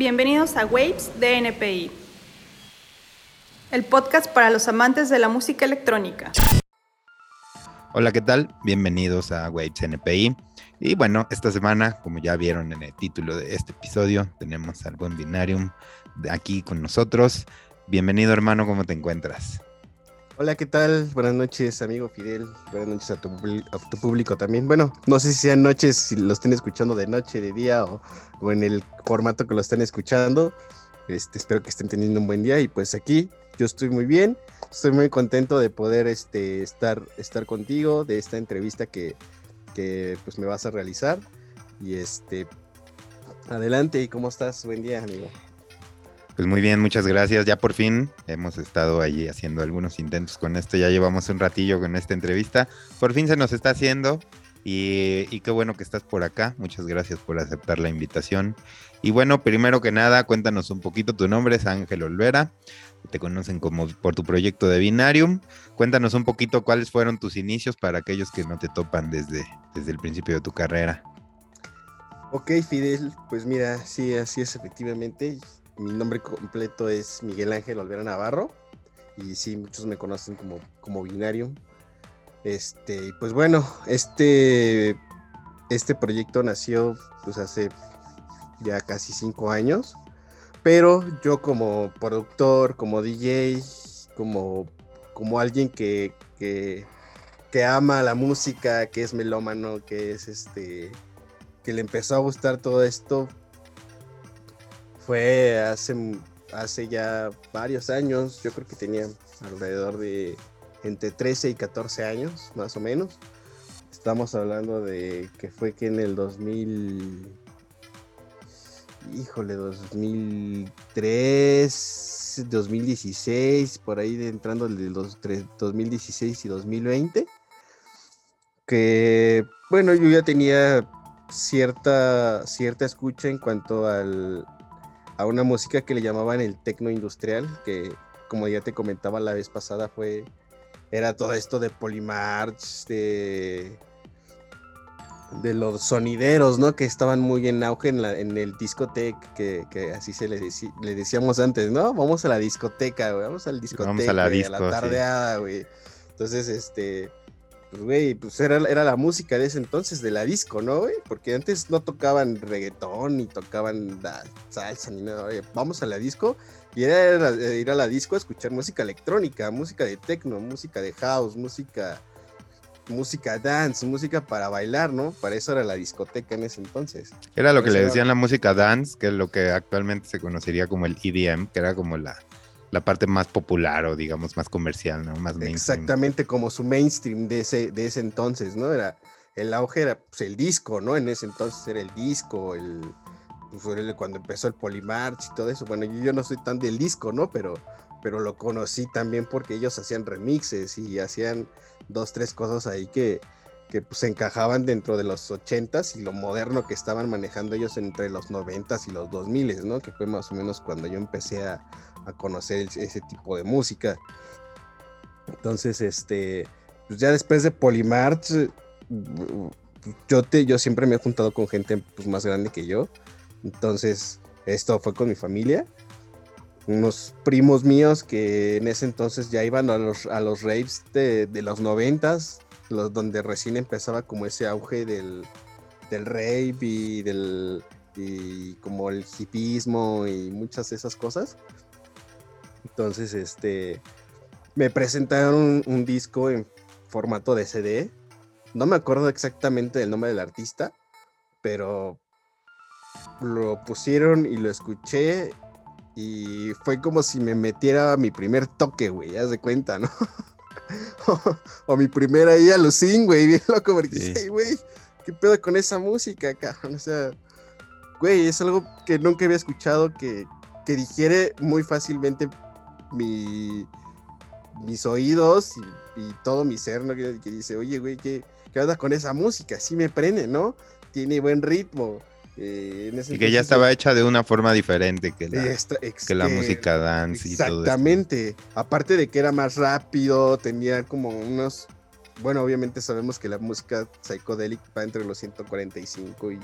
Bienvenidos a Waves de NPI, el podcast para los amantes de la música electrónica. Hola, ¿qué tal? Bienvenidos a Waves NPI. Y bueno, esta semana, como ya vieron en el título de este episodio, tenemos al buen Binarium aquí con nosotros. Bienvenido, hermano, ¿cómo te encuentras? Hola, ¿qué tal? Buenas noches, amigo Fidel. Buenas noches a tu, público también. Bueno, no sé si sean noches, si lo estén escuchando de noche, de día o, en el formato que lo estén escuchando. Este, espero que estén teniendo un buen día y pues aquí yo estoy muy bien. Estoy muy contento de poder este, estar, estar contigo, de esta entrevista que, que pues me vas a realizar. Y este, adelante, ¿y cómo estás? Buen día, amigo. Pues muy bien, muchas gracias. Ya por fin hemos estado allí haciendo algunos intentos con esto. Ya llevamos un ratillo con esta entrevista. Por fin se nos está haciendo. Y, qué bueno que estás por acá. Muchas gracias por aceptar la invitación. Y bueno, primero que nada, cuéntanos un poquito. Tu nombre es Ángel Olvera. Te conocen como por tu proyecto de Binarium. Cuéntanos un poquito cuáles fueron tus inicios para aquellos que no te topan desde, desde el principio de tu carrera. Ok, Fidel, pues mira, sí, así es efectivamente mi nombre completo es Miguel Ángel Olvera Navarro. Y sí, muchos me conocen como, como binario. Este, pues bueno, este, este proyecto nació pues hace ya casi cinco años. Pero yo como productor, como DJ, como, como alguien que, que, que ama la música, que es melómano, que es este, que le empezó a gustar todo esto, fue hace, hace ya varios años, yo creo que tenía alrededor de entre 13 y 14 años, más o menos. Estamos hablando de que fue que en el 2000, híjole, 2003, 2016, por ahí de entrando el 2016 y 2020, que bueno, yo ya tenía cierta, cierta escucha en cuanto al, a una música que le llamaban el tecno industrial, que como ya te comentaba la vez pasada fue era todo esto de Polymarch, de de los sonideros, ¿no? Que estaban muy en auge en, la, en el discoteca, que, que, así se le, le, decíamos antes, ¿no? Vamos a la discoteca, güey, vamos al discoteca, vamos a la, disco, a la tardeada, güey. Entonces, este, pues, güey, pues era, era la música de ese entonces, de la disco, ¿no, güey? Porque antes no tocaban reggaetón, ni tocaban la salsa, ni nada, vamos a la disco, y era ir a la disco a escuchar música electrónica, música de techno, música de house, música, música dance, música para bailar, ¿no? Para eso era la discoteca en ese entonces. Era lo que le decían la música dance, que es lo que actualmente se conocería como el EDM, que era como la la parte más popular o digamos más comercial, ¿no? Más Exactamente como su mainstream de ese, de ese entonces, ¿no? Era, el auge era pues, el disco, ¿no? En ese entonces era el disco, el, pues, cuando empezó el Polymarch y todo eso. Bueno, yo, no soy tan del disco, ¿no? Pero, pero lo conocí también porque ellos hacían remixes y hacían dos, tres cosas ahí que, que pues encajaban dentro de los 80s y lo moderno que estaban manejando ellos entre los 90s y los 2000s, ¿no? Que fue más o menos cuando yo empecé a, a conocer ese tipo de música. Entonces, este, pues ya después de Polymarch, yo, te, yo siempre me he juntado con gente pues, más grande que yo. Entonces, esto fue con mi familia. Unos primos míos que en ese entonces ya iban a los, a los raves de, de los noventas, los, donde recién empezaba como ese auge del, del rave y del y como el hipismo y muchas de esas cosas. Entonces, este, me presentaron un, disco en formato de CD. No me acuerdo exactamente del nombre del artista, pero lo pusieron y lo escuché y fue como si me metiera mi primer toque, güey, haz de cuenta, ¿no? o, mi primera ahí alucin, güey, bien loco, porque güey, ¿qué pedo con esa música, cabrón? O sea, güey, es algo que nunca había escuchado que, que digiere muy fácilmente mi, mis oídos y, todo mi ser, ¿no? Que, dice, oye, güey, ¿qué, ¿qué onda con esa música? Sí me prende, ¿no? Tiene buen ritmo. Eh, y que ya estaba hecha de una forma diferente que la, que la música dance y todo Exactamente. Aparte de que era más rápido, tenía como unos. Bueno, obviamente sabemos que la música psicodélica va entre los 145 y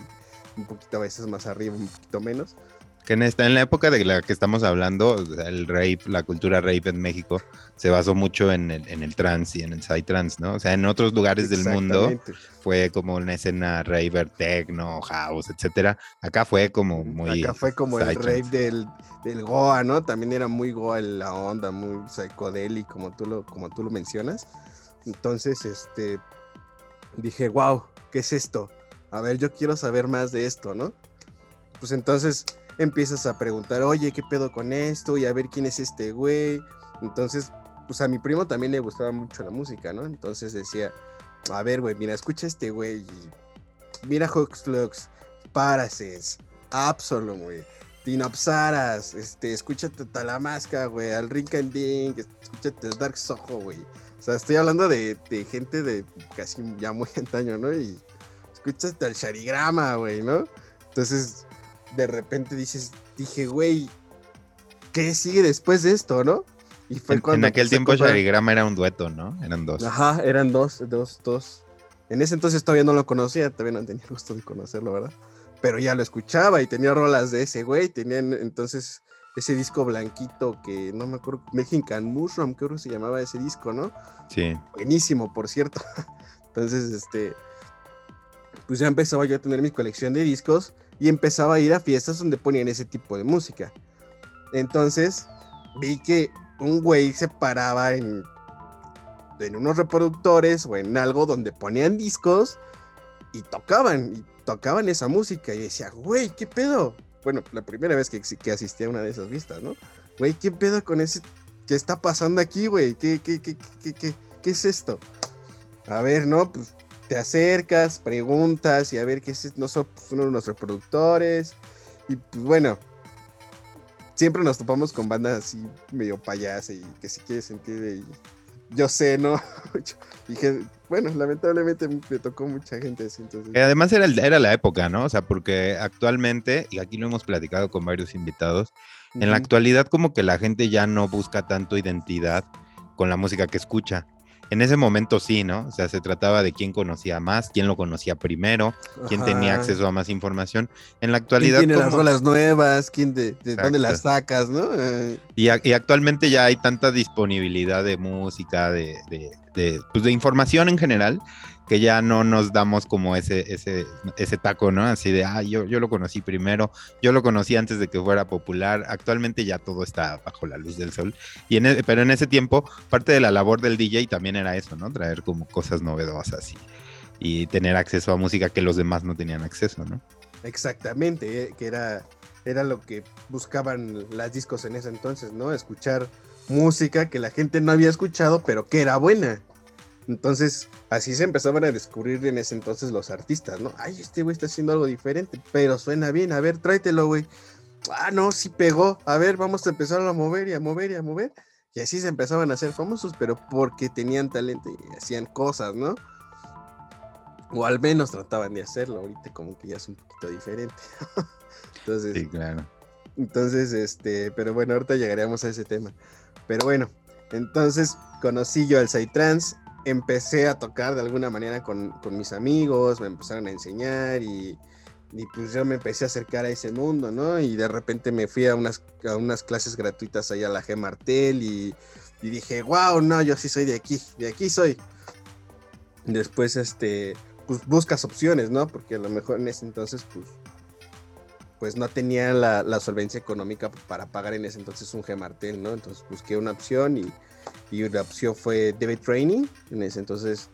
un poquito a veces más arriba, un poquito menos. Que en, esta, en la época de la que estamos hablando, el rape, la cultura rape en México, se basó mucho en el, en el trance y en el psytrance, ¿no? O sea, en otros lugares del mundo fue como una escena raver, techno, house, etcétera. Acá fue como muy... Acá fue como el rape del, del, Goa, ¿no? También era muy Goa la onda, muy psicodélico, como tú lo, como tú lo mencionas. Entonces, este, dije, wow, ¿qué es esto? A ver, yo quiero saber más de esto, ¿no? Pues entonces empiezas a preguntar, oye, ¿qué pedo con esto? Y a ver quién es este güey. Entonces, pues a mi primo también le gustaba mucho la música, ¿no? Entonces decía, a ver, güey, mira, escucha este güey. Mira Lux, Paraces, Absolum, güey. Dinopsaras, este, escúchate Talamasca, güey, al Rinkanding, escúchate Dark Soho, güey. O sea, estoy hablando de, de, gente de casi ya muy antaño, ¿no? Y escúchate al Sharigrama, güey, ¿no? Entonces, de repente dices, dije, güey, ¿qué sigue después de esto, no? Y fue en, cuando en aquel tiempo Sharigrama era un dueto, ¿no? Eran dos. Ajá, eran dos, dos, dos. En ese entonces todavía no lo conocía, todavía no tenía el gusto de conocerlo, ¿verdad? Pero ya lo escuchaba y tenía rolas de ese güey, tenían entonces ese disco blanquito que no me acuerdo, Mexican Mushroom, creo que se llamaba ese disco, ¿no? Sí. Buenísimo, por cierto. Entonces, este, pues ya empezaba yo a tener mi colección de discos y empezaba a ir a fiestas donde ponían ese tipo de música. Entonces, vi que un güey se paraba en, en unos reproductores o en algo donde ponían discos y tocaban, y tocaban esa música y decía, güey, ¿qué pedo? bueno, la primera vez que, que asistí a una de esas vistas, ¿no? Güey, ¿qué pedo con ese? ¿Qué está pasando aquí, güey? ¿Qué, qué, qué, qué, qué, qué es esto? A ver, ¿no? Pues te acercas, preguntas y a ver qué es, no son pues, uno de nuestros productores. Y pues bueno, siempre nos topamos con bandas así medio payas y que si quieres sentir yo sé, ¿no? dije, bueno, lamentablemente me tocó mucha gente así. Entonces... Además era, era la época, ¿no? O sea, porque actualmente, y aquí lo hemos platicado con varios invitados, en la actualidad como que la gente ya no busca tanto identidad con la música que escucha en ese momento sí, ¿no? O sea, se trataba de quién conocía más, quién lo conocía primero, quién tenía acceso a más información. En la actualidad. ¿Quién tiene las rolas nuevas? ¿Quién de, dónde las sacas, no? Eh. Y, y, actualmente ya hay tanta disponibilidad de música, de, de, de, pues de información en general, que ya no nos damos como ese, ese, ese taco, ¿no? Así de, ah, yo, yo lo conocí primero, yo lo conocí antes de que fuera popular, actualmente ya todo está bajo la luz del sol, y en e, pero en ese tiempo parte de la labor del DJ también era eso, ¿no? Traer como cosas novedosas y, y tener acceso a música que los demás no tenían acceso, ¿no? Exactamente, eh, que era, era lo que buscaban las discos en ese entonces, ¿no? Escuchar música que la gente no había escuchado, pero que era buena. Entonces, así se empezaban a descubrir en ese entonces los artistas, ¿no? Ay, este güey está haciendo algo diferente, pero suena bien, a ver, tráetelo, güey. Ah, no, sí pegó. A ver, vamos a empezar a mover y a mover y a mover. Y así se empezaban a hacer famosos, pero porque tenían talento y hacían cosas, ¿no? O al menos trataban de hacerlo. Ahorita como que ya es un poquito diferente. entonces, sí, claro. Entonces, este, pero bueno, ahorita llegaríamos a ese tema. Pero bueno, entonces conocí yo al Psytrance empecé a tocar de alguna manera con, mis amigos, me empezaron a enseñar y, pues yo me empecé a acercar a ese mundo, ¿no? Y de repente me fui a unas, a unas clases gratuitas allá a la G Martel y, dije, wow, no, yo sí soy de aquí, de aquí soy. Después, este, pues buscas opciones, ¿no? Porque a lo mejor en ese entonces, pues, pues no tenía la, la solvencia económica para pagar en ese entonces un G Martel, ¿no? Entonces busqué una opción y y la opción fue David Training, en ese entonces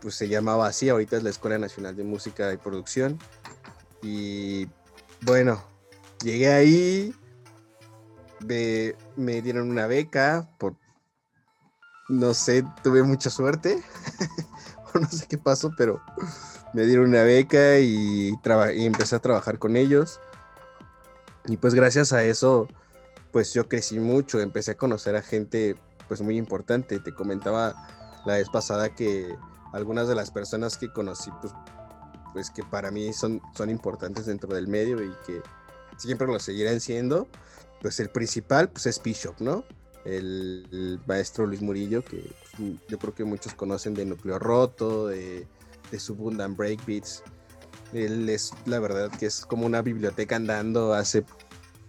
pues se llamaba así, ahorita es la Escuela Nacional de Música y Producción. Y bueno, llegué ahí, me, me dieron una beca por, no sé, tuve mucha suerte, no sé qué pasó, pero me dieron una beca y, y empecé a trabajar con ellos. Y pues gracias a eso pues yo crecí mucho, empecé a conocer a gente pues muy importante. Te comentaba la vez pasada que algunas de las personas que conocí pues, pues que para mí son, son importantes dentro del medio y que siempre lo seguirán siendo. Pues el principal pues es Bishop, ¿no? El, maestro Luis Murillo, que pues, yo creo que muchos conocen de Núcleo Roto, de, de Subundan Breakbeats. Él es, la verdad, que es como una biblioteca andando, hace,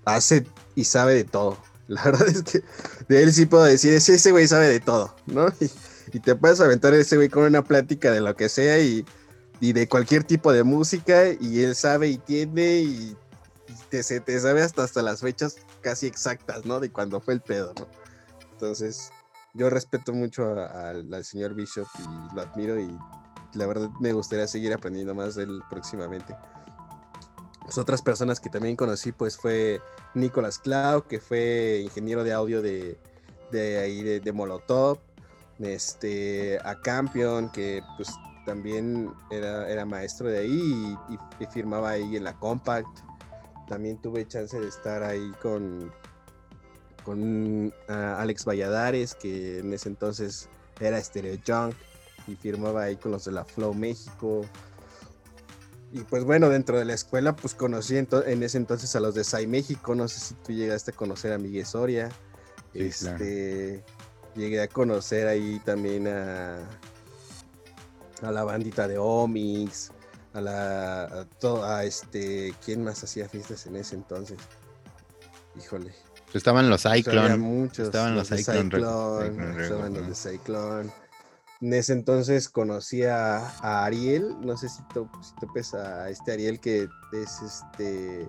hace y sabe de todo. La verdad es que de él sí puedo decir, ese, ese güey sabe de todo, ¿no? Y, te puedes aventar ese güey con una plática de lo que sea y, de cualquier tipo de música y él sabe y tiene y, te, se, te sabe hasta, hasta las fechas casi exactas, ¿no? De cuando fue el pedo, ¿no? Entonces, yo respeto mucho al señor Bishop y lo admiro y la verdad me gustaría seguir aprendiendo más de él próximamente. Pues otras personas que también conocí pues fue Nicolás Clau, que fue ingeniero de audio de, de ahí de, Molotov, este, a Campion, que pues también era, era maestro de ahí y, firmaba ahí en la Compact. También tuve chance de estar ahí con, con ah, Alex Valladares, que en ese entonces era Stereo Junk y firmaba ahí con los de la Flow México. Y pues bueno, dentro de la escuela, pues conocí en, ese entonces a los de Sai México. No sé si tú llegaste a conocer a Miguel Soria. este, Llegué a conocer ahí también a, a la bandita de Omix, a la a, este, ¿quién más hacía fiestas en ese entonces? Híjole. Estaban los Cyclone. estaban los, Cyclone. estaban los de Cyclone. En ese entonces conocí a, Ariel, no sé si, to, si topes a este Ariel que es este...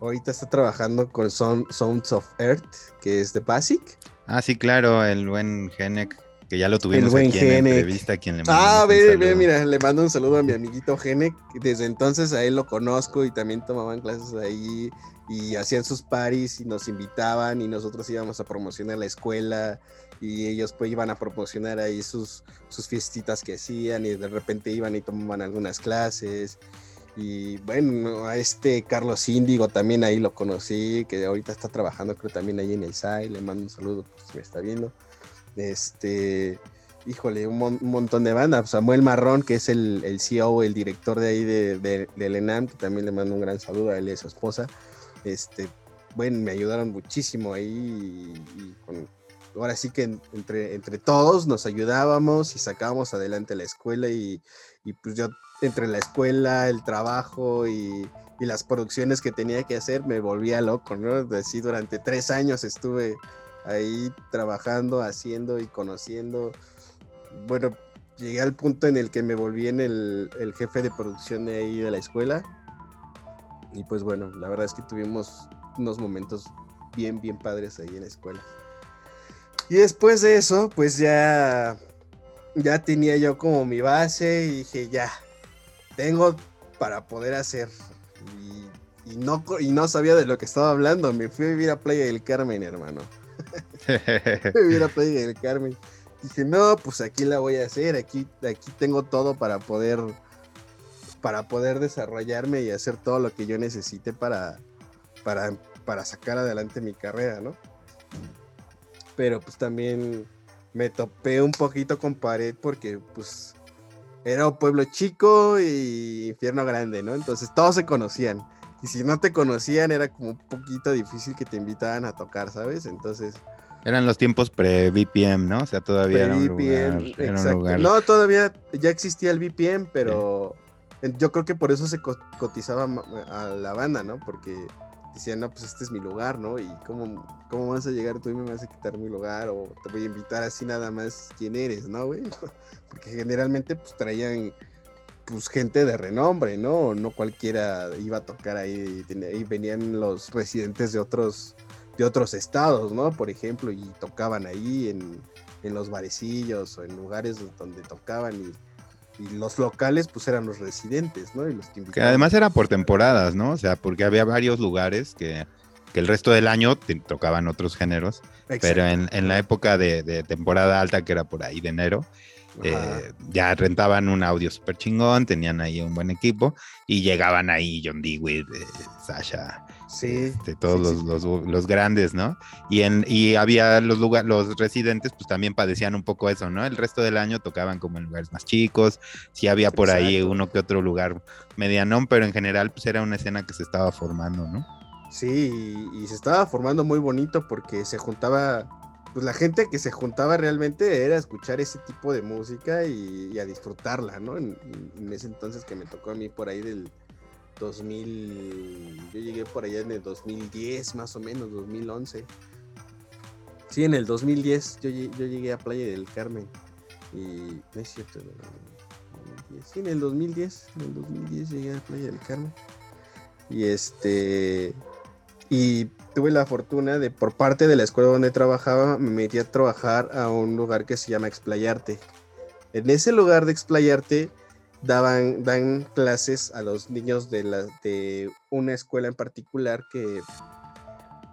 Ahorita está trabajando con Sounds of Earth, que es de Basic. Ah, sí, claro, el buen Genek, que ya lo tuvimos aquí en entrevista. Quien le ah, ve, ve, mira, le mando un saludo a mi amiguito Genek. Desde entonces a él lo conozco y también tomaban clases ahí y hacían sus paris y nos invitaban y nosotros íbamos a promocionar la escuela y ellos pues iban a promocionar ahí sus, sus fiestitas que hacían y de repente iban y tomaban algunas clases. Y bueno, a este Carlos Índigo también ahí lo conocí, que ahorita está trabajando creo también ahí en el SAI, le mando un saludo pues, si me está viendo. Este, híjole, un, montón de bandas. Samuel Marrón, que es el, el CEO, el director de ahí de, de, del ENAM, que también le mando un gran saludo a él y a su esposa. Este, bueno, me ayudaron muchísimo ahí y con, ahora sí que entre, todos nos ayudábamos y sacábamos adelante la escuela y, pues yo entre la escuela, el trabajo y, las producciones que tenía que hacer me volvía loco, ¿no? Así durante tres años estuve ahí trabajando, haciendo y conociendo. Bueno, llegué al punto en el que me volví en el, jefe de producción ahí de la escuela. Y pues bueno, la verdad es que tuvimos unos momentos bien, bien padres ahí en la escuela. Y después de eso, pues ya, ya tenía yo como mi base y dije, ya, tengo para poder hacer. Y, no, y no sabía de lo que estaba hablando. Me fui a vivir a Playa del Carmen, hermano. fui a vivir a Playa del Carmen. Dije, no, pues aquí la voy a hacer. Aquí, aquí tengo todo para poder, para poder desarrollarme y hacer todo lo que yo necesite para, para, para sacar adelante mi carrera, ¿no? Pero pues también me topé un poquito con pared porque pues era un pueblo chico y infierno grande, ¿no? Entonces todos se conocían. Y si no te conocían era como un poquito difícil que te invitaran a tocar, ¿sabes? Entonces... Eran los tiempos pre-VPM, ¿no? O sea, todavía era un, lugar, exacto. No, todavía ya existía el VPM, pero yo creo que por eso se cotizaba a la banda, ¿no? Porque decían, no, pues este es mi lugar, ¿no? Y cómo, cómo vas a llegar tú y me vas a quitar mi lugar o te voy a invitar así nada más quién eres, ¿no, güey? Porque generalmente pues traían pues gente de renombre, ¿no? No cualquiera iba a tocar ahí, y venían los residentes de otros de otros estados, ¿no? Por ejemplo, y tocaban ahí en, en los barecillos o en lugares donde tocaban y y los locales pues eran los residentes, ¿no? Y los que, además era por temporadas, ¿no? O sea, porque había varios lugares que, el resto del año tocaban otros géneros, pero en, en, la época de, temporada alta, que era por ahí de enero, eh, ya rentaban un audio súper chingón, tenían ahí un buen equipo y llegaban ahí John Dewey, eh, Sasha, Sí. Este, todos los, los, grandes, ¿no? Y, en, y había los, lugar, los residentes, pues también padecían un poco eso, ¿no? El resto del año tocaban como en lugares más chicos, sí había por ahí uno que otro lugar medianón, pero en general, pues era una escena que se estaba formando, ¿no? Sí, y, se estaba formando muy bonito porque se juntaba pues la gente que se juntaba realmente era escuchar ese tipo de música y, a disfrutarla, ¿no? En, ese entonces que me tocó a mí por ahí del 2000, yo llegué por allá en el 2010 más o menos, 2011. Sí, en el 2010 yo, llegué a Playa del Carmen y no es cierto, sí, en el 2010, en el 2010 llegué a Playa del Carmen y este y tuve la fortuna de, por parte de la escuela donde trabajaba, me metí a trabajar a un lugar que se llama Explayarte. En ese lugar de Explayarte daban, dan clases a los niños de, la, de una escuela en particular que,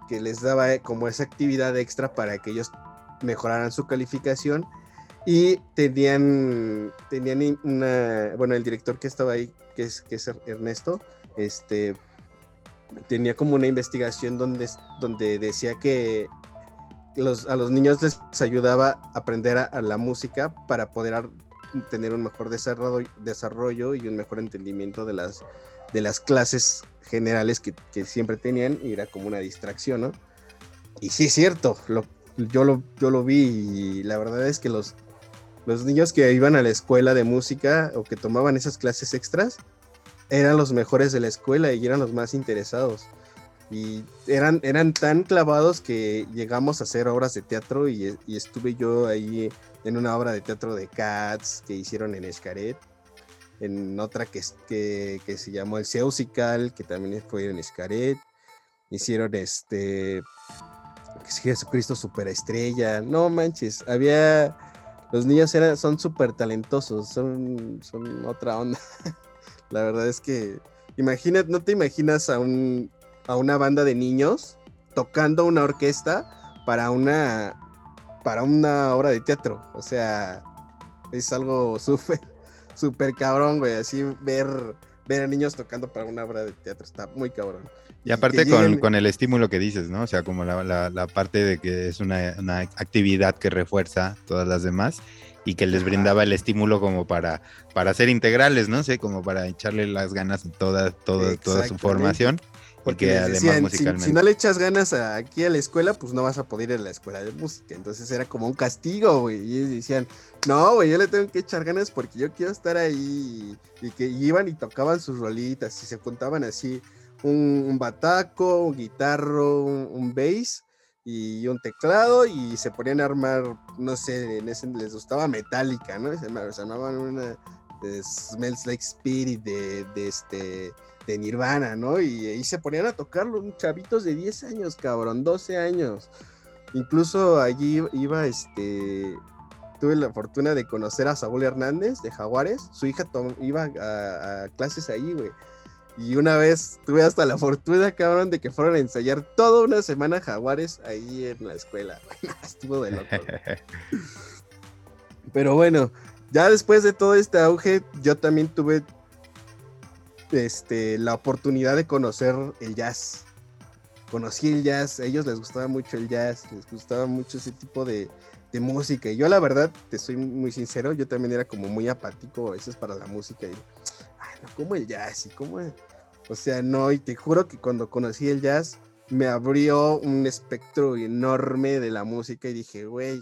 que les daba como esa actividad extra para que ellos mejoraran su calificación y tenían, tenían una, bueno, el director que estaba ahí, que es, que es Ernesto, este, tenía como una investigación donde, donde decía que los, a los niños les ayudaba a aprender a, la música para poder tener un mejor desarrollo, desarrollo y un mejor entendimiento de las, de las clases generales que, siempre tenían y era como una distracción, ¿no? Y sí es cierto, lo, yo, lo, yo lo vi y la verdad es que los, los niños que iban a la escuela de música o que tomaban esas clases extras, eran los mejores de la escuela y eran los más interesados. Y eran, eran tan clavados que llegamos a hacer obras de teatro y, estuve yo ahí en una obra de teatro de Cats que hicieron en Escaret, en otra que, que, que se llamó El Seusical, que también fue en Escaret. Hicieron este Jesucristo Superestrella. No manches, había. Los niños eran, son súper talentosos, son, son otra onda. La verdad es que, imagina, no te imaginas a, un, a una banda de niños tocando una orquesta para una, para una obra de teatro. O sea, es algo súper, súper cabrón, güey. Así ver, ver a niños tocando para una obra de teatro está muy cabrón. Y aparte con, el estímulo que dices, ¿no? O sea, como la, parte de que es una, una, actividad que refuerza todas las demás y que les brindaba el estímulo como para, para ser integrales, ¿no? sé, como para echarle las ganas a toda, toda, toda su formación. Porque además musicalmente. Si, no le echas ganas aquí a la escuela, pues no vas a poder ir a la escuela de música. Entonces era como un castigo, güey. Y ellos decían, no, güey, yo le tengo que echar ganas porque yo quiero estar ahí. Y que iban y tocaban sus rolitas y se juntaban así un, bataco, un guitarro, un, un bass y un teclado y se ponían a armar, no sé, en ese les gustaba Metallica, ¿no? Se, llamaban una de Smells Like Spirit de, este de Nirvana, ¿no? Y se ponían a tocarlo, chavitos de 10 años, cabrón, 12 años. Incluso allí iba este tuve la fortuna de conocer a Saúl Hernández de Jaguares, su hija iba a, a clases ahí, güey. Y una vez tuve hasta la fortuna, cabrón, de que fueron a ensayar toda una semana jaguares ahí en la escuela. Estuvo de loco. Pero bueno, ya después de todo este auge, yo también tuve este, la oportunidad de conocer el jazz. Conocí el jazz, a ellos les gustaba mucho el jazz, les gustaba mucho ese tipo de, de música. Y yo la verdad, te soy muy sincero, yo también era como muy apático a veces para la música. Y, ay, no, como el jazz y como... O sea, no, y te juro que cuando conocí el jazz me abrió un espectro enorme de la música y dije, güey,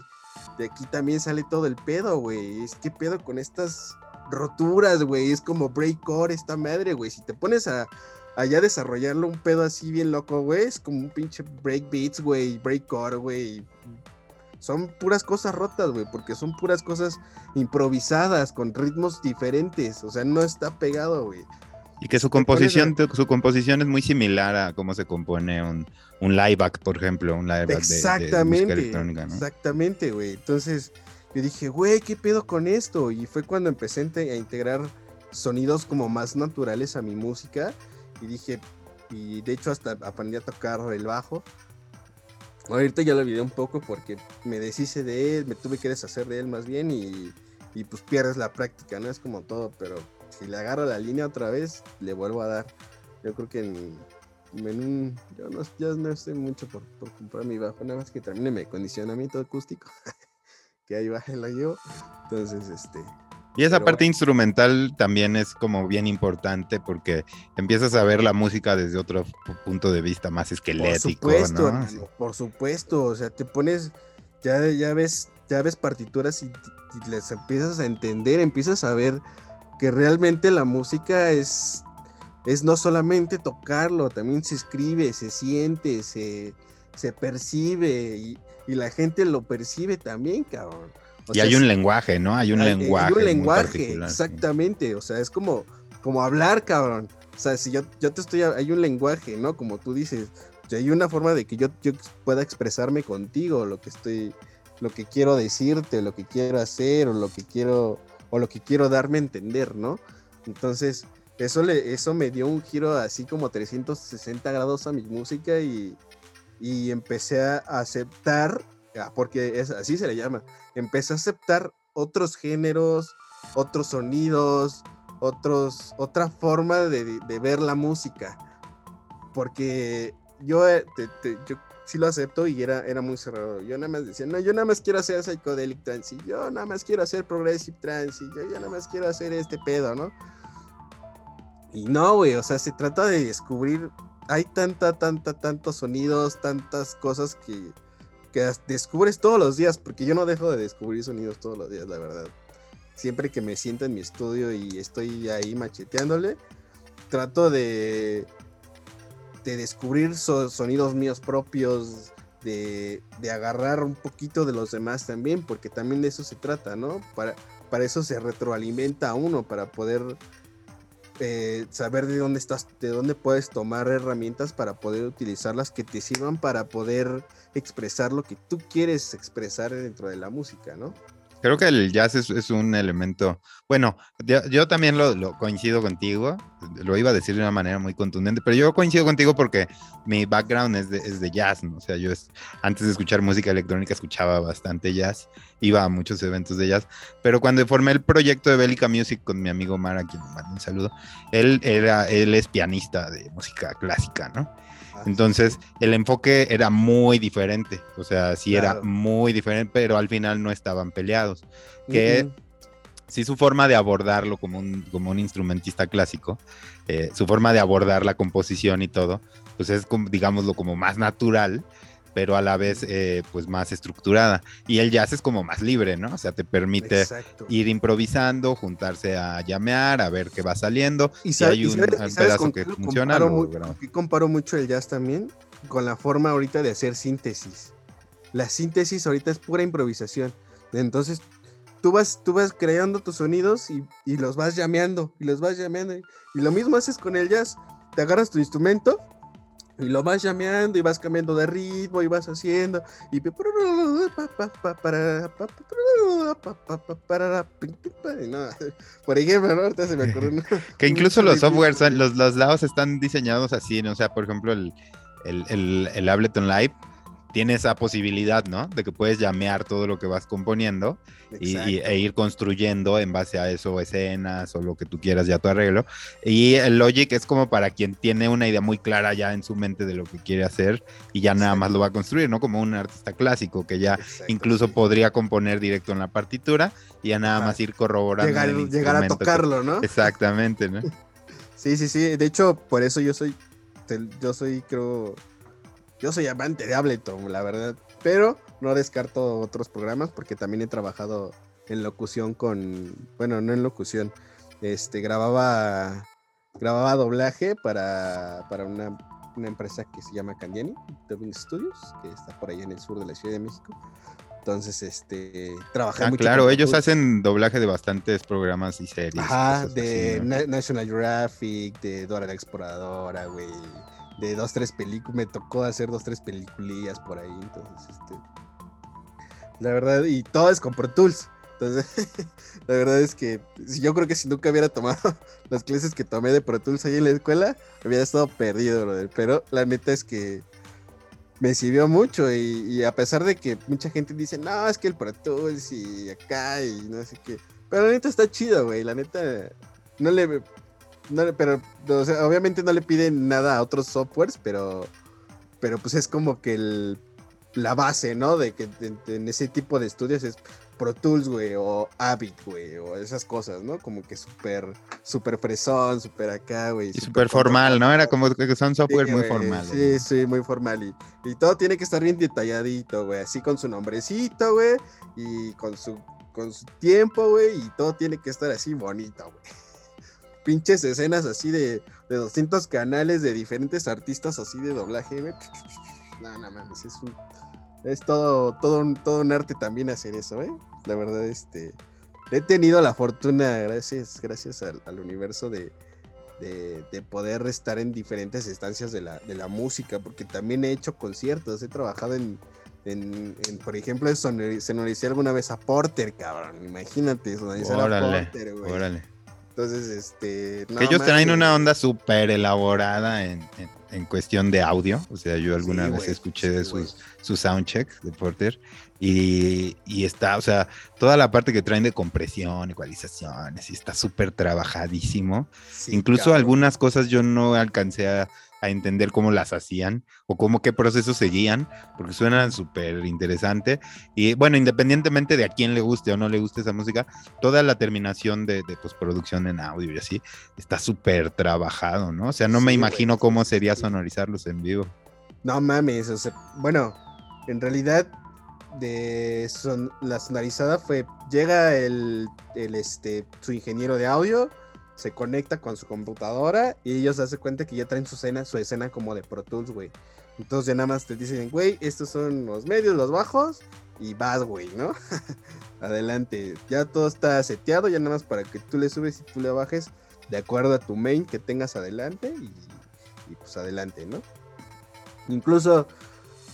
de aquí también sale todo el pedo, güey. Es que pedo con estas roturas, güey. Es como breakcore esta madre, güey. Si te pones a allá desarrollarlo un pedo así bien loco, güey, es como un pinche break beats, güey, breakcore, güey. Son puras cosas rotas, güey, porque son puras cosas improvisadas con ritmos diferentes, o sea, no está pegado, güey. Y que su composición, su composición es muy similar a cómo se compone un, un live por ejemplo, un live exactamente, de, electrónica, ¿no? Exactamente, güey. Entonces, yo dije, güey, ¿qué pedo con esto? Y fue cuando empecé a integrar sonidos como más naturales a mi música. Y dije, y de hecho hasta aprendí a tocar el bajo. Ahorita ya lo olvidé un poco porque me deshice de él, me tuve que deshacer de él más bien y, y pues pierdes la práctica, ¿no? Es como todo, pero si le agarro la línea otra vez, le vuelvo a dar. Yo creo que en, un, yo no, ya no sé mucho por, comprar mi bajo, nada más que termine mi acondicionamiento acústico, que ahí va la llevo. Entonces, este... Y esa parte instrumental también es como bien importante porque empiezas a ver la música desde otro punto de vista más esquelético. Por supuesto, por supuesto, o sea, te pones ya, ya ves, ya ves partituras y, y les empiezas a entender, empiezas a ver que realmente la música es, es no solamente tocarlo, también se escribe, se siente, se, se percibe y, y la gente lo percibe también, cabrón. O y sea, hay un lenguaje, ¿no? Hay un hay, lenguaje. Hay un lenguaje, exactamente. O sea, es como, como hablar, cabrón. O sea, si yo, yo te estoy, hay un lenguaje, ¿no? Como tú dices, hay una forma de que yo, yo pueda expresarme contigo, lo que estoy, lo que quiero decirte, lo que quiero hacer, o lo que quiero, o lo que quiero darme a entender, ¿no? Entonces, eso, eso me dio un giro así como 360 grados a mi música y, y empecé a aceptar, ah, porque así se le llama, empecé a aceptar otros géneros, otros sonidos, otros, otra forma de, de ver la música. Porque yo, eh, yo sí lo acepto y era, era muy cerrado. Yo nada más decía, no, yo nada más quiero hacer psychedelic trance, y yo nada más quiero hacer progressive trance, y yo ya nada más quiero hacer este pedo, ¿no? Y no, güey, o sea, se trata de descubrir, hay tanta, tanta, tantos sonidos, tantas cosas que, que descubres todos los días, porque yo no dejo de descubrir sonidos todos los días, la verdad. Siempre que me siento en mi estudio y estoy ahí macheteándole, trato de de descubrir so, sonidos míos propios, de, de, agarrar un poquito de los demás también, porque también de eso se trata, ¿no? Para, para eso se retroalimenta a uno, para poder eh, saber de dónde estás, de dónde puedes tomar herramientas para poder utilizarlas que te sirvan para poder expresar lo que tú quieres expresar dentro de la música, ¿no? Creo que el jazz es, es un elemento, bueno, yo, yo también lo, lo, coincido contigo, lo iba a decir de una manera muy contundente, pero yo coincido contigo porque mi background es de, es de jazz, ¿no? o sea, yo es, antes de escuchar música electrónica escuchaba bastante jazz, iba a muchos eventos de jazz, pero cuando formé el proyecto de Bélica Music con mi amigo Mara, quien le mando un saludo, él, era, él es pianista de música clásica, ¿no? Entonces, el enfoque era muy diferente, o sea, sí claro. era muy diferente, pero al final no estaban peleados. Que uh -huh. sí su forma de abordarlo como un, como un instrumentista clásico, eh, su forma de abordar la composición y todo, pues es, digámoslo, como más natural, pero a la vez eh, pues más estructurada. Y el jazz es como más libre, ¿no? O sea, te permite Exacto. ir improvisando, juntarse a llamear, a ver qué va saliendo. Y, si hay un, sabes, un pedazo que funciona. Comparo, muy, comparo mucho el jazz también con la forma ahorita de hacer síntesis. La síntesis ahorita es pura improvisación. Entonces, tú vas, tú vas creando tus sonidos y, y los vas llameando, y los vas llameando. Y, y lo mismo haces con el jazz. Te agarras tu instrumento y lo vas llameando y vas cambiando de ritmo y vas haciendo y no, por ejemplo ¿no? ahorita se me ocurrió que incluso los softwares los, los lados están diseñados así ¿no? o sea por ejemplo el, el, el, el Ableton Live tiene esa posibilidad, ¿no? De que puedes llamear todo lo que vas componiendo y, y, e ir construyendo en base a eso escenas o lo que tú quieras ya tu arreglo. Y el Logic es como para quien tiene una idea muy clara ya en su mente de lo que quiere hacer y ya nada más lo va a construir, ¿no? Como un artista clásico que ya Exacto, incluso sí. podría componer directo en la partitura y ya nada más ir corroborando. Llegar, llegar a tocarlo, que... ¿no? Exactamente, ¿no? sí, sí, sí. De hecho, por eso yo soy, yo soy, creo yo soy amante de Ableton, la verdad. Pero no descarto otros programas porque también he trabajado en locución con. Bueno, no en locución. Este, grababa. Grababa doblaje para, para una, una empresa que se llama Candiani, Dubbing Studios, que está por ahí en el sur de la Ciudad de México. Entonces, este, trabajé ah, mucho. Claro, ellos hacen doblaje de bastantes programas y series. Ajá, de así, ¿no? National Geographic, de Dora la Exploradora, güey de dos, tres películas, me tocó hacer dos, tres peliculillas por ahí, entonces, este, la verdad, y todo es con Pro Tools, entonces, la verdad es que yo creo que si nunca hubiera tomado las clases que tomé de Pro Tools ahí en la escuela, hubiera estado perdido, brother. pero la neta es que me sirvió mucho y, y, a pesar de que mucha gente dice, no, es que el Pro Tools y acá y no sé qué, pero la neta está chido, güey, la neta no le no, pero o sea, obviamente no le piden nada a otros softwares, pero, pero pues es como que el, la base, ¿no? De que en, ese tipo de estudios es, Pro Tools, güey, o Avid, güey, o esas cosas, ¿no? Como que súper, súper fresón, súper acá, güey. Y súper formal, ¿no? Era como que son software muy formal. Sí, sí, muy formal. Y, y todo tiene que estar bien detalladito, güey, así con su nombrecito, güey, y con su, con su tiempo, güey, y todo tiene que estar así bonito, güey. Pinches escenas así de, de 200 canales de diferentes artistas así de doblaje, güey. No, no mames, es un es todo, todo, un, todo un arte también hacer eso, ¿eh? La verdad, este. He tenido la fortuna, gracias, gracias al, universo, de, de, poder estar en diferentes estancias de la, de la música, porque también he hecho conciertos, he trabajado en, en, por ejemplo, sonoricé alguna vez a Porter, cabrón. Imagínate, sonorizar a Porter, güey. Órale. Entonces, este. que ellos traen una onda súper elaborada en, en cuestión de audio. O sea, yo alguna vez escuché de sus, sus soundchecks de Porter y, y, está, o sea, toda la parte que traen de compresión, ecualizaciones, y está súper trabajadísimo. Incluso algunas cosas yo no alcancé a, a entender cómo las hacían o cómo qué procesos seguían, porque suenan súper interesante. Y bueno, independientemente de a quién le guste o no le guste esa música, toda la terminación de, de postproducción en audio y así está súper trabajado, ¿no? O sea, no me imagino cómo sería sonorizarlos en vivo. No mames, o sea, bueno, en realidad de son, la sonorizada fue, llega el, el este, su ingeniero de audio, se conecta con su computadora y ellos se hacen cuenta que ya traen su escena, su escena como de Pro Tools, güey. Entonces ya nada más te dicen, güey, estos son los medios, los bajos y vas, güey, ¿no? Adelante. Ya todo está seteado, ya nada más para que tú le subes y tú le bajes de acuerdo a tu main que tengas adelante y, pues adelante, ¿no? Incluso,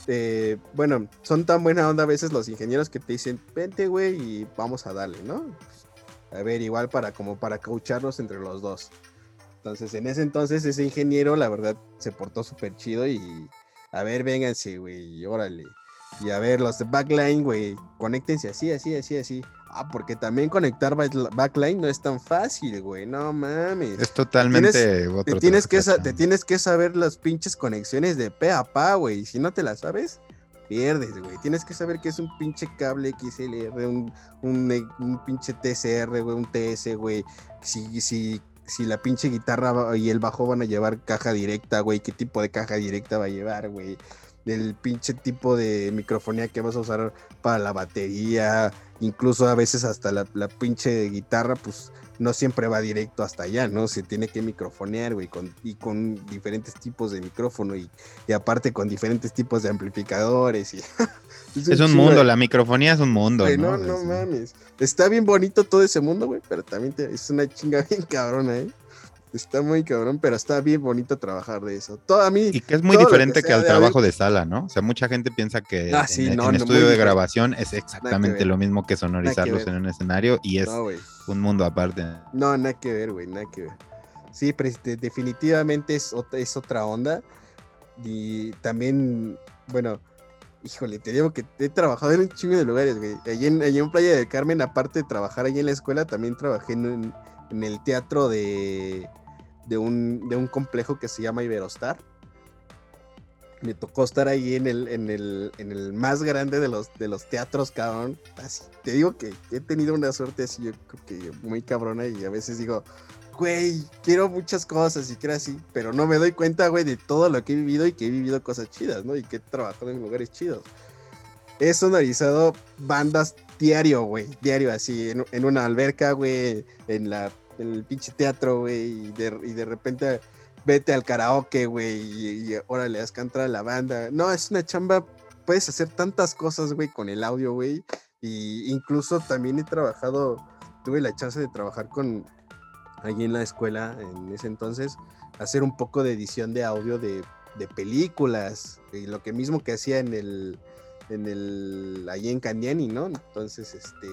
eh, bueno, son tan buena onda a veces los ingenieros que te dicen, vente, güey, y vamos a darle, ¿no? A ver, igual para como para caucharlos entre los dos. Entonces, en ese entonces, ese ingeniero, la verdad, se portó súper chido y a ver, vénganse, güey, órale. Y a ver, los de backline, güey, conéctense así, así, así, así. Ah, porque también conectar backline no es tan fácil, güey, no mames. Es totalmente te tienes, que te tienes que saber las pinches conexiones de pe a pa, güey. Si no te las sabes, pierdes, güey. Tienes que saber que es un pinche cable XLR, un, un, un pinche TCR, güey, un TS, güey. Si, si, si la pinche guitarra y el bajo van a llevar caja directa, güey, qué tipo de caja directa va a llevar, güey. Del pinche tipo de microfonía que vas a usar para la batería, incluso a veces hasta la, la pinche guitarra, pues no siempre va directo hasta allá, ¿no? Se tiene que microfonear, güey, con, y con diferentes tipos de micrófono y, aparte con diferentes tipos de amplificadores. Y, es, un, mundo, la microfonía es un mundo. ¿no? no, mames. Está bien bonito todo ese mundo, güey, pero también es una chinga bien cabrona, ¿eh? Está muy cabrón, pero está bien bonito trabajar de eso. Todo a mí. Y que es muy diferente que, al trabajo de sala, ¿no? O sea, mucha gente piensa que ah, en, estudio de grabación es exactamente lo mismo que sonorizarlos en un escenario y es un mundo aparte. No, nada que ver, güey, nada que ver. Sí, pero este, definitivamente es otra, es otra onda. Y también, bueno, híjole, te digo que he trabajado en un chingo de lugares, güey. Allí en, allí en Playa del Carmen, aparte de trabajar allí en la escuela, también trabajé en el teatro de de un, de un complejo que se llama Iberostar. Me tocó estar ahí en el, en el, en el más grande de los, de los teatros, cabrón. Así, te digo que he tenido una suerte así, yo creo que muy cabrona, y a veces digo, güey, quiero muchas cosas y quiero así, pero no me doy cuenta, güey, de todo lo que he vivido y que he vivido cosas chidas, ¿no? Y que he trabajado en lugares chidos. He sonorizado bandas diario, güey, diario, así, en, en una alberca, güey, en la el pinche teatro, güey, y de, y de repente vete al karaoke, güey, y, ahora le das cantar a la banda. No, es una chamba, puedes hacer tantas cosas, güey, con el audio, güey. Y incluso también he trabajado, tuve la chance de trabajar con allí en la escuela en ese entonces, hacer un poco de edición de audio de, de películas, y lo que mismo que hacía en el, en el, allí en Canyani, ¿no? Entonces, este,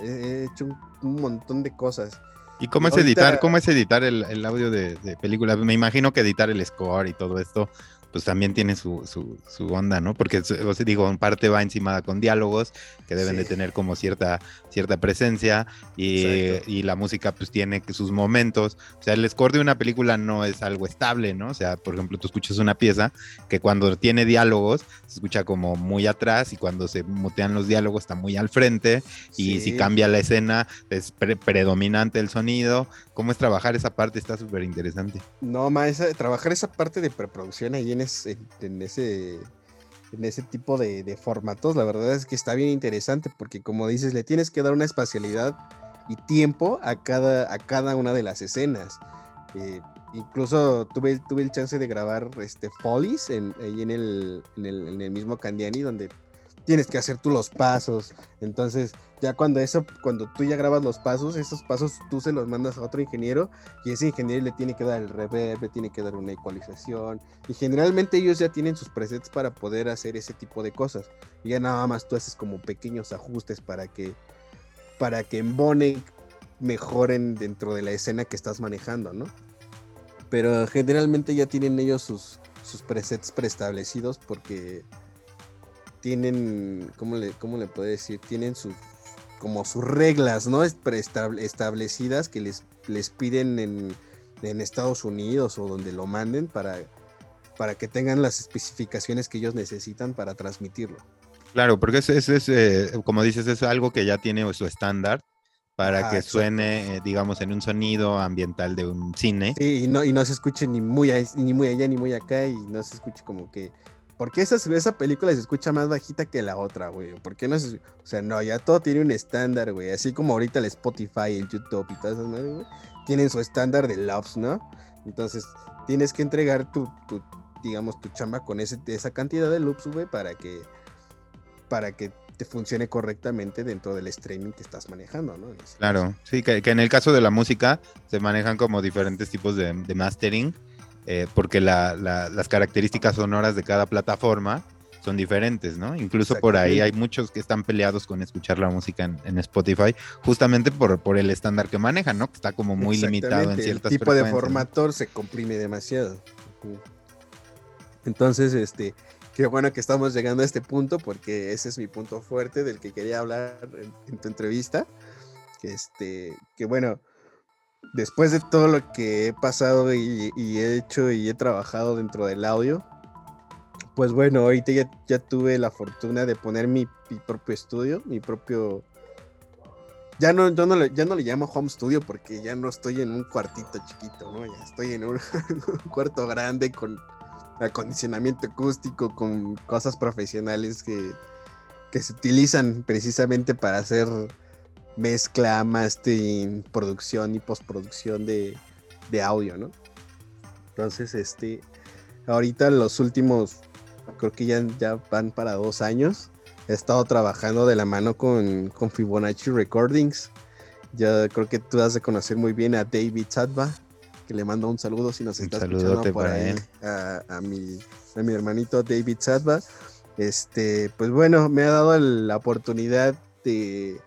he hecho un, montón de cosas. ¿Y cómo es editar, cómo es editar el, audio de, películas? Me imagino que editar el score y todo esto, pues también tiene su, su, su onda, ¿no? Porque, os digo, en parte va encima con diálogos que deben de tener como cierta, cierta presencia y, y, la música pues tiene sus momentos. O sea, el score de una película no es algo estable, ¿no? O sea, por ejemplo, tú escuchas una pieza que cuando tiene diálogos se escucha como muy atrás y cuando se mutean los diálogos está muy al frente y si cambia la escena es predominante el sonido. ¿Cómo es trabajar esa parte? Está súper interesante. No, más trabajar esa parte de preproducción ahí en en, ese, en ese tipo de, formatos, la verdad es que está bien interesante porque como dices, le tienes que dar una espacialidad y tiempo a cada, a cada una de las escenas. Eh, incluso tuve, tuve el chance de grabar este Follies en, ahí en el, en el, en el mismo Candiani, donde tienes que hacer tú los pasos. Entonces, ya cuando eso, cuando tú ya grabas los pasos, esos pasos tú se los mandas a otro ingeniero y ese ingeniero le tiene que dar el reverb, le tiene que dar una ecualización. Y generalmente ellos ya tienen sus presets para poder hacer ese tipo de cosas. Y ya nada más tú haces como pequeños ajustes para que, para que embone mejoren dentro de la escena que estás manejando, ¿no? Pero generalmente ya tienen ellos sus, sus presets preestablecidos porque tienen, ¿cómo le, cómo le puedo decir? Tienen sus, como sus reglas, ¿no? Establecidas que les, les piden en, Estados Unidos o donde lo manden para, para que tengan las especificaciones que ellos necesitan para transmitirlo. Claro, porque es, es, eh, como dices, es algo que ya tiene su estándar para que suene, eh, digamos, en un sonido ambiental de un cine. Sí, y no, y no se escuche ni muy, ni muy allá ni muy acá y no se escuche como que ¿Por qué esa, esa película se escucha más bajita que la otra, güey? ¿Por qué no se, O sea, no, ya todo tiene un estándar, güey. Así como ahorita el Spotify, el YouTube y todas esas madres, güey. Tienen su estándar de loves, ¿no? Entonces, tienes que entregar tu, digamos, tu chamba con ese, esa cantidad de loops, güey, para que, para que te funcione correctamente dentro del streaming que estás manejando, ¿no? Claro, sí, que, en el caso de la música se manejan como diferentes tipos de, de mastering eh, porque las características sonoras de cada plataforma son diferentes, ¿no? Incluso por ahí hay muchos que están peleados con escuchar la música en, Spotify, justamente por, por el estándar que manejan, ¿no? Que está como muy limitado en ciertas El tipo de formator se comprime demasiado. Entonces, este, qué bueno que estamos llegando a este punto, porque ese es mi punto fuerte del que quería hablar en, en tu entrevista. Que este, que bueno, después de todo lo que he pasado y, he hecho y he trabajado dentro del audio, pues bueno, ahorita ya, tuve la fortuna de poner mi, propio estudio, mi propio... Ya no, le, ya no le llamo home studio porque ya no estoy en un cuartito chiquito, ¿no? Ya estoy en un, cuarto grande con acondicionamiento acústico, con cosas profesionales que, que se utilizan precisamente para hacer mezcla, mastering, producción y postproducción de, de audio, ¿no? Entonces, este, ahorita los últimos, creo que ya, ya van para dos años, he estado trabajando de la mano con, con Fibonacci Recordings. Ya creo que tú has de conocer muy bien a David Sadba, que le mando un saludo si nos está escuchando por ahí, A, mi, a mi hermanito David Sadba. Este, pues bueno, me ha dado la oportunidad de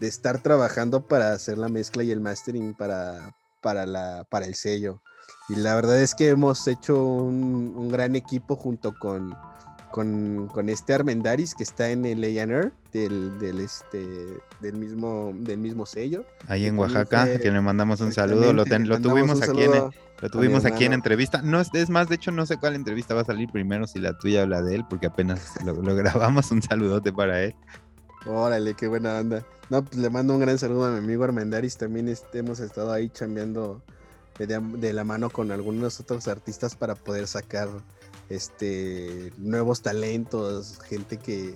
de estar trabajando para hacer la mezcla y el mastering para, para, la, para el sello. Y la verdad es que hemos hecho un, gran equipo junto con, con, este Armendaris que está en el A&R del, del, este, del, mismo, del mismo sello. Ahí en Oaxaca, a quien le mandamos un saludo. Lo, lo tuvimos aquí en, lo tuvimos aquí en entrevista. No, es más, de hecho, no sé cuál entrevista va a salir primero, si la tuya o la de él, porque apenas lo, lo grabamos. Un saludote para él. Órale, qué buena onda. No, pues le mando un gran saludo a mi amigo Armendaris. También este, hemos estado ahí chambeando de, la mano con algunos otros artistas para poder sacar este nuevos talentos, gente que,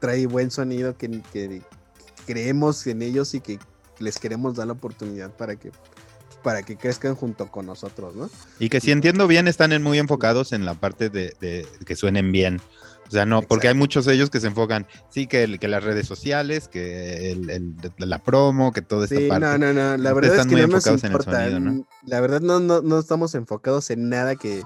trae buen sonido, que, creemos en ellos y que les queremos dar la oportunidad para que para que crezcan junto con nosotros, ¿no? Y que si entiendo bien, están muy enfocados en la parte de que suenen bien. O sea, no, porque hay muchos de ellos que se enfocan, sí, que, que las redes sociales, que el, la promo, que todo esta sí, parte. No, no, no, la verdad es que no nos importa. ¿no? La verdad no, no, no estamos enfocados en nada que,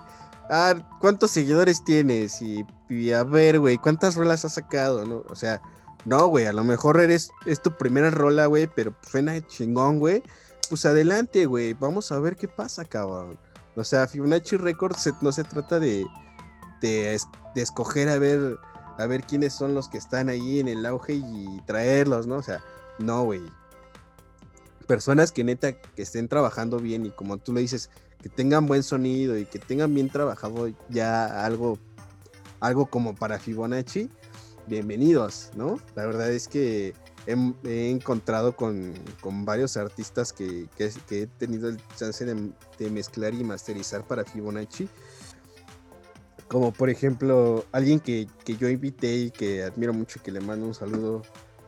ah, ¿cuántos seguidores tienes? Y, a ver, güey, ¿cuántas rolas has sacado? ¿no? O sea, no, güey, a lo mejor eres, es tu primera rola, güey, pero suena chingón, güey. Pues adelante, güey, vamos a ver qué pasa, cabrón. O sea, Fibonacci Records no se trata de, de, escoger a ver, a ver quiénes son los que están ahí en el auge y traerlos, ¿no? O sea, no, güey. Personas que neta que estén trabajando bien y como tú le dices, que tengan buen sonido y que tengan bien trabajado ya algo, algo como para Fibonacci, bienvenidos, ¿no? La verdad es que he, encontrado con, varios artistas que, he tenido el chance de, mezclar y masterizar para Fibonacci. Como por ejemplo, alguien que, yo invité y que admiro mucho y que le mando un saludo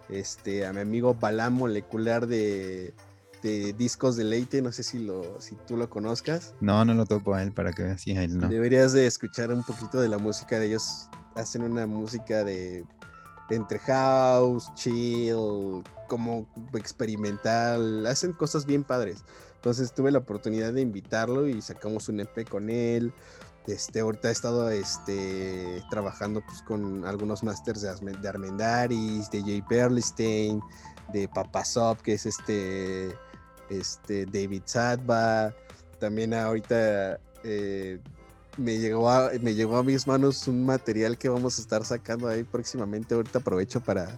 este, a mi amigo Balam Molecular de, Discos de Leite, no sé si, lo, si tú lo conozcas. No, no lo toco a él para que veas, él no. Deberías de escuchar un poquito de la música de ellos. Hacen una música de entre house, chill, como experimental, hacen cosas bien padres. Entonces tuve la oportunidad de invitarlo y sacamos un EP con él. Este, ahorita he estado este, trabajando pues, con algunos masters de, de Armendaris, de Jay Perlstein, de Papasop, que es este, este David Sadba. También ahorita eh, me llegó, a, me llegó a mis manos un material que vamos a estar sacando ahí próximamente. Ahorita aprovecho para,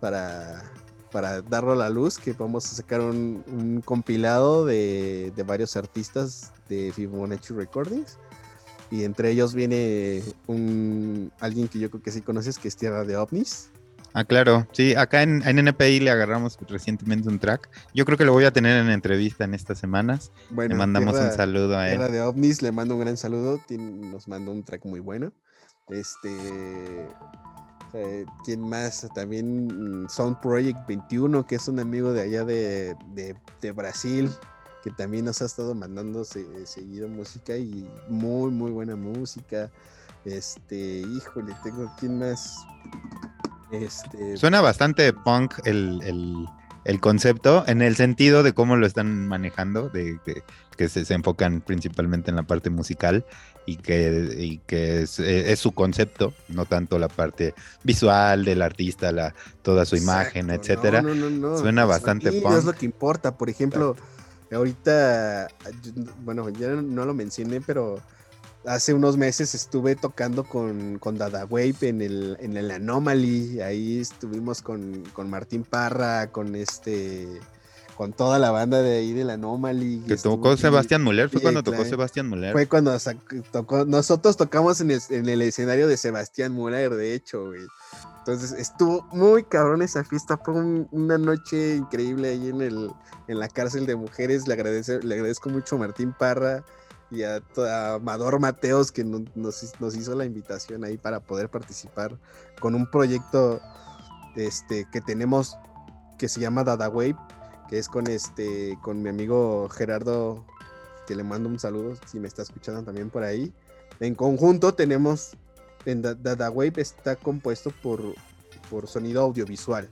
para, para darlo a la luz, que vamos a sacar un, compilado de, de, varios artistas de Fibonacci Recordings. Y entre ellos viene un alguien que yo creo que sí conoces, que es Tierra de OVNIs. Ah, claro. Sí, acá en, en, NPI le agarramos recientemente un track. Yo creo que lo voy a tener en entrevista en estas semanas. Bueno, le mandamos un saludo a él. de OVNIS, le mando un gran saludo. nos mandó un track muy bueno. Este. Eh, ¿Quién más? También mm, Sound Project 21, que es un amigo de allá de, de, Brasil, que también nos ha estado mandando seguido música y muy, muy buena música. Este, híjole, tengo quién más. Este, Suena bastante punk el, concepto, en el sentido de cómo lo están manejando, de, que se, enfocan principalmente en la parte musical y que, que es, su concepto, no tanto la parte visual del artista, la, toda su imagen, etcétera. Suena pues bastante punk. es lo que importa, por ejemplo, ahorita, bueno, ya no lo mencioné, pero hace unos meses estuve tocando con, con Dada Wave en el, en el Anomaly. Ahí estuvimos con, Martín Parra, con este con toda la banda de ahí del Anomaly. Que tocó Sebastián Muller, fue cuando tocó Sebastián Muller. Fue cuando tocó, nosotros tocamos en el, escenario de Sebastián Muller, de hecho, güey. Entonces estuvo muy cabrón esa fiesta, fue una noche increíble ahí en, el, en la cárcel de mujeres. Le, agradece, le agradezco mucho a Martín Parra y a, Amador Mateos que nos, hizo la invitación ahí para poder participar con un proyecto este, que tenemos que se llama Dada Wave, que es con, este, con mi amigo Gerardo, que le mando un saludo si me está escuchando también por ahí. En conjunto tenemos, en Dada Wave está compuesto por, por sonido audiovisual.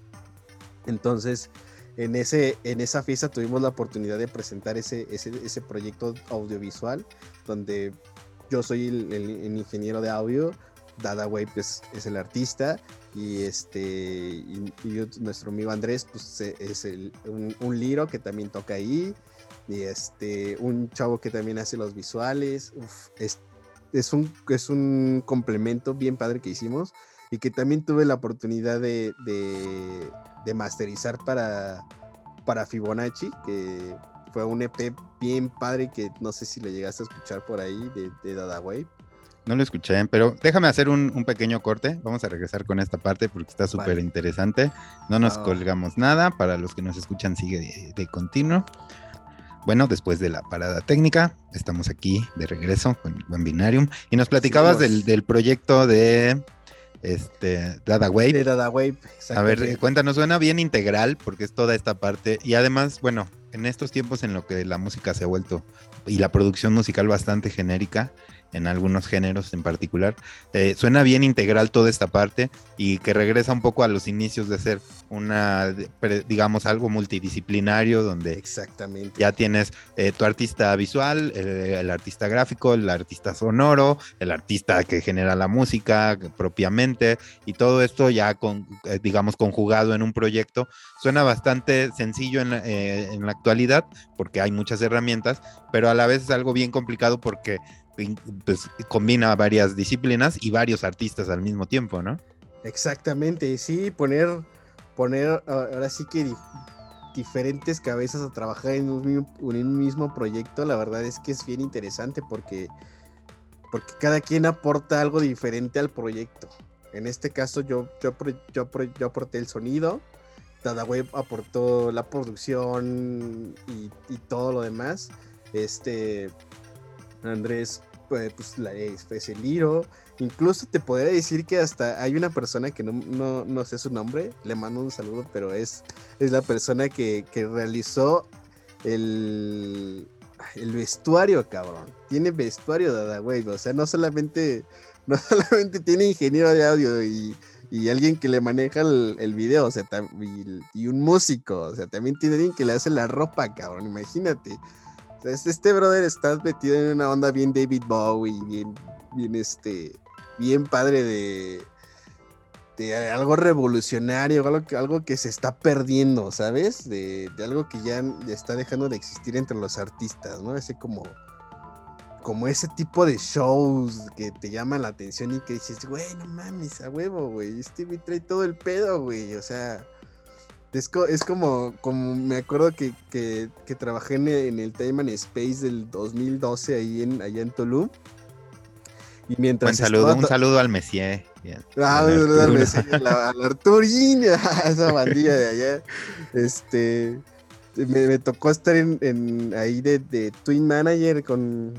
Entonces, en, ese, en esa fiesta tuvimos la oportunidad de presentar ese, ese, proyecto audiovisual donde yo soy el, ingeniero de audio, Dada Wave es, el artista y este nuestro amigo Andrés pues es un, liro que también toca ahí y este un chavo que también hace los visuales es, es, un, es un complemento bien padre que hicimos y que también tuve la oportunidad de, de, masterizar para, para Fibonacci, que fue un EP bien padre que no sé si le llegaste a escuchar por ahí de, de Dada Wave. No lo escuché, pero déjame hacer un, pequeño corte. Vamos a regresar con esta parte porque está súper interesante. No nos colgamos nada. Para los que nos escuchan, sigue de, continuo. Bueno, después de la parada técnica, estamos aquí de regreso con el buen Binarium. Y nos platicabas del, del, proyecto de este, Dada Wave. De Dada Wave, A ver, cuéntanos, suena bien integral porque es toda esta parte. Y además, bueno, en estos tiempos en lo que la música se ha vuelto y la producción musical bastante genérica, en algunos géneros en particular. Eh, suena bien integral toda esta parte y que regresa un poco a los inicios de ser una, digamos, algo multidisciplinario donde Exactamente. ya tienes eh, tu artista visual, el artista gráfico, el artista sonoro, el artista que genera la música propiamente y todo esto ya, con, eh, digamos, conjugado en un proyecto. Suena bastante sencillo en en la actualidad porque hay muchas herramientas, pero a la vez es algo bien complicado porque pues, combina varias disciplinas y varios artistas al mismo tiempo, ¿no? Exactamente, sí, poner, poner ahora sí que diferentes cabezas a trabajar en un, mismo proyecto, la verdad es que es bien interesante porque, porque cada quien aporta algo diferente al proyecto. En este caso yo, yo, yo, aporté el sonido, Web aportó la producción y todo lo demás. Este, Andrés, pues, la, es el Liro. Incluso te podría decir que hasta hay una persona que no, no, sé su nombre, le mando un saludo, pero es, es la persona que, que realizó el, el vestuario, cabrón. Tiene vestuario Dada Wave, o sea, no solamente, no solamente tiene ingeniero de audio y, y alguien que le maneja el, el video, o sea, y, un músico, o sea, también tiene alguien que le hace la ropa, cabrón, imagínate. Este brother está metido en una onda bien David Bowie, bien, bien este, bien padre de, de algo revolucionario, algo que, algo que se está perdiendo, ¿sabes? De, algo que ya, está dejando de existir entre los artistas, ¿no? Ese como, como ese tipo de shows que te llaman la atención y que dices, güey, no mames, a huevo, güey, este me trae todo el pedo, güey, o sea es, como, como me acuerdo que, trabajé en el, Time and Space del 2012 ahí en, allá en Tulum. Y mientras. Un saludo, un saludo al Messier. Ah, un saludo al Messier, a la, a esa bandilla de allá. Este. Me, tocó estar en, ahí de, Twin Manager con,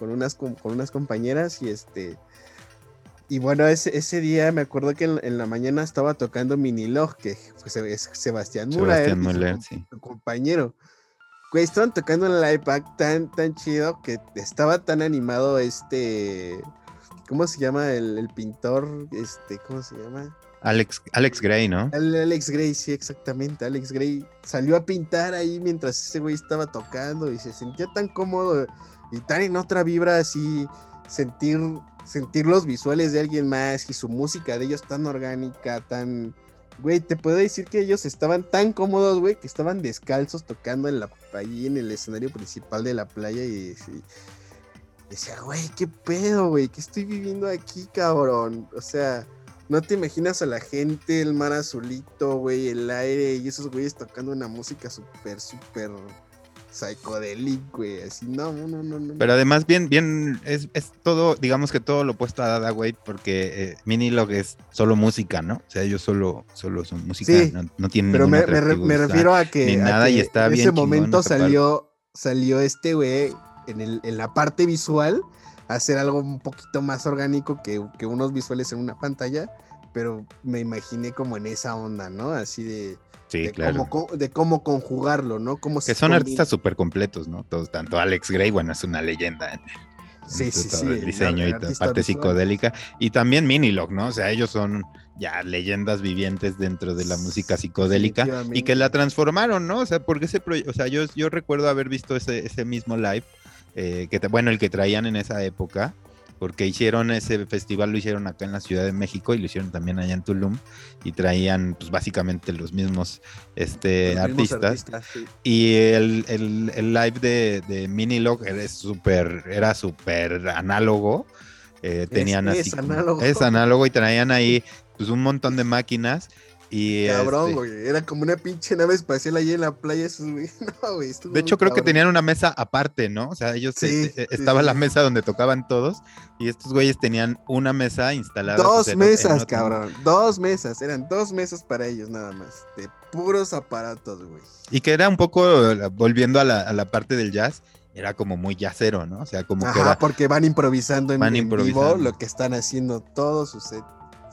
unas, con unas compañeras y este y bueno, ese, ese día me acuerdo que en, la mañana estaba tocando Minilog, que es Sebastián Muller, Sebastián Muller sí. compañero. Güey, estaban tocando en el iPad tan, tan chido que estaba tan animado este. ¿Cómo se llama el, pintor? Este, ¿cómo se llama? Alex, Alex Gray, ¿no? Alex Gray, sí, exactamente. Alex Gray salió a pintar ahí mientras ese güey estaba tocando y se sentía tan cómodo y tan en otra vibra así, sentir sentir los visuales de alguien más y su música de ellos tan orgánica, tan... Güey, te puedo decir que ellos estaban tan cómodos, güey, que estaban descalzos tocando en la, ahí en el escenario principal de la playa y, decía, güey, qué pedo, güey, ¿qué estoy viviendo aquí, cabrón? O sea, no te imaginas a la gente, el mar azulito, güey, el aire y esos güeyes tocando una música súper, súper psicodélico, güey, así, no, no, no, no. Pero además, bien, bien, es, es todo, digamos que todo lo opuesto a Dada, güey, porque eh, Minilog es solo música, ¿no? O sea, ellos solo, solo son música, no, no, tienen Pero me, me, refiero a que, nada, y está en ese momento salió, salió este güey en, el, en la parte visual a hacer algo un poquito más orgánico que, que unos visuales en una pantalla, pero me imaginé como en esa onda, ¿no? Así de Sí, claro. Cómo, de cómo conjugarlo, ¿no? Cómo que son artistas súper completos, ¿no? Todos, tanto Alex Gray, bueno, es una leyenda en sí, sí, sí, el diseño y parte psicodélica. Y también Minilog, ¿no? O sea, ellos son ya leyendas vivientes dentro de la música psicodélica y que la transformaron, ¿no? O sea, porque ese proyecto, o sea, yo, yo recuerdo haber visto ese, ese mismo live, eh, que bueno, el que traían en esa época, porque hicieron ese festival, lo hicieron acá en la Ciudad de México y lo hicieron también allá en Tulum y traían pues básicamente los mismos este, artistas. Y el, live de, de Minilog era súper era super análogo. Eh, tenían así análogo. es análogo y traían ahí pues un montón de máquinas Cabrón, este güey. Era como una pinche nave espacial ahí en la playa. No, güey. De hecho, creo que tenían una mesa aparte, ¿no? O sea, ellos eh, eh, estaba la mesa donde tocaban todos y estos güeyes tenían una mesa instalada. Dos mesas, cabrón. Dos mesas. Eran dos mesas para ellos nada más. De puros aparatos, güey. Y que era un poco, volviendo a la, parte del jazz, era como muy jazzero, ¿no? O sea, como Ajá, que porque van improvisando en, vivo lo que están haciendo todos sus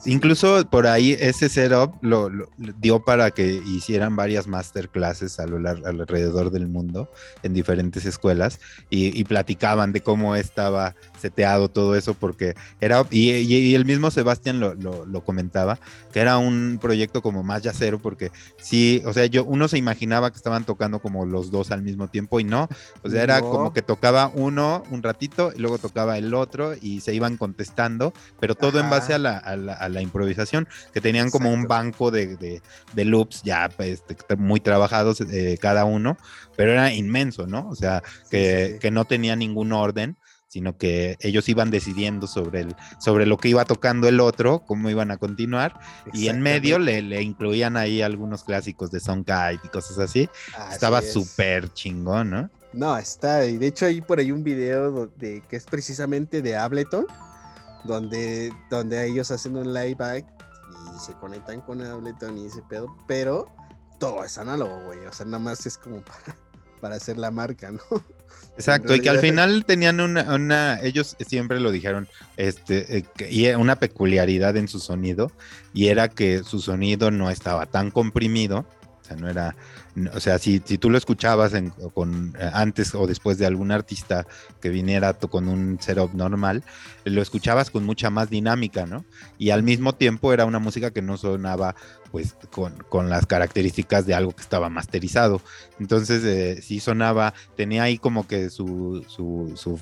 Incluso por ahí ese setup lo, lo- dio para que hicieran varias masterclasses a lo lar- alrededor del mundo en diferentes escuelas y platicaban de cómo estaba seteado todo eso porque era y, y- y el mismo Sebastián lo, lo- lo comentaba que era un proyecto como más yacero porque sí, o sea, yo uno se imaginaba que estaban tocando como los dos al mismo tiempo y no, o sea, era No. como que tocaba uno un ratito y luego tocaba el otro y se iban contestando, pero todo en base a la, a la- a la improvisación, que tenían como un banco de, de- de loops ya pues, muy trabajados eh, cada uno, pero era inmenso, ¿no? O sea, que, sí, sí. que no tenía ningún orden sino que ellos iban decidiendo sobre, el, sobre lo que iba tocando el otro, cómo iban a continuar, y en medio le, le incluían ahí algunos clásicos de Soundkite y cosas así. Así Estaba es. súper chingón, ¿no? No, está. Y de hecho hay por ahí un video de, que es precisamente de Ableton, donde, donde ellos hacen un live back y se conectan con Ableton y ese pedo, pero todo es análogo, güey. O sea, nada más es como para, para hacer la marca, ¿no? Exacto, y que al final tenían una, una- ellos siempre lo dijeron, este, eh, y una peculiaridad en su sonido, y era que su sonido no estaba tan comprimido, o sea, no era, o sea, si, si tú lo escuchabas en- con, eh, antes o después de algún artista que viniera con un setup normal, lo escuchabas con mucha más dinámica, ¿no? Y al mismo tiempo era una música que no sonaba pues con, con las características de algo que estaba masterizado. Entonces eh, sí sonaba, tenía ahí como que su, su, su,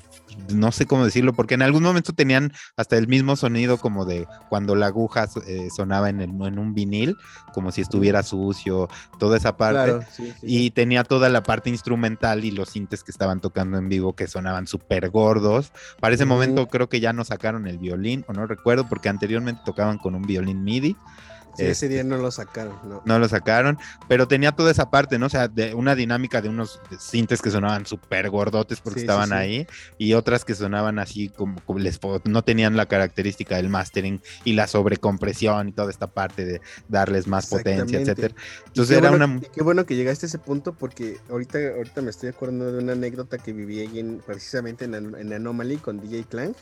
no sé cómo decirlo, porque en algún momento tenían hasta el mismo sonido como de cuando la aguja eh, sonaba en, el, en un vinil, como si estuviera sucio, toda esa parte. Claro, sí, sí. Y tenía toda la parte instrumental y los sintes que estaban tocando en vivo que sonaban súper gordos. Para ese momento creo que ya no sacaron el violín, o no recuerdo, porque anteriormente tocaban con un violín MIDI. Sí, ese este, día no lo sacaron, ¿no? no lo sacaron, pero tenía toda esa parte, ¿no? O sea, de una dinámica de unos sintes que sonaban súper gordotes porque Sí, estaban sí. ahí y otras que sonaban así como, como les, no tenían la característica del mastering y la sobrecompresión y toda esta parte de darles más potencia, etcétera. Entonces era bueno, una qué bueno que llegaste a ese punto porque ahorita, ahorita me estoy acordando de una anécdota que viví ahí en, precisamente en, en Anomaly con DJ Clank,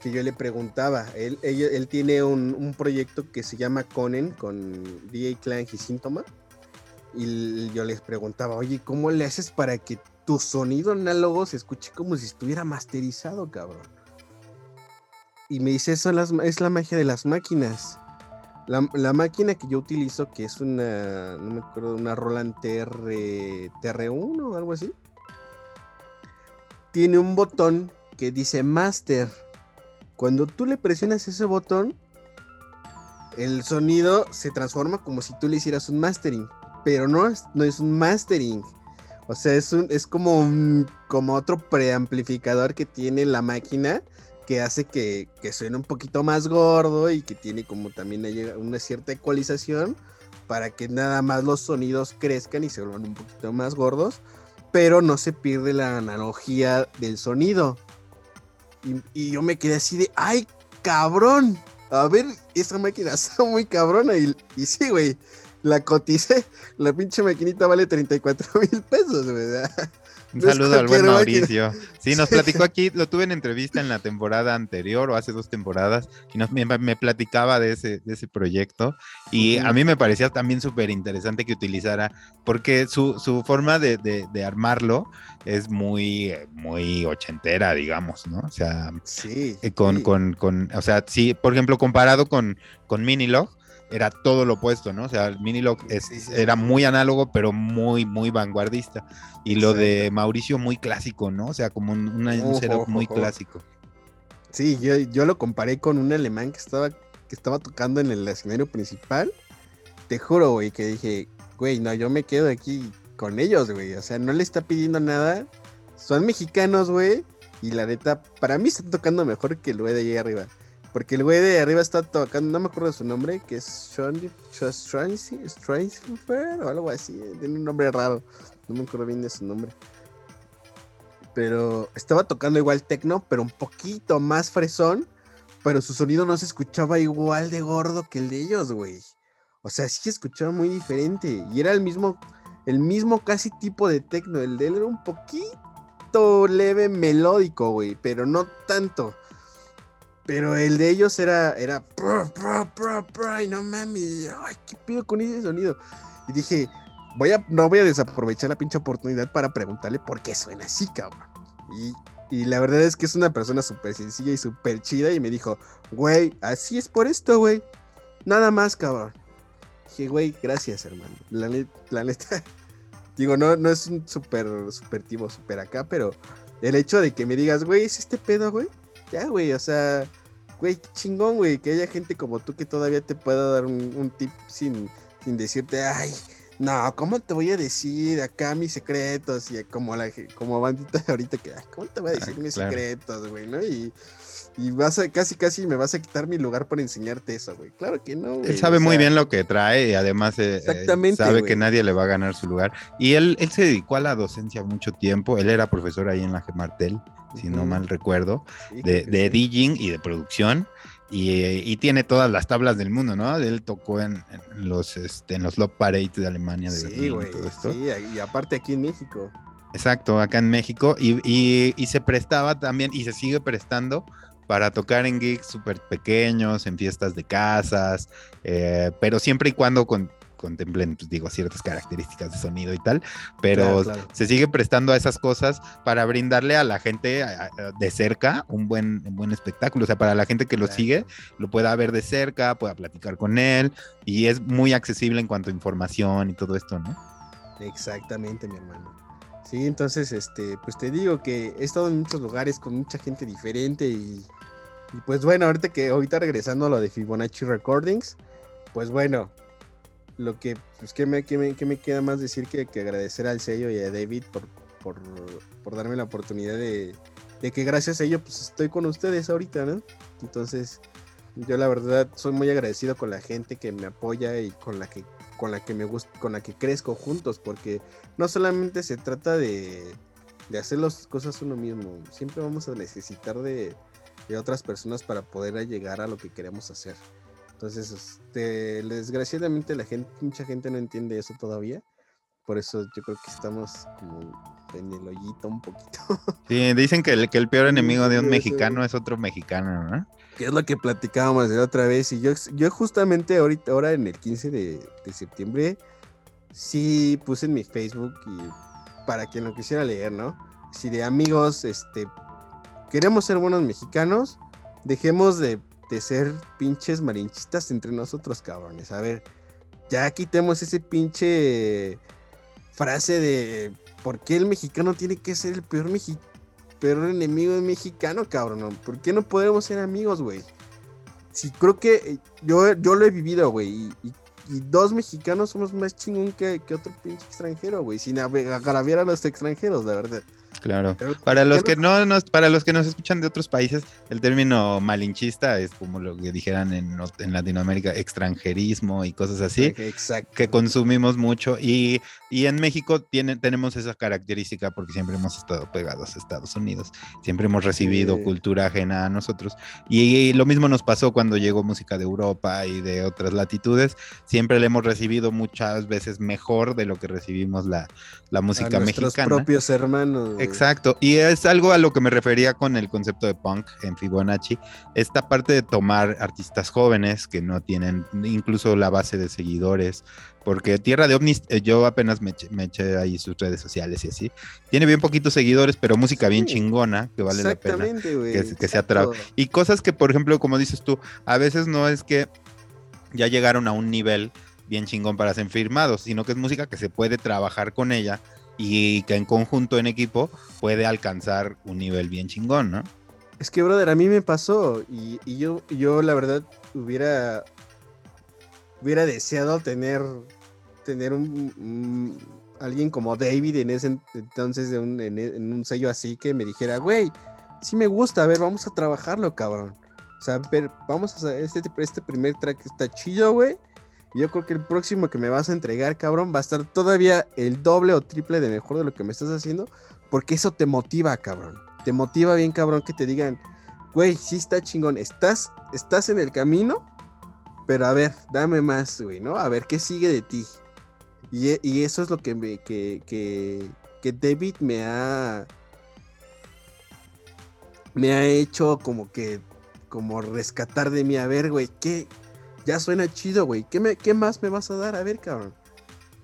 que yo le preguntaba, él, él tiene un, un proyecto que se llama Conen con DJ Clank y Síntoma, y yo les preguntaba, oye, ¿cómo le haces para que tu sonido análogo se escuche como si estuviera masterizado, cabrón? Y me dice, eso es la magia de las máquinas. La, la máquina que yo utilizo, que es una, no me acuerdo, una Roland TR, TR1 o algo así, tiene un botón que dice Master. Cuando tú le presionas ese botón, el sonido se transforma como si tú le hicieras un mastering, pero no es, no es un mastering. O sea, es, un, es como, un, como otro preamplificador que tiene la máquina que hace que, que suene un poquito más gordo y que tiene como también una cierta ecualización para que nada más los sonidos crezcan y se vuelvan un poquito más gordos, pero no se pierde la analogía del sonido. Y, y yo me quedé así de, ¡ay, cabrón! A ver, esa máquina está muy cabrona. Y, y sí, güey, la coticé. La pinche maquinita vale 34 mil pesos, güey. Un No saludo al buen cualquier máquina. Mauricio. Sí, nos platicó aquí, lo tuve en entrevista en la temporada anterior o hace dos temporadas y nos, me, me platicaba de ese, de ese proyecto y a mí me parecía también súper interesante que utilizara, porque su, su forma de, de- de armarlo es muy, muy ochentera, digamos, ¿no? O sea, Sí. eh, con, sí. con, con, o sea, sí, por ejemplo, comparado con, con Minilog, era todo lo opuesto, ¿no? O sea, el Minilog es- era muy análogo, pero muy, muy vanguardista. Y lo de Mauricio muy clásico, ¿no? O sea, como un, una- un Ojo, setup ojo, muy ojo. clásico. Sí, yo, yo lo comparé con un alemán que estaba, que estaba tocando en el escenario principal. Te juro, güey, que dije, güey, no, yo me quedo aquí con ellos, güey. O sea, no le está pidiendo nada. Son mexicanos, güey. Y la neta, para mí está tocando mejor que el güey de ahí arriba. Porque el güey de arriba está tocando, no me acuerdo de su nombre, que es Sean Stranger o algo así. Tiene un nombre raro. No me acuerdo bien de su nombre. Pero estaba tocando igual techno, pero un poquito más fresón. Pero su sonido no se escuchaba igual de gordo que el de ellos, güey. O sea, sí se escuchaba muy diferente. Y era el mismo, el mismo casi tipo de techno. El de él era un poquito leve melódico, güey. Pero no tanto. Pero el de ellos era, era, y no mames, ay, qué pido con ese sonido. Y dije, voy a, no voy a desaprovechar la pinche oportunidad para preguntarle por qué suena así, cabrón. Y, y la verdad es que es una persona súper sencilla y súper chida y me dijo, güey, así es por esto, güey. Nada más, cabrón. Dije, güey, gracias, hermano. La, neta, digo, no, no es un súper, súper tipo, súper acá, pero el hecho de que me digas, güey, es este pedo, güey. Ya, güey, o sea, güey, chingón, güey, que haya gente como tú que todavía te pueda dar un, tip sin, sin decirte, ay, no, ¿cómo te voy a decir acá mis secretos? Y como la como bandita ahorita que, ay, ¿cómo te voy a decir mis secretos, güey, no? Y, y vas a, casi, casi me vas a quitar mi lugar por enseñarte eso, güey. Claro que no, Él sabe muy bien lo que trae y además eh, eh, sabe que nadie le va a ganar su lugar. Y él, él se dedicó a la docencia mucho tiempo. Él era profesor ahí en la Gemartel, si no mal recuerdo, de, de DJing y de producción. Y, tiene todas las tablas del mundo, ¿no? Él tocó en, los este, en los Love Parades de Alemania, de sí, güey, Sí, y aparte aquí en México. Exacto, acá en México. Y, y, se prestaba también, y se sigue prestando para tocar en gigs súper pequeños, en fiestas de casas, eh, pero siempre y cuando con, contemplen, pues digo, ciertas características de sonido y tal, pero se sigue prestando a esas cosas para brindarle a la gente de cerca un buen, buen espectáculo, o sea, para la gente que lo sigue, lo pueda ver de cerca, pueda platicar con él, y es muy accesible en cuanto a información y todo esto, ¿no? Exactamente, mi hermano. Sí, entonces, este, pues te digo que he estado en muchos lugares con mucha gente diferente y y pues bueno, ahorita que ahorita regresando a lo de Fibonacci Recordings, pues bueno, lo que pues que me, que me, me, queda más decir que, que, agradecer al sello y a David por, por, por darme la oportunidad de, de, que gracias a ello pues estoy con ustedes ahorita, ¿no? Entonces, yo la verdad soy muy agradecido con la gente que me apoya y con la que con la que me gusta, con la que crezco juntos, porque no solamente se trata de, de hacer las cosas uno mismo, siempre vamos a necesitar de, de otras personas para poder llegar a lo que queremos hacer. Entonces, este, desgraciadamente la gente, mucha gente no entiende eso todavía. Por eso yo creo que estamos como en el hoyito un poquito. Sí, dicen que el, que el peor enemigo de un mexicano es otro mexicano, ¿no? Que es lo que platicábamos de otra vez. Y yo, yo justamente ahorita, ahora en el 15 de, de septiembre, sí puse en mi Facebook y para quien lo quisiera leer, ¿no? Si de amigos, este, queremos ser buenos mexicanos, dejemos de, ser pinches marinchistas entre nosotros, cabrones. A ver, ya quitemos ese pinche frase de por qué el mexicano tiene que ser el peor, peor enemigo del mexicano, cabrón. ¿Por qué no podemos ser amigos, güey? Sí, creo que eh, yo, yo lo he vivido, güey. Y, dos mexicanos somos más chingón que, que otro pinche extranjero, güey. Sin agraviar a los extranjeros, la verdad. Claro. para los que no nos, para los que nos escuchan de otros países, el término malinchista es como lo que dijeran en, en Latinoamérica, extranjerismo y cosas así, que consumimos mucho. Y, y en México tiene, tenemos esa característica porque siempre hemos estado pegados a Estados Unidos, siempre hemos recibido cultura ajena a nosotros. Y, lo mismo nos pasó cuando llegó música de Europa y de otras latitudes, siempre le hemos recibido muchas veces mejor de lo que recibimos la, la música a nuestros propios hermanos. Exacto, y es algo a lo que me refería con el concepto de punk en Fibonacci, esta parte de tomar artistas jóvenes que no tienen incluso la base de seguidores, porque Tierra de OVNIs, eh, yo apenas me, eché ahí sus redes sociales y así, tiene bien poquitos seguidores, pero música bien chingona, que vale la pena que, que sea Y cosas que, por ejemplo, como dices tú, a veces no es que ya llegaron a un nivel bien chingón para ser firmados, sino que es música que se puede trabajar con ella y que en conjunto, en equipo, puede alcanzar un nivel bien chingón, ¿no? Es que, brother, a mí me pasó y, yo, yo la verdad hubiera, hubiera deseado tener, tener un, alguien como David en ese entonces en, un sello así que me dijera, güey, sí me gusta, a ver, vamos a trabajarlo, cabrón. O sea, vamos a este, este primer track está chido, güey yo creo que el próximo que me vas a entregar, cabrón, va a estar todavía el doble o triple de mejor de lo que me estás haciendo. Porque eso te motiva, cabrón. Te motiva bien, cabrón, que te digan, güey, sí está chingón. Estás, estás en el camino, pero a ver, dame más, güey, ¿no? A ver, ¿qué sigue de ti? Y, eso es lo que, me, que, que, que David me ha, me ha hecho como que como rescatar de mí, a ver, güey, ¿qué? Ya suena chido, güey, ¿qué, ¿qué más me vas a dar? A ver, cabrón.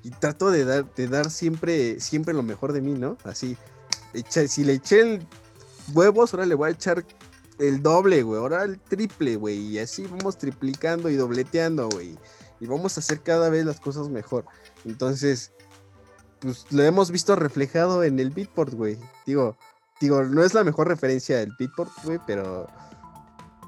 Y trato de dar, de dar siempre, siempre lo mejor de mí, ¿no? Así, si le eché el huevos, ahora le voy a echar el doble, güey, ahora el triple, güey, y así vamos triplicando y dobleteando, güey. Y vamos a hacer cada vez las cosas mejor. Entonces, pues lo hemos visto reflejado en el Beatport, güey. Digo, digo, no es la mejor referencia del Beatport, güey, pero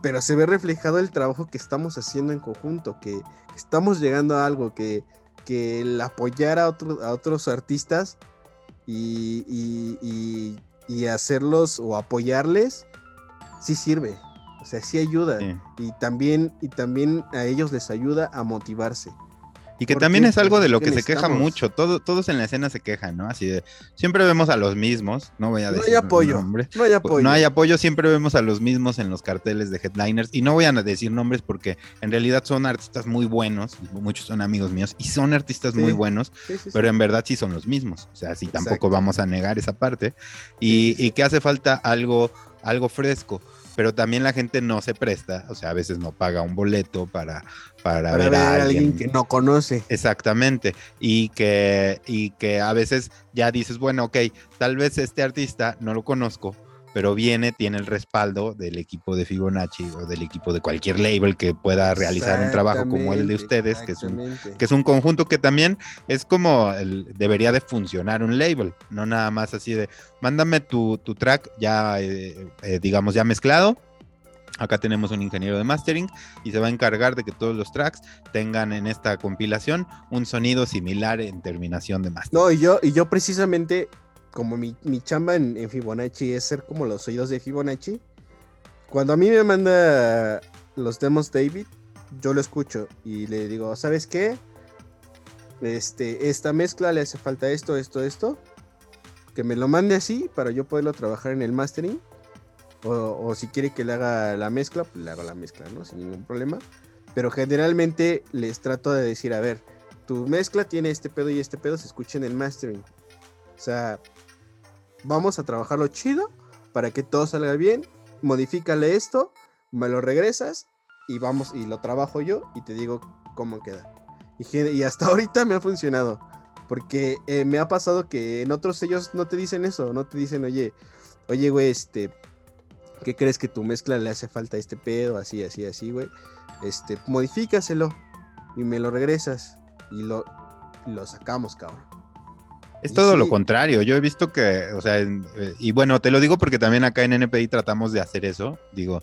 pero se ve reflejado el trabajo que estamos haciendo en conjunto, que estamos llegando a algo, que, que el apoyar a, a otros artistas y, y, y, hacerlos o apoyarles, sí sirve, o sea, sí ayuda. Y, también, y también a ellos les ayuda a motivarse. Y que también es algo de lo que se queja mucho. Todo, todos en la escena se quejan, ¿no? Así de. Siempre vemos a los mismos. No voy a decir. No hay apoyo. Nombres. No hay apoyo. No hay apoyo. Siempre vemos a los mismos en los carteles de headliners. Y no voy a decir nombres porque en realidad son artistas muy buenos. Muchos son amigos míos. Y son artistas muy buenos. pero en verdad sí son los mismos. O sea, sí tampoco vamos a negar esa parte. Y, y que hace falta algo, algo fresco pero también la gente no se presta, o sea, a veces no paga un boleto para, para, ver, a alguien, que no conoce. Exactamente, y que, y que a veces ya dices, bueno, ok, tal vez este artista no lo conozco, pero viene, tiene el respaldo del equipo de Fibonacci o del equipo de cualquier label que pueda realizar un trabajo como el de ustedes, que es un, que es un conjunto que también es como el, debería de funcionar un label, no nada más así de, mándame tu, track ya, eh, eh, digamos, ya mezclado. Acá tenemos un ingeniero de mastering y se va a encargar de que todos los tracks tengan en esta compilación un sonido similar en terminación de mastering. No, y yo, y yo precisamente como mi, chamba en, Fibonacci es ser como los oídos de Fibonacci, cuando a mí me manda los demos David, yo lo escucho y le digo, ¿sabes qué? Este, esta mezcla le hace falta esto, esto, esto. Que me lo mande así para yo poderlo trabajar en el mastering. O, si quiere que le haga la mezcla, pues le hago la mezcla, ¿no? Sin ningún problema. Pero generalmente les trato de decir, a ver, tu mezcla tiene este pedo y este pedo, se escucha en el mastering. O sea, vamos a trabajarlo chido para que todo salga bien, modifícale esto, me lo regresas y vamos y lo trabajo yo y te digo cómo queda. Y, hasta ahorita me ha funcionado, porque eh, me ha pasado que en otros sellos no te dicen eso, no te dicen, oye, oye, güey, este, ¿qué crees que tu mezcla le hace falta a este pedo? Así, así, así, güey. Este, modifícaselo y me lo regresas y lo, lo sacamos, cabrón. Es todo lo contrario. Yo he visto que, o sea, eh, y bueno, te lo digo porque también acá en NPI tratamos de hacer eso. Digo,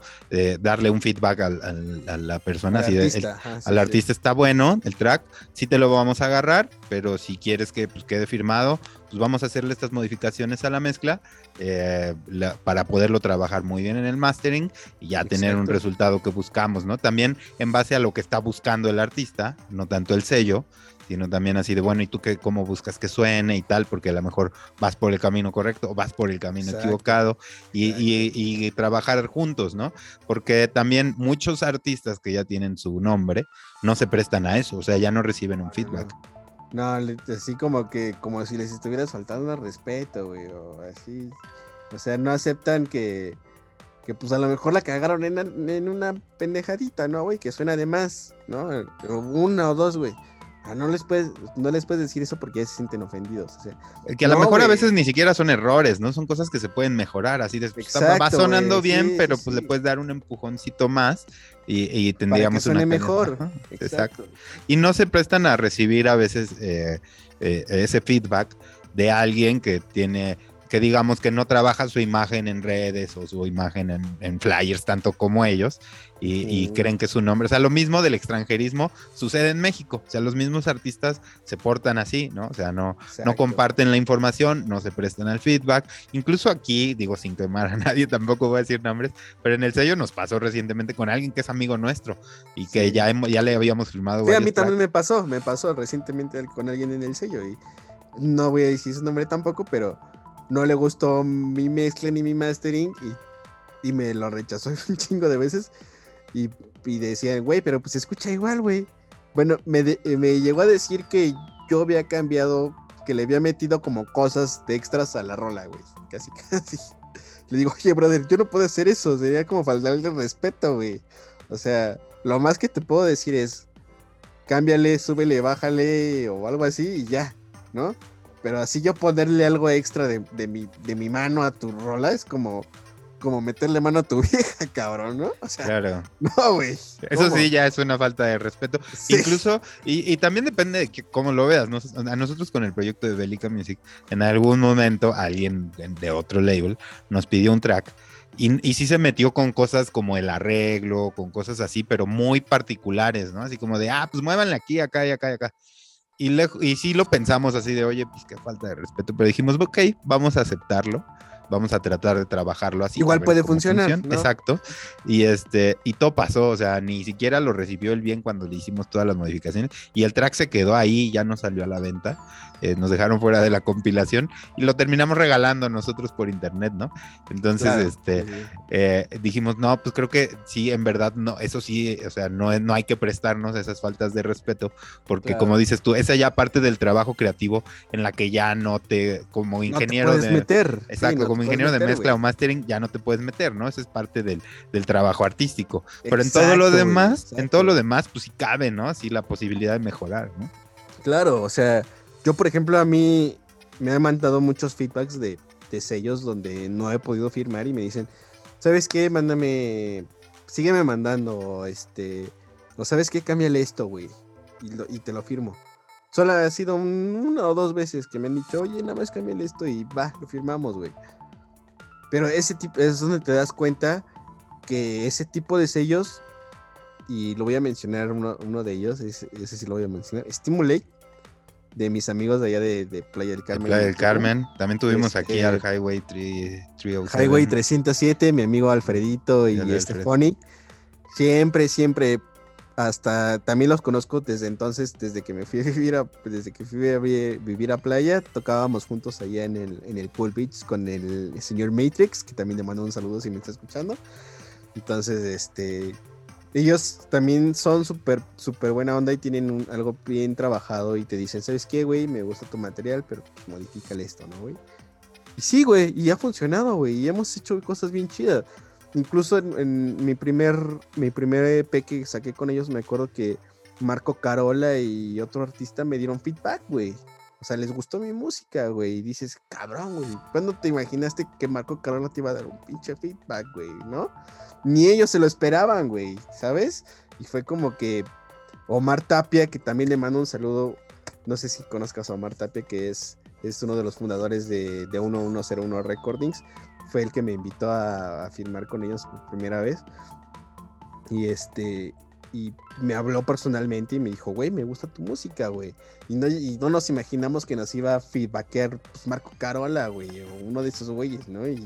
darle un feedback a la persona. Al artista, al artista está bueno el track, sí te lo vamos a agarrar, pero si quieres que pues, quede firmado, pues vamos a hacerle estas modificaciones a la mezcla eh, para poderlo trabajar muy bien en el mastering y ya tener un resultado que buscamos, ¿no? También en base a lo que está buscando el artista, no tanto el sello sino también así de, bueno, ¿y tú qué, cómo buscas que suene y tal? Porque a lo mejor vas por el camino correcto o vas por el camino equivocado y, y, trabajar juntos, ¿no? Porque también muchos artistas que ya tienen su nombre no se prestan a eso, o sea, ya no reciben un feedback. No, así como que, como si les estuvieras faltando el respeto, güey, o así. O sea, no aceptan que, que pues a lo mejor la cagaron en, en una pendejadita, ¿no, güey? Que suena de más, ¿no? Una o dos, güey. Ah, no les puedes, no les puedes decir eso porque ya se sienten ofendidos. O sea, que a lo mejor a veces ni siquiera son errores, ¿no? Son cosas que se pueden mejorar. Así de, va sonando bien, pero pues le puedes dar un empujoncito más y, tendríamos Para que suene mejor. exacto. Y no se prestan a recibir a veces eh, eh, ese feedback de alguien que tiene que digamos que no trabaja su imagen en redes o su imagen en, flyers tanto como ellos y, creen que su nombre, o sea, lo mismo del extranjerismo sucede en México, o sea, los mismos artistas se portan así, ¿no? O sea, no, no comparten la información, no se prestan al feedback, incluso aquí, digo, sin quemar a nadie, tampoco voy a decir nombres, pero en el sello nos pasó recientemente con alguien que es amigo nuestro y que ya, ya le habíamos filmado. Sí, a mí también me pasó, me pasó recientemente con alguien en el sello y no voy a decir su nombre tampoco, pero no le gustó mi mezcla ni mi mastering y, me lo rechazó un chingo de veces. Y, y decían, güey, pero pues escucha igual, güey. Bueno, me, me llegó a decir que yo había cambiado, que le había metido como cosas de extras a la rola, güey. Casi, casi. Le digo, oye, brother, yo no puedo hacer eso, sería como faltarle respeto, güey. O sea, lo más que te puedo decir es, cámbiale, súbele, bájale o algo así y ya, ¿no? Pero así yo ponerle algo extra de, de, mi, de mi mano a tu rola es como, como meterle mano a tu vieja, cabrón, ¿no? O sea, Claro. no, güey. Eso sí, ya es una falta de respeto. Sí. Incluso, y, y también depende de que- cómo lo veas. Nos- a nosotros con el proyecto de Belica Music, en algún momento alguien de- de otro label nos pidió un track y, y sí se metió con cosas como el arreglo, con cosas así, pero muy particulares, ¿no? Así como de, ah, pues muévanle aquí, acá y acá y acá. Y, lejo- y sí lo pensamos así de, oye, pues qué falta de respeto, pero dijimos, ok, vamos a aceptarlo. Vamos a tratar de trabajarlo así. Igual puede funcionar, funciona". ¿no? Exacto. Y este, y todo pasó, o sea, ni siquiera lo recibió el bien cuando le hicimos todas las modificaciones. Y el track se quedó ahí, ya no salió a la venta. Eh, nos dejaron fuera de la compilación y lo terminamos regalando nosotros por internet, ¿no? Entonces, Claro, este, sí, sí. eh, dijimos, no, pues creo que sí, en verdad, no, eso sí, o sea, no, no hay que prestarnos esas faltas de respeto, porque Claro. como dices tú, esa ya parte del trabajo creativo en la que ya no te, como No te ingeniero puedes de... meter. sí, Exacto, no como ingeniero de mezcla o mastering ya no te puedes meter, ¿no? Eso es parte del, del trabajo artístico. Pero en todo lo Exacto, demás, en todo lo demás, pues sí cabe, ¿no? Así la posibilidad de mejorar, ¿no? Claro, o sea, yo por ejemplo a mí me han mandado muchos feedbacks de, sellos donde no he podido firmar y me dicen, ¿sabes qué? Mándame, sígueme mandando, este, o sabes qué, cámbiale esto, güey, y, te lo firmo. Solo ha sido un- una o dos veces que me han dicho, oye, nada más cámbiale esto y va, lo firmamos, güey. Pero ese tipo es donde te das cuenta que ese tipo de sellos, y lo voy a mencionar uno, uno de ellos, ese, ese sí lo voy a mencionar, Stimulate, de mis amigos de allá de, de Playa del Carmen. Playa del. Carmen. También tuvimos Este, aquí al Highway 3, 307. Highway 307, mi amigo Alfredito y. Estefoni. Siempre, siempre, hasta también los conozco desde entonces, desde que me fui a vivir a, desde que fui a vi- vivir a playa, tocábamos juntos allá en el, en el Pool Beach con el señor Matrix, que también le mando un saludo si me está escuchando. Entonces, este, ellos también son súper, súper buena onda y tienen algo bien trabajado y te dicen, ¿sabes qué, güey? Me gusta tu material, pero modifícale esto, ¿no, güey? Y sí, güey, y ha funcionado, güey, y hemos hecho cosas bien chidas. Incluso en, en mi primer mi primer EP que saqué con ellos, me acuerdo que Marco Carola y otro artista me dieron feedback, güey. O sea, les gustó mi música, güey. Y dices, cabrón, güey. ¿Cuándo te imaginaste que Marco Carola te iba a dar un pinche feedback, güey? ¿No? Ni ellos se lo esperaban, güey, ¿sabes? Y fue como que Omar Tapia, que también le mando un saludo. No sé si conozcas a Omar Tapia, que es, es uno de los fundadores de, de 1101 Recordings. Fue el que me invitó a, a firmar con ellos por primera vez. Y este. Y me habló personalmente y me dijo, güey, me gusta tu música, güey. Y no, no nos imaginamos que nos iba a feedbackear pues, Marco Carola, güey, o uno de esos güeyes, ¿no? Y,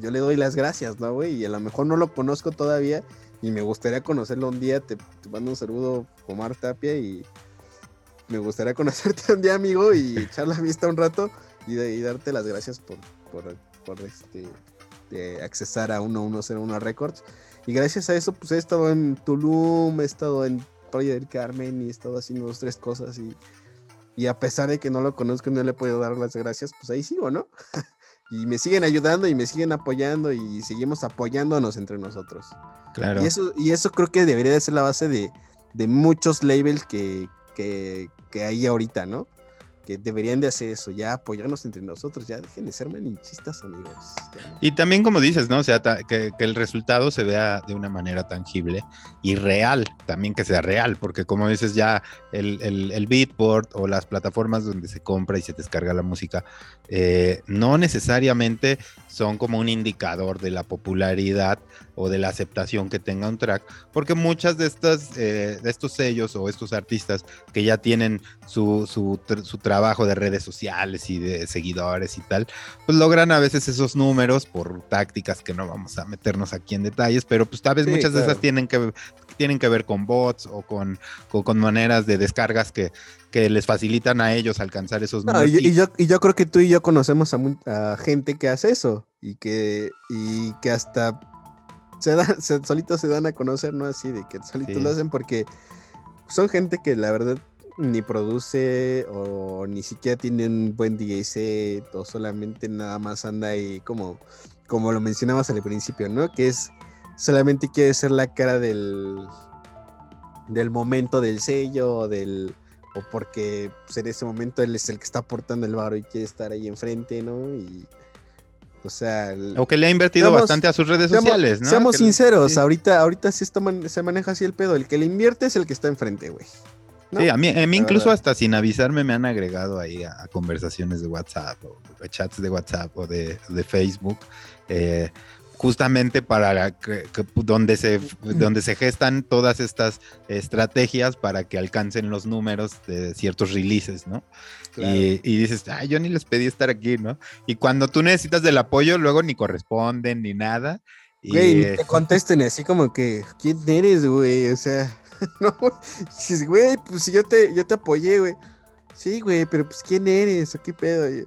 yo, le doy las gracias, ¿no, güey? Y a lo mejor no lo conozco todavía y me gustaría conocerlo un día. Te, mando un saludo, Omar Tapia, y me gustaría conocerte un día, amigo, y echar la vista un rato y, darte las gracias por, por, por este, de accesar a 1101 Records. Y gracias a eso, pues he estado en Tulum, he estado en Playa del Carmen y he estado haciendo dos, tres cosas. Y, y a pesar de que no lo conozco y no le podido dar las gracias, pues ahí sigo, ¿no? y me siguen ayudando y me siguen apoyando y seguimos apoyándonos entre nosotros. Claro. Y eso, y eso creo que debería de ser la base de, de muchos labels que, que, que hay ahorita, ¿no? Que deberían de hacer eso, ya apoyarnos entre nosotros, ya dejen de ser malinchistas, amigos. Y también como dices, ¿no? O sea, que el resultado se vea de una manera tangible y real, también que sea real, porque como dices ya el, el, el Beatport o las plataformas donde se compra y se descarga la música, eh, no necesariamente son como un indicador de la popularidad o de la aceptación que tenga un track, porque muchas de estas, eh, de estos sellos o estos artistas que ya tienen su, su, tr- su trabajo de redes sociales y de seguidores y tal, pues logran a veces esos números por tácticas que no vamos a meternos aquí en detalles, pero pues tal vez Sí, muchas de esas tienen que, tienen que ver con bots o con, con, con maneras de descargas que, que les facilitan a ellos alcanzar esos No, números. y, yo, y yo creo que tú y yo conocemos a, gente que hace eso y que, y que hasta se se, solitos se dan a conocer, ¿no? Así de que solitos Sí. lo hacen porque son gente que la verdad ni produce, o ni siquiera tiene un buen DJ set, o solamente nada más anda ahí como, como lo mencionabas al principio, ¿no? Que es solamente quiere ser la cara del, del momento del sello, o del, o porque pues, en ese momento él es el que está aportando el barro y quiere estar ahí enfrente, ¿no? Y, o sea... O que le ha invertido bastante a sus redes sociales, ¿no? Seamos sinceros, ahorita, ahorita sí se maneja así el pedo. El que le invierte es el que está enfrente, güey. Sí, a mí, a mí incluso hasta sin avisarme me han agregado ahí a, conversaciones de WhatsApp o, chats de WhatsApp o de, de Facebook. Eh, justamente para que, donde, se, donde se gestan todas estas estrategias para que alcancen los números de ciertos releases, ¿no? Y, dices, ay, yo ni les pedí estar aquí, ¿no? Y cuando tú necesitas del apoyo, luego ni corresponden ni nada. Y, güey, te contesten así como que, ¿quién eres, güey? O sea, no, dices, güey, pues yo te, yo te apoyé, güey. Sí, güey, pero pues ¿quién eres? ¿O qué pedo?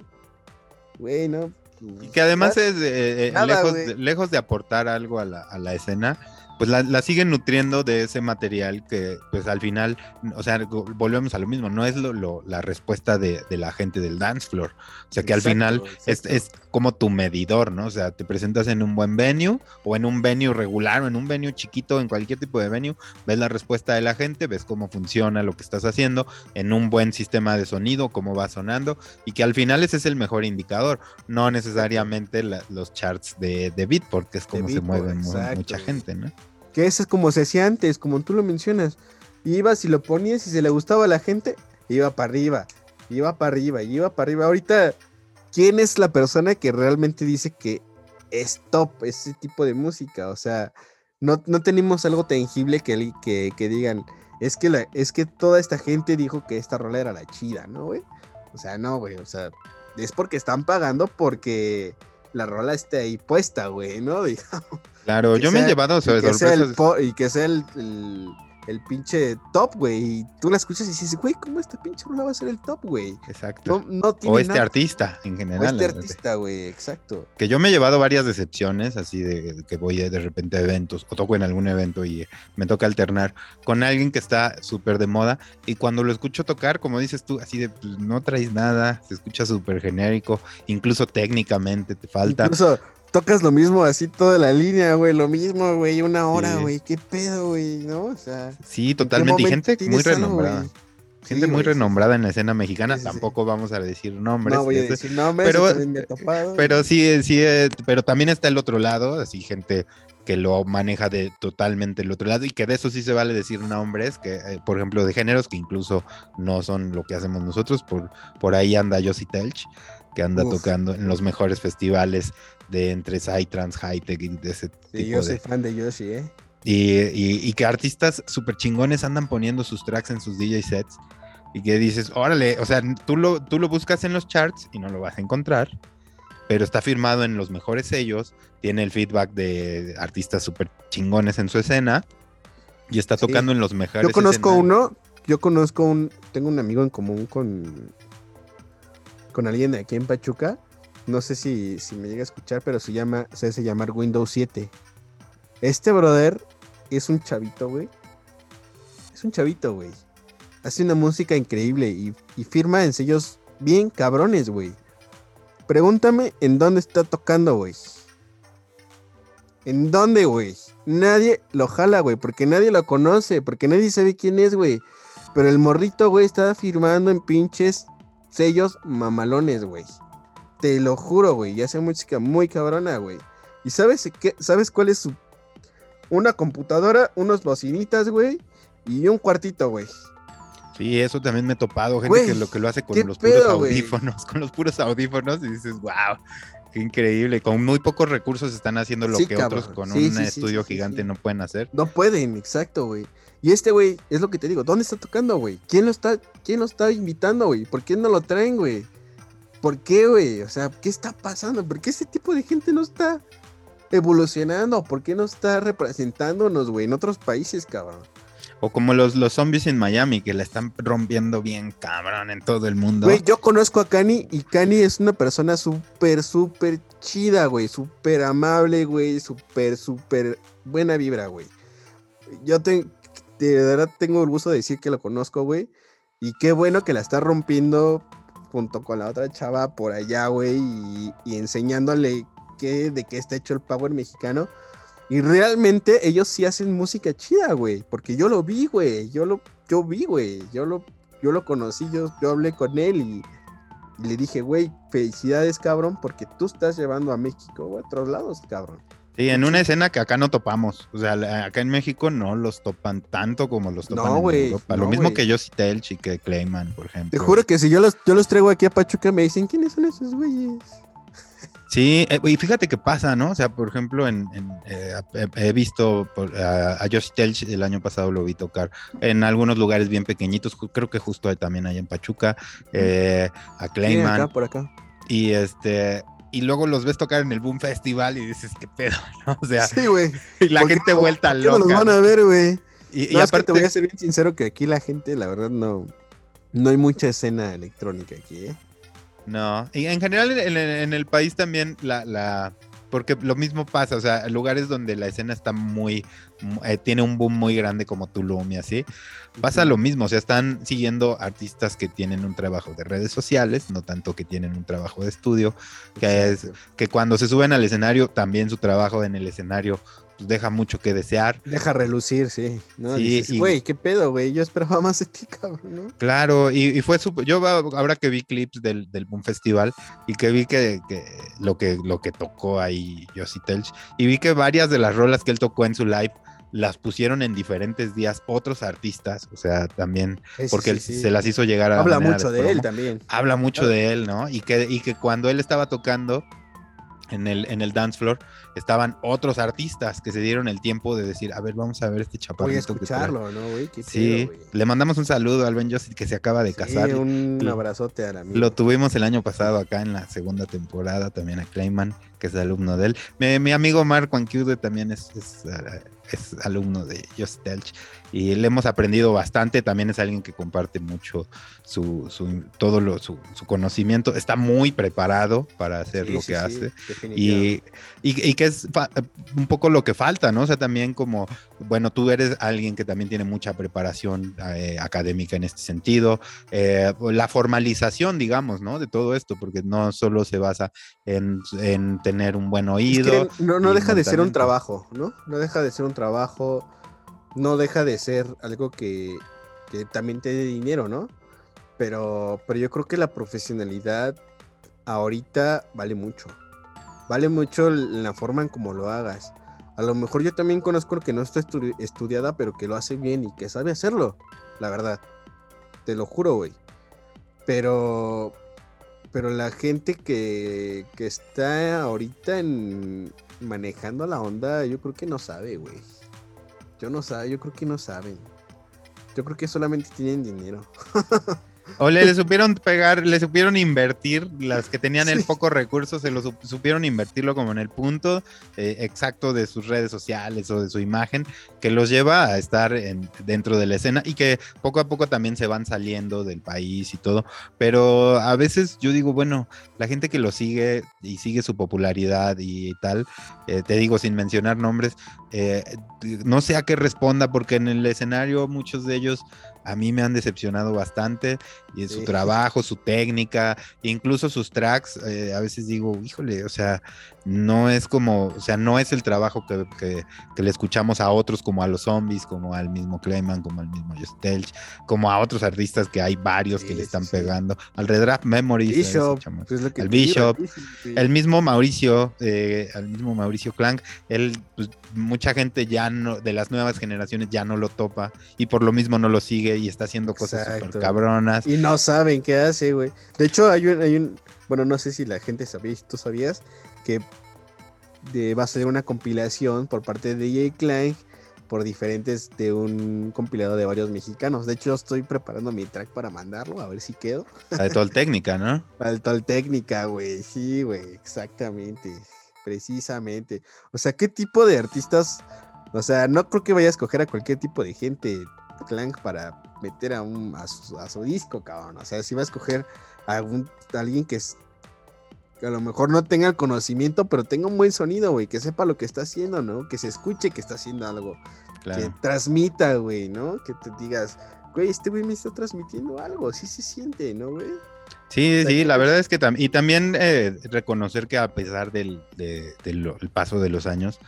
Güey, no, y que además es eh, eh, lejos, de, aportar algo a la, a la escena, pues la, siguen nutriendo de ese material que pues al final, o sea, volvemos a lo mismo, no es lo, la respuesta de, la gente del dance floor, o sea que al final es, es, como tu medidor, ¿no? O sea, te presentas en un buen venue o en un venue regular o en un venue chiquito, en cualquier tipo de venue, ves la respuesta de la gente, ves cómo funciona lo que estás haciendo en un buen sistema de sonido, cómo va sonando y que al final ese es el mejor indicador, no necesariamente los charts de, de Beatport, que es como se mueve mucha gente, ¿no? Que eso es como se hacía antes, como tú lo mencionas. Ibas y lo ponías y se le gustaba a la gente, iba para arriba, iba para arriba, iba para arriba. Ahorita, ¿quién es la persona que realmente dice que es top ese tipo de música? O sea, no, no tenemos algo tangible que, que, digan, es que, la, es que toda esta gente dijo que esta rola era la chida, ¿no, güey? O sea, no, güey, o sea, es porque están pagando porque la rola esté ahí puesta, güey, ¿no? Digamos. Claro, yo me he llevado sobre y que sea el, el pinche top, güey. Y tú la escuchas y dices, güey, ¿cómo este pinche rola va a ser el top, güey? Exacto. o este artista en general. O este artista, güey, exacto. Que yo me he llevado varias decepciones, así de que voy de repente a eventos o toco en algún evento y me toca alternar con alguien que está súper de moda. Y cuando lo escucho tocar, como dices tú, así de pues, no traes nada, se escucha súper genérico, incluso técnicamente te falta. Incluso tocas lo mismo así toda la línea, güey, lo mismo, güey, una hora, güey, qué pedo, güey, ¿no? O sea. Sí, totalmente. Y gente muy renombrada. gente muy renombrada en la escena mexicana, tampoco vamos a decir nombres. No voy a decir nombres, pero, me he topado, pero sí, sí, eh, pero también está el otro lado, así gente que lo maneja de totalmente el otro lado y que de eso sí se vale decir nombres, que eh, por ejemplo de géneros que incluso no son lo que hacemos nosotros, por, por ahí anda Josie Telch, que anda tocando en los mejores festivales de entre Psytrance, Hightech y de ese sí, yo soy fan de Yoshi, ¿eh? Y, que artistas súper chingones andan poniendo sus tracks en sus DJ sets y que dices, órale, o sea, tú lo, tú lo buscas en los charts y no lo vas a encontrar, pero está firmado en los mejores sellos, tiene el feedback de artistas súper chingones en su escena y está tocando en los mejores. Yo conozco uno, yo conozco un, tengo un amigo en común con, con alguien aquí en Pachuca no sé si, me llega a escuchar, pero se llama, se hace llamar Windows 7. Este brother es un chavito, güey. Es un chavito, güey. Hace una música increíble y, y firma en sellos bien cabrones, güey. Pregúntame en dónde está tocando, güey. ¿En dónde, güey? Nadie lo jala, güey, porque nadie lo conoce, porque nadie sabe quién es, güey. Pero el morrito, güey, está firmando en pinches sellos mamalones, güey. Te lo juro, güey. Y hace música muy cabrona, güey. ¿Y sabes qué? ¿Sabes cuál es su. Una computadora, unos bocinitas, güey. Y un cuartito, güey. Sí, eso también me he topado, gente que lo que lo hace con los puros audífonos, con los puros audífonos, y dices, wow, qué increíble. Con muy pocos recursos están haciendo lo que otros con un estudio gigante no pueden hacer. No pueden, exacto, güey. Y este güey, es lo que te digo, ¿dónde está tocando, güey? ¿Quién lo está, quién lo está invitando, güey? ¿Por qué no lo traen, güey? ¿Por qué, güey? O sea, ¿qué está pasando? ¿Por qué ese tipo de gente no está evolucionando? ¿Por qué no está representándonos, güey, en otros países, cabrón? O como los, los zombies en Miami, que la están rompiendo bien, cabrón, en todo el mundo. Güey, yo conozco a Cani y Cani es una persona súper, súper chida, güey. Súper amable, güey. Súper, súper buena vibra, güey. Yo te, de verdad tengo el gusto de decir que lo conozco, güey. Y qué bueno que la está rompiendo junto con la otra chava por allá, güey, y, enseñándole qué, de qué está hecho el power mexicano. Y realmente ellos sí hacen música chida, güey, porque yo lo vi, güey, yo lo, yo vi, güey, yo lo, yo lo conocí, yo, yo hablé con él y, le dije, güey, felicidades, cabrón, porque tú estás llevando a México a otros lados, cabrón. Sí, en una escena que acá no topamos. O sea, acá en México no los topan tanto como los topan en Europa. Lo mismo que Josie Telch y que Clayman, por ejemplo. Te juro que si yo los, yo los traigo aquí a Pachuca, me dicen, ¿quiénes son esos güeyes? Sí, eh, y fíjate qué pasa, ¿no? O sea, por ejemplo, en, eh, he visto a, a Josh Telch el año pasado lo vi tocar en algunos lugares bien pequeñitos, creo que justo también hay en Pachuca, eh, a Clayman. acá, por acá. Y este, y luego los ves tocar en el Boom Festival y dices, qué pedo, ¿no? O sea, sí, güey. Y la gente vuelta loca. los van a ver, güey. Y, aparte, voy a ser bien sincero que aquí la gente, la verdad, no, no hay mucha escena electrónica aquí, ¿eh? No, y en general en, el país también la, la, porque lo mismo pasa, o sea, lugares donde la escena está muy, eh, tiene un boom muy grande como Tulum y así, pasa lo mismo, o sea, están siguiendo artistas que tienen un trabajo de redes sociales, no tanto que tienen un trabajo de estudio, que es que cuando se suben al escenario, también su trabajo en el escenario pues, deja mucho que desear. Deja relucir, sí. ¿no? Sí, güey, qué pedo, güey. Yo esperaba más de ti, cabrón, ¿no? Claro, y, fue súper. Yo ahora que vi clips del, del Boom Festival y que vi que, lo que lo que tocó ahí Josie Telch, y vi que varias de las rolas que él tocó en su live las pusieron en diferentes días otros artistas, o sea, también, porque él se las hizo llegar a... Habla mucho de, él también. Habla mucho de él, ¿no? Y que, y que cuando él estaba tocando, en el, en el dance floor, estaban otros artistas que se dieron el tiempo de decir, a ver, vamos a ver este chaparrito. Voy a escucharlo, ¿no, güey? sí, le mandamos un saludo al Ben Joseph que se acaba de casar. un abrazote a la Lo tuvimos el año pasado acá en la segunda temporada, también a Clayman, que es alumno de él. Mi, amigo Marco Anquiude también es, es, eh, es alumno de Just Telch y le hemos aprendido bastante. También es alguien que comparte mucho su, todo lo, su, conocimiento. Está muy preparado para hacer lo que hace y, y, que es un poco lo que falta, ¿no? O sea, también como, bueno, tú eres alguien que también tiene mucha preparación eh, académica en este sentido. Eh, la formalización, digamos, ¿no? De todo esto, porque no solo se basa en, en tener un buen oído. no, no deja de ser un trabajo, ¿no? No deja de ser un trabajo no deja de ser algo que, también te dinero, ¿no? Pero, pero yo creo que la profesionalidad ahorita vale mucho. Vale mucho la forma en cómo lo hagas. A lo mejor yo también conozco que no está estudiada, pero que lo hace bien y que sabe hacerlo, la verdad. Te lo juro, güey. Pero, pero la gente que, que está ahorita en, manejando la onda, yo creo que no sabe, güey. Yo no sé, yo creo que no saben. Yo creo que solamente tienen dinero. O le, supieron pegar, le supieron invertir, las que tenían el poco recursos, se lo supieron invertirlo como en el punto eh, exacto de sus redes sociales o de su imagen, que los lleva a estar en, dentro de la escena y que poco a poco también se van saliendo del país y todo. Pero a veces yo digo, bueno, la gente que lo sigue y sigue su popularidad y tal, eh, te digo sin mencionar nombres, eh, no sé a qué responda, porque en el escenario muchos de ellos a mí me han decepcionado bastante y en su trabajo, su técnica, incluso sus tracks, eh, a veces digo, híjole, o sea, no es como, o sea, no es el trabajo que, le escuchamos a otros como a los zombies, como al mismo Clayman, como al mismo Just como a otros artistas que hay varios que le están pegando, al Redraft Memories, Bishop, al Bishop, el mismo Mauricio, eh, al mismo Mauricio Clank, él, pues, mucha gente ya no, de las nuevas generaciones ya no lo topa y por lo mismo no lo sigue y está haciendo cosas súper cabronas. Y no saben qué hace, güey. De hecho, hay un, hay un, bueno, no sé si la gente sabía, tú sabías, que va a ser una compilación por parte de DJ Klein por diferentes de un compilado de varios mexicanos. De hecho, estoy preparando mi track para mandarlo, a ver si quedo. La de Tol Técnica, ¿no? La de Tol Técnica, güey. Sí, güey, exactamente. Precisamente. O sea, ¿qué tipo de artistas? O sea, no creo que vaya a escoger a cualquier tipo de gente Clank para meter a, un, a, su, disco, cabrón. O sea, si va a escoger a, a alguien que es que a lo mejor no tenga el conocimiento, pero tenga un buen sonido, güey, que sepa lo que está haciendo, ¿no? Que se escuche que está haciendo algo. Que transmita, güey, ¿no? Que te digas, güey, este güey me está transmitiendo algo, sí se siente, ¿no, güey? Sí, sí, la verdad es que también, y también eh, reconocer que a pesar del, del paso de los años,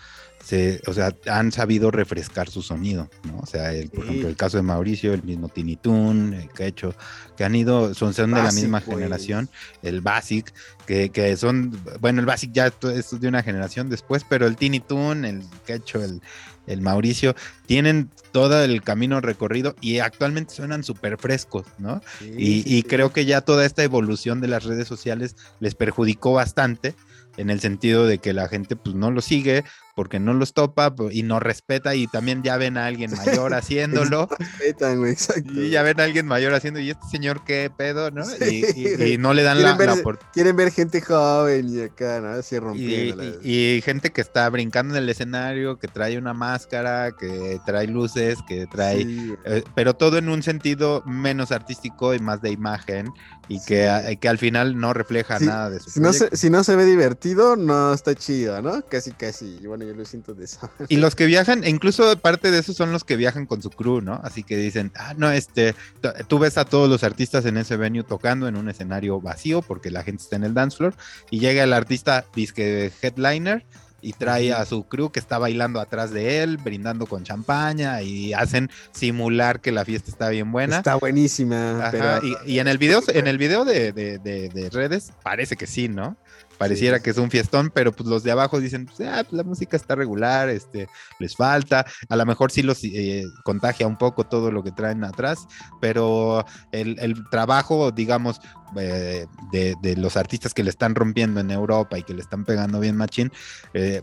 se, o sea, han sabido refrescar su sonido, ¿no? O sea, el, por ejemplo, el caso de Mauricio, el mismo Tiny Toon, el hecho que han ido, son, son de la misma generación, el Basic, que, que, son, bueno, el Basic ya es de una generación después, pero el Tiny Toon, el hecho el, el Mauricio, tienen todo el camino recorrido y actualmente suenan súper frescos, ¿no? y, y creo que ya toda esta evolución de las redes sociales les perjudicó bastante en el sentido de que la gente pues no lo sigue porque no los topa y no respeta y también ya ven a alguien mayor haciéndolo. Respetan, güey, exacto. Y ya ven a alguien mayor haciendo, ¿y este señor qué pedo, no? y, no le dan la, oportunidad. Quieren ver gente joven y acá, ¿no? Así rompiendo. Y, gente que está brincando en el escenario, que trae una máscara, que trae luces, que trae... Eh, pero todo en un sentido menos artístico y más de imagen y que, que al final no refleja nada de su si no, se, si no se ve divertido, no está chido, ¿no? Casi, casi. Bueno, yo lo siento de eso. Y los que viajan, e incluso parte de eso son los que viajan con su crew, ¿no? Así que dicen, ah, no, este, tú ves a todos los artistas en ese venue tocando en un escenario vacío porque la gente está en el dance floor y llega el artista disque headliner y trae a su crew que está bailando atrás de él, brindando con champaña y hacen simular que la fiesta está bien buena. Está buenísima. y, en el video, en el video de, de, redes parece que sí, ¿no? Pareciera que es un fiestón, pero pues los de abajo dicen, pues, ah, pues, la música está regular, este, les falta, a lo mejor sí los eh, contagia un poco todo lo que traen atrás, pero el, el trabajo, digamos, eh, de, los artistas que le están rompiendo en Europa y que le están pegando bien machín, eh,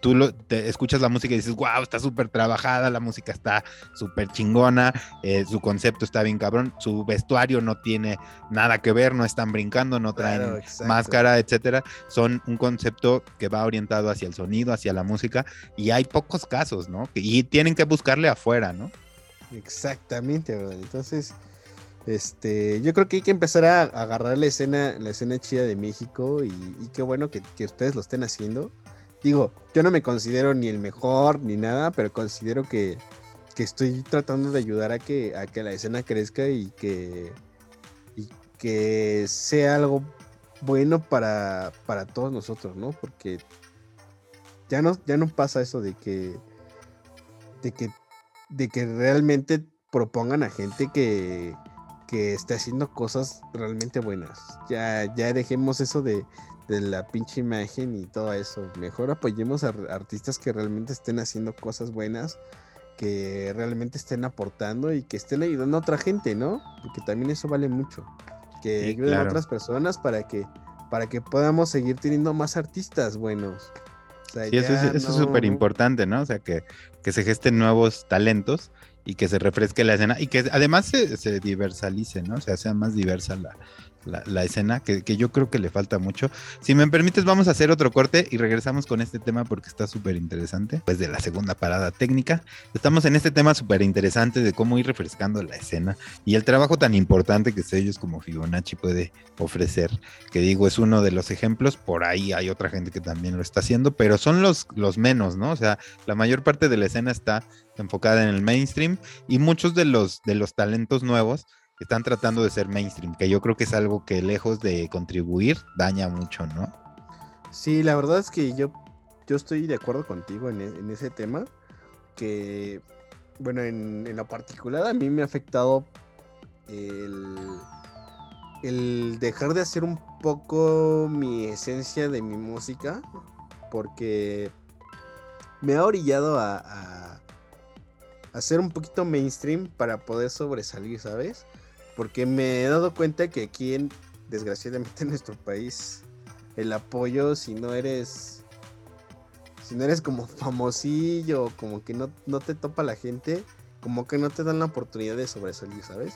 tú lo, te escuchas la música y dices, wow, está súper trabajada, la música está súper chingona, su concepto está bien cabrón, su vestuario no tiene nada que ver, no están brincando, no traen máscara, etcétera. Son un concepto que va orientado hacia el sonido, hacia la música, y hay pocos casos, ¿no? Y tienen que buscarle afuera, ¿no? Exactamente, Entonces, este, yo creo que hay que empezar a, agarrar la escena, la escena chida de México y, qué bueno que, ustedes lo estén haciendo. Digo, yo no me considero ni el mejor ni nada, pero considero que, estoy tratando de ayudar a que, a que la escena crezca y que, y que sea algo bueno para, para todos nosotros, ¿no? Porque ya no, ya no pasa eso de que, de que, de que realmente propongan a gente que, que esté haciendo cosas realmente buenas. Ya, ya dejemos eso de, la pinche imagen y todo eso. Mejor apoyemos a artistas que realmente estén haciendo cosas buenas, que realmente estén aportando y que estén ayudando a otra gente, ¿no? Porque también eso vale mucho. Que ayuden a otras personas para que, para que podamos seguir teniendo más artistas buenos. sí, eso, es súper importante, ¿no? O sea, que, que se gesten nuevos talentos y que se refresque la escena y que además se, se diversalice, ¿no? O sea, sea más diversa la, la, escena, que, yo creo que le falta mucho. Si me permites, vamos a hacer otro corte y regresamos con este tema porque está súper interesante. Pues de la segunda parada técnica, estamos en este tema súper interesante de cómo ir refrescando la escena y el trabajo tan importante que ellos como Fibonacci puede ofrecer, que digo, es uno de los ejemplos. Por ahí hay otra gente que también lo está haciendo, pero son los, los menos, ¿no? O sea, la mayor parte de la escena está enfocada en el mainstream y muchos de los, de los talentos nuevos están tratando de ser mainstream, que yo creo que es algo que lejos de contribuir daña mucho, ¿no? Sí, la verdad es que yo, yo estoy de acuerdo contigo en, e, ese tema, que, bueno, en, en, lo particular a mí me ha afectado el, el dejar de hacer un poco mi esencia de mi música, porque me ha orillado a, a hacer un poquito mainstream para poder sobresalir, ¿sabes? Porque me he dado cuenta que aquí, en, desgraciadamente en nuestro país, el apoyo, si no eres. Si no eres como famosillo, como que no, no te topa la gente, como que no te dan la oportunidad de sobresalir, ¿sabes?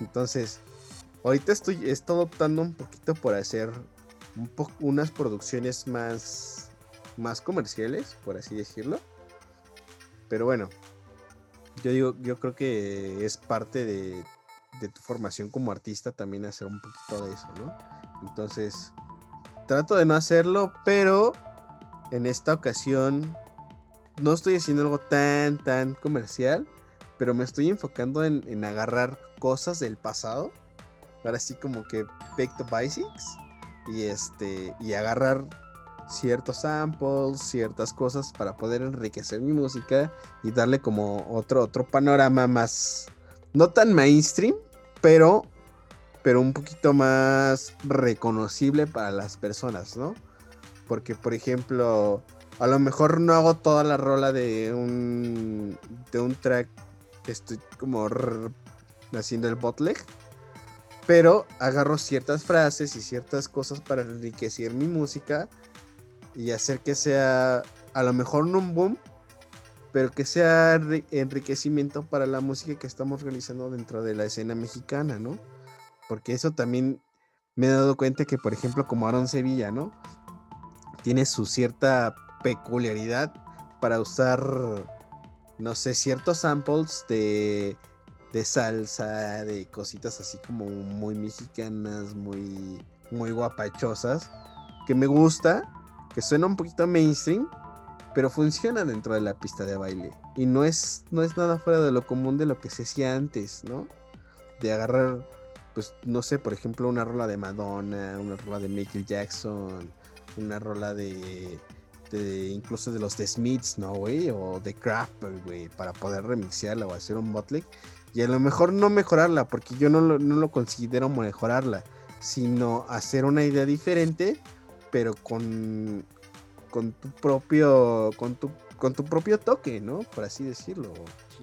Entonces, ahorita estoy, estoy optando un poquito por hacer un unas producciones más, más comerciales, por así decirlo. Pero bueno, yo digo, yo creo que es parte de, de tu formación como artista también hacer un poquito de eso, ¿no? Entonces, trato de no hacerlo, pero en esta ocasión no estoy haciendo algo tan, tan comercial, pero me estoy enfocando en, en agarrar cosas del pasado, ahora sí como que back to basics, y este, y agarrar ciertos samples, ciertas cosas para poder enriquecer mi música y darle como otro, otro panorama más, no tan mainstream, pero, pero un poquito más reconocible para las personas, ¿no? Porque, por ejemplo, a lo mejor no hago toda la rola de un, de un track que estoy como haciendo el botleg, pero agarro ciertas frases y ciertas cosas para enriquecer mi música y hacer que sea a lo mejor no un boom, pero que sea enriquecimiento para la música que estamos realizando dentro de la escena mexicana, ¿no? Porque eso también me he dado cuenta que, por ejemplo, como Aaron Sevilla, ¿no? Tiene su cierta peculiaridad para usar, no sé, ciertos samples de, de salsa, de cositas así como muy mexicanas, muy, muy guapachosas, que me gusta que suena un poquito mainstream, pero funciona dentro de la pista de baile. Y no es, no es nada fuera de lo común de lo que se hacía antes, ¿no? De agarrar, pues, no sé, por ejemplo, una rola de Madonna, una rola de Michael Jackson, una rola de, de incluso de los The Smiths, ¿no, güey? O de Kraft, güey, para poder remixearla o hacer un bootleg. Y a lo mejor no mejorarla, porque yo no lo, no lo considero mejorarla, sino hacer una idea diferente pero con, con tu propio, con tu, con tu propio toque, ¿no? Por así decirlo.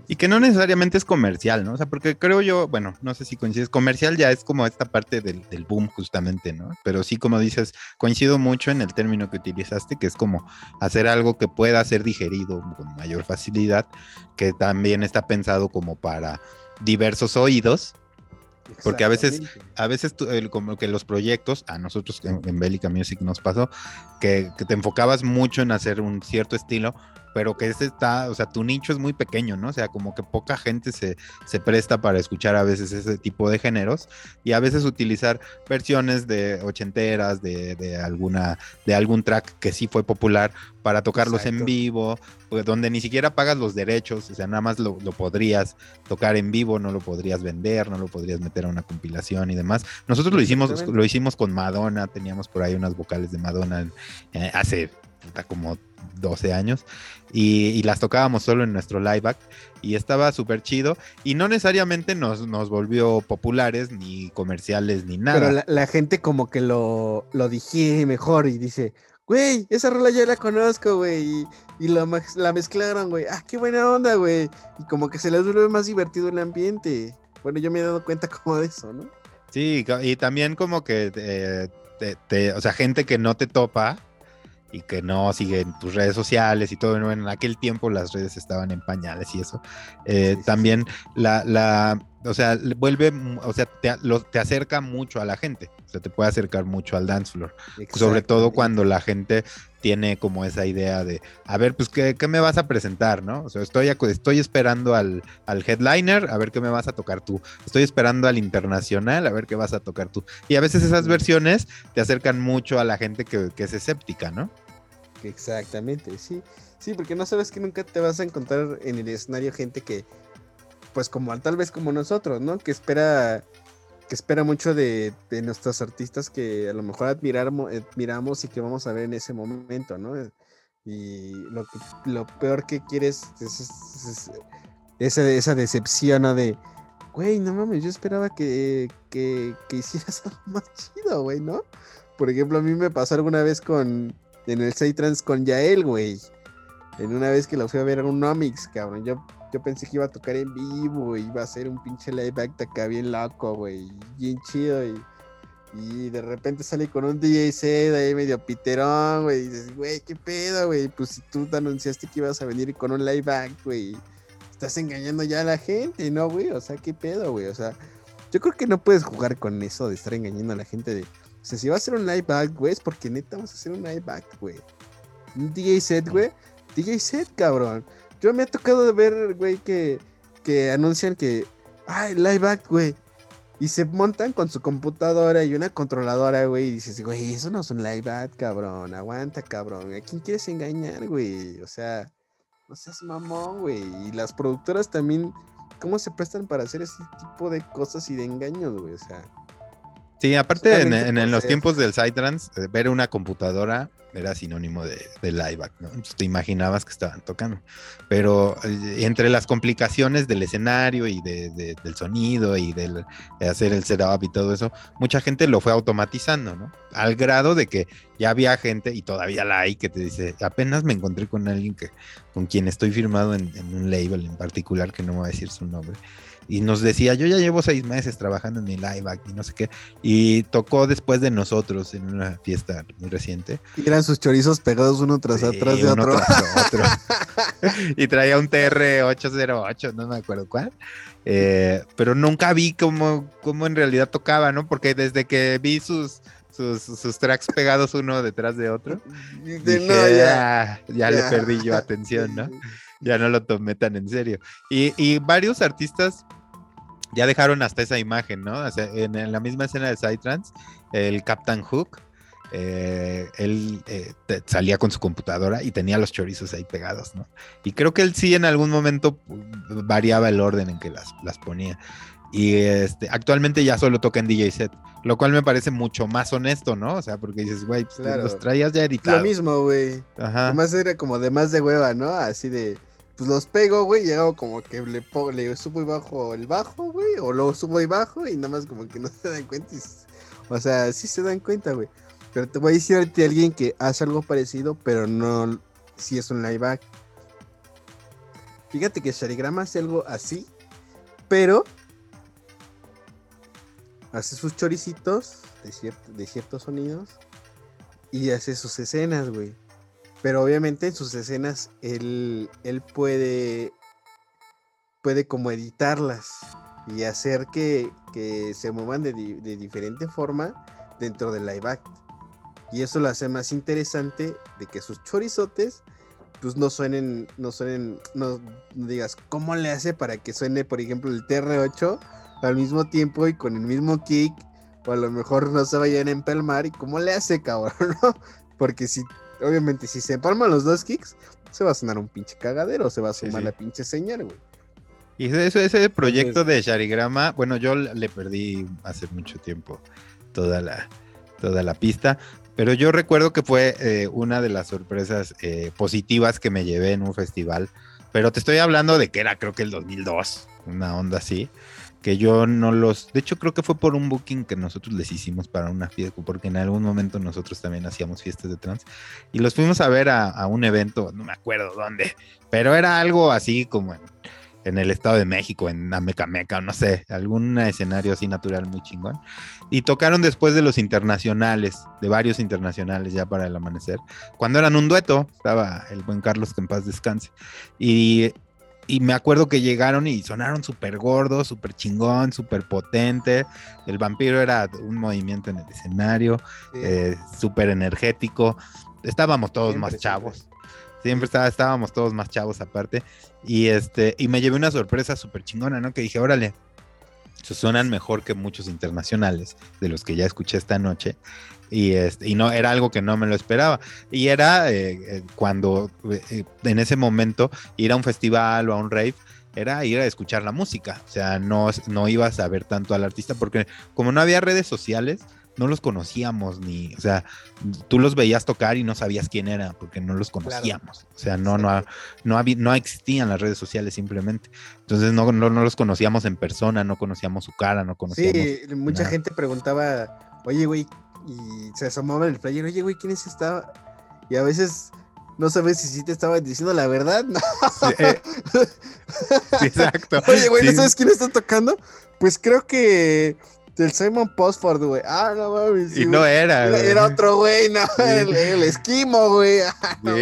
Y que no necesariamente es comercial, ¿no? O sea, porque creo yo, bueno, no sé si coincides, comercial ya es como esta parte del, del, boom justamente, ¿no? Pero sí, como dices, coincido mucho en el término que utilizaste, que es como hacer algo que pueda ser digerido con mayor facilidad, que también está pensado como para diversos oídos porque a veces, a veces como que los proyectos, a nosotros en, en Bélica Music nos pasó, que, que, te enfocabas mucho en hacer un cierto estilo, pero que ese está, o sea, tu nicho es muy pequeño, ¿no? O sea, como que poca gente se, se presta para escuchar a veces ese tipo de géneros y a veces utilizar versiones de ochenteras, de, de alguna, de algún track que sí fue popular para tocarlos Exacto. en vivo, pues, donde ni siquiera pagas los derechos, o sea, nada más lo, lo, podrías tocar en vivo, no lo podrías vender, no lo podrías meter a una compilación y demás. Nosotros lo hicimos, lo hicimos con Madonna, teníamos por ahí unas vocales de Madonna eh, hace como 12 años y, y, las tocábamos solo en nuestro live back y estaba súper chido y no necesariamente nos, nos, volvió populares ni comerciales ni nada. Pero la, la gente como que lo, lo digiere mejor y dice, güey, esa rola ya la conozco, güey, y, y la, la, mezclaron, güey, ah, qué buena onda, güey, y como que se les vuelve más divertido el ambiente. Bueno, yo me he dado cuenta como de eso, ¿no? Sí, y también como que, eh, te, te, o sea, gente que no te topa, y que no siguen tus redes sociales y todo, bueno, en aquel tiempo las redes estaban en pañales y eso, eh, sí, también sí. La, la, o sea, vuelve, o sea, te, lo, te, acerca mucho a la gente, o sea, te puede acercar mucho al dance floor, sobre todo cuando la gente tiene como esa idea de, a ver, pues, ¿qué, qué me vas a presentar, no? O sea, estoy, estoy esperando al, al, headliner, a ver qué me vas a tocar tú, estoy esperando al internacional, a ver qué vas a tocar tú, y a veces esas versiones te acercan mucho a la gente que, que es escéptica, ¿no? Exactamente, sí. Sí, porque no sabes que nunca te vas a encontrar en el escenario gente que, pues como tal vez como nosotros, ¿no? Que espera, que espera mucho de, de nuestros artistas que a lo mejor admiramos, admiramos y que vamos a ver en ese momento, ¿no? Y lo, lo peor que quieres es, es, es esa, esa decepción, ¿no? De, güey, no mames, yo esperaba que, que, que hicieras algo más chido, güey, ¿no? Por ejemplo, a mí me pasó alguna vez con, en el Seitrans con Yael, güey. En una vez que lo fui a ver en un Nomix, cabrón. Yo, yo pensé que iba a tocar en vivo, iba a ser un pinche live act acá bien loco, güey. Bien chido. Y, y de repente sale con un DJ set ahí medio piterón, güey. Y dices, güey, qué pedo, güey. Pues si tú te anunciaste que ibas a venir con un live act, güey. Estás engañando ya a la gente, ¿no, güey? O sea, qué pedo, güey. O sea, yo creo que no puedes jugar con eso de estar engañando a la gente de o sea, si va a ser un live act, güey, es porque neta vamos a hacer un live act, güey. Un DJ set, güey. DJ set, cabrón. Yo me ha tocado de ver, güey, que, que anuncian que. Ay, live act, güey. Y se montan con su computadora y una controladora, güey. Y dices, güey, eso no es un live act, cabrón. Aguanta, cabrón. ¿A quién quieres engañar, güey? O sea, no seas mamón, güey. Y las productoras también cómo se prestan para hacer ese tipo de cosas y de engaños, güey. O sea. Sí, aparte en, los tiempos del Psytrance, eh, ver una computadora era sinónimo de, de live act, ¿no? Entonces te imaginabas que estaban tocando. Pero eh, entre las complicaciones del escenario y de- de- del sonido y del, de hacer el setup y todo eso, mucha gente lo fue automatizando, ¿no? Al grado de que ya había gente, y todavía la hay, que te dice, apenas me encontré con alguien que, con quien estoy firmado en, en un label en particular, que no va a decir su nombre. Y nos decía, yo ya llevo seis meses trabajando en mi live act y no sé qué. Y tocó después de nosotros en una fiesta muy reciente. Y eran sus chorizos pegados uno tras Sí, atrás de uno otro. tras otro. y traía un TR-808, no me acuerdo cuál. Eh, pero nunca vi cómo, cómo en realidad tocaba, ¿no? Porque desde que vi sus, sus, sus tracks pegados uno detrás de otro, De- dije, no, ya. "Ah, ya le ya". perdí yo atención, ¿no? Ya no lo tomé tan en serio. Y, y varios artistas ya dejaron hasta esa imagen, ¿no? O sea, en, en la misma escena de Psytrance, el Captain Hook, eh, él eh, te- salía con su computadora y tenía los chorizos ahí pegados, ¿no? Y creo que él sí en algún momento uh, variaba el orden en que las, las ponía. Y este, actualmente ya solo toca en DJ set, lo cual me parece mucho más honesto, ¿no? O sea, porque dices, güey, pues, Claro. los traías ya Lo editados. mismo, güey. Ajá. Además era como de más de hueva, ¿no? Así de, pues los pego, güey, y hago como que le, po- le subo y bajo el bajo, güey, o lo subo y bajo y nada más como que no se dan cuenta. o sea, sí se dan cuenta, güey. Pero te voy a decir ahorita alguien que hace algo parecido, pero no, si es un live act. Fíjate que Sharigrama hace algo así, pero hace sus choricitos de, de ciertos sonidos y hace sus escenas, güey. Pero obviamente en sus escenas él, él puede, puede como editarlas y hacer que, que se muevan de, de diferente forma dentro del live act. Y eso lo hace más interesante de que sus chorizotes pues no suenen, no suenen, no digas, ¿cómo le hace para que suene, por ejemplo, el TR8 al mismo tiempo y con el mismo kick? O a lo mejor no se vayan a empalmar y cómo le hace, cabrón, ¿no? Porque si, obviamente, si se empalman los dos kicks, se va a sonar un pinche cagadero, se va a Sí, sumar sí. la pinche señal, güey. Y ese, ese proyecto de Sharigrama, bueno, yo le perdí hace mucho tiempo toda la, toda la pista, pero yo recuerdo que fue eh, una de las sorpresas eh, positivas que me llevé en un festival, pero te estoy hablando de que era creo que el 2002, una onda así, que yo no los, de hecho creo que fue por un booking que nosotros les hicimos para una fiesta, porque en algún momento nosotros también hacíamos fiestas de trans, y los fuimos a ver a, un evento, no me acuerdo dónde, pero era algo así como en en el Estado de México, en Amecameca, no sé, algún escenario así natural muy chingón. Y tocaron después de los internacionales, de varios internacionales ya para el amanecer, cuando eran un dueto, estaba el buen Carlos que en paz descanse. Y, y me acuerdo que llegaron y sonaron súper gordos, súper chingón, súper potente. El vampiro era un movimiento en el escenario, eh, súper energético. Estábamos todos Siempre, más siempre. chavos. Siempre estaba, estábamos todos más chavos aparte. Y este, y me llevé una sorpresa súper chingona, ¿no? Que dije, órale, se suenan mejor que muchos internacionales de los que ya escuché esta noche. Y, este, y no, era algo que no me lo esperaba. Y era eh, eh, cuando eh, en ese momento ir a un festival o a un rave era ir a escuchar la música. O sea, no, no ibas a ver tanto al artista porque como no había redes sociales, no los conocíamos ni, o sea, tú los veías tocar y no sabías quién era porque no los conocíamos. O sea, no, no, no, había, no existían las redes sociales simplemente. Entonces no, no, no los conocíamos en persona, no conocíamos su cara, no conocíamos. Sí, mucha nada. gente preguntaba, oye, güey, y se asomaba en el player, oye, güey, ¿quién es esta? Y a veces no sabes si sí te estaban diciendo la verdad, ¿no? Sí, eh, sí, exacto. Oye, güey, ¿no Sí. sabes quién está tocando? Pues creo que del Simon Postford, güey. Ah, no mames. Y no era. Era, güey. era otro güey, no, el, el esquimo, güey. Ah, no.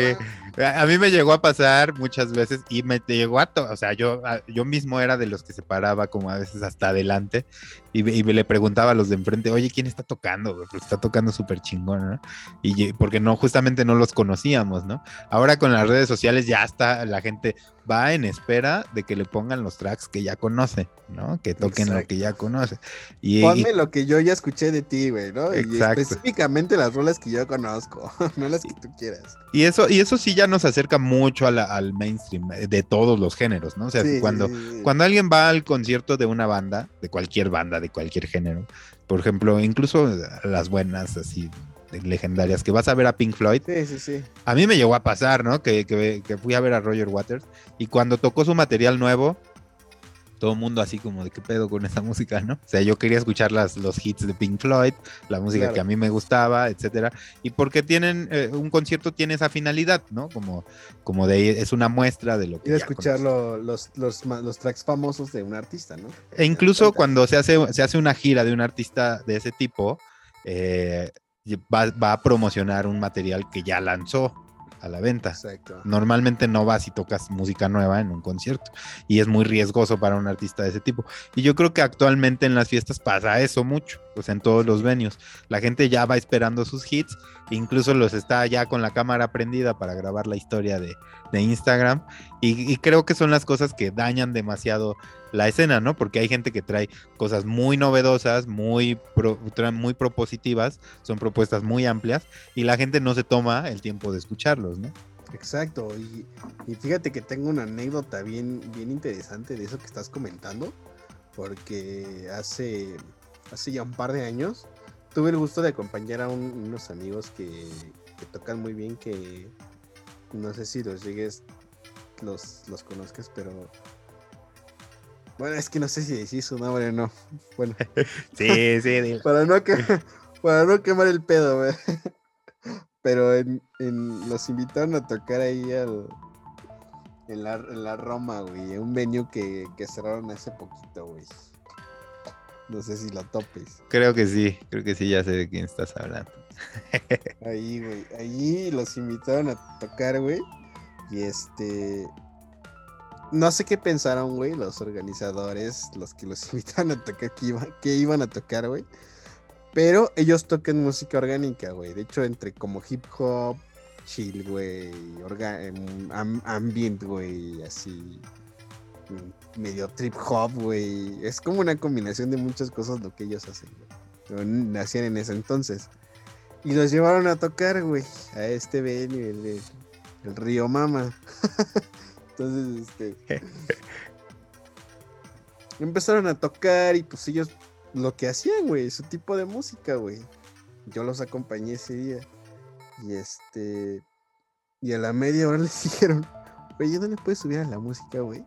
A mí me llegó a pasar muchas veces y me llegó a, to- o sea, yo, yo mismo era de los que se paraba como a veces hasta adelante Y, le preguntaba a los de enfrente, oye, ¿quién está tocando? Porque está tocando súper chingón, ¿no? Y porque no, justamente no los conocíamos, ¿no? Ahora con las redes sociales ya está, la gente va en espera de que le pongan los tracks que ya conoce, ¿no? Que toquen lo que ya conoce. Y, Ponme lo que yo ya escuché de ti, güey, ¿no? Y específicamente las rolas que yo conozco, no las que tú quieras. Y eso, y eso sí ya nos acerca mucho al mainstream eh, de todos los géneros, ¿no? O sea, cuando, cuando alguien va al concierto de una banda, de cualquier banda, de cualquier género. Por ejemplo, incluso las buenas, así, legendarias, que vas a ver a Pink Floyd. Sí, sí, sí. A mí me llegó a pasar, ¿no? Que, que, fui a ver a Roger Waters y cuando tocó su material nuevo, todo el mundo así como de qué pedo con esa música, ¿no? O sea, yo quería escuchar las, los hits de Pink Floyd, la música que a mí me gustaba, etcétera. Y porque tienen, eh, un concierto tiene esa finalidad, ¿no? Como, como de, es una muestra de lo que... Y escuchar los, los, los, tracks famosos de un artista, ¿no? E incluso cuando se hace, se hace una gira de un artista de ese tipo, eh, va, va a promocionar un material que ya lanzó, a la venta. Normalmente no vas y tocas música nueva en un concierto y es muy riesgoso para un artista de ese tipo. Y yo creo que actualmente en las fiestas pasa eso mucho, pues en todos los venues. La gente ya va esperando sus hits, incluso los está ya con la cámara prendida para grabar la historia de, Instagram y, y creo que son las cosas que dañan demasiado la escena, ¿no? Porque hay gente que trae cosas muy novedosas, muy, muy propositivas, son propuestas muy amplias y la gente no se toma el tiempo de escucharlos, ¿no? Exacto, y, fíjate que tengo una anécdota bien, bien interesante de eso que estás comentando, porque hace, hace ya un par de años tuve el gusto de acompañar a unos amigos que, que, tocan muy bien, que no sé si los llegues, los, los conozcas, pero bueno, es que no sé si decís su nombre o no. Bueno. sí, sí. para, no para no quemar el pedo, güey. Pero en, los invitaron a tocar ahí al, en, la, en la Roma, güey. Un venue que, que cerraron hace poquito, güey. No sé si la topes. Creo que sí, creo que sí, ya sé de quién estás hablando. ahí, güey. Ahí los invitaron a tocar, güey. Y este no sé qué pensaron, güey, los organizadores, los que los invitaron a tocar, que, iban a tocar, güey. Pero ellos tocan música orgánica, güey. De hecho, entre como hip hop, chill, güey, em, ambient, güey, así, medio trip hop, güey. Es como una combinación de muchas cosas lo que ellos hacen, güey. Nacían en ese entonces. Y los llevaron a tocar, güey, a este venue, el, el Río Mama. Entonces, este. empezaron a tocar y pues ellos lo que hacían, güey, su tipo de música, güey. Yo los acompañé ese día. Y este. Y a la media hora les dijeron, güey, ¿no le puedes subir a la música, güey?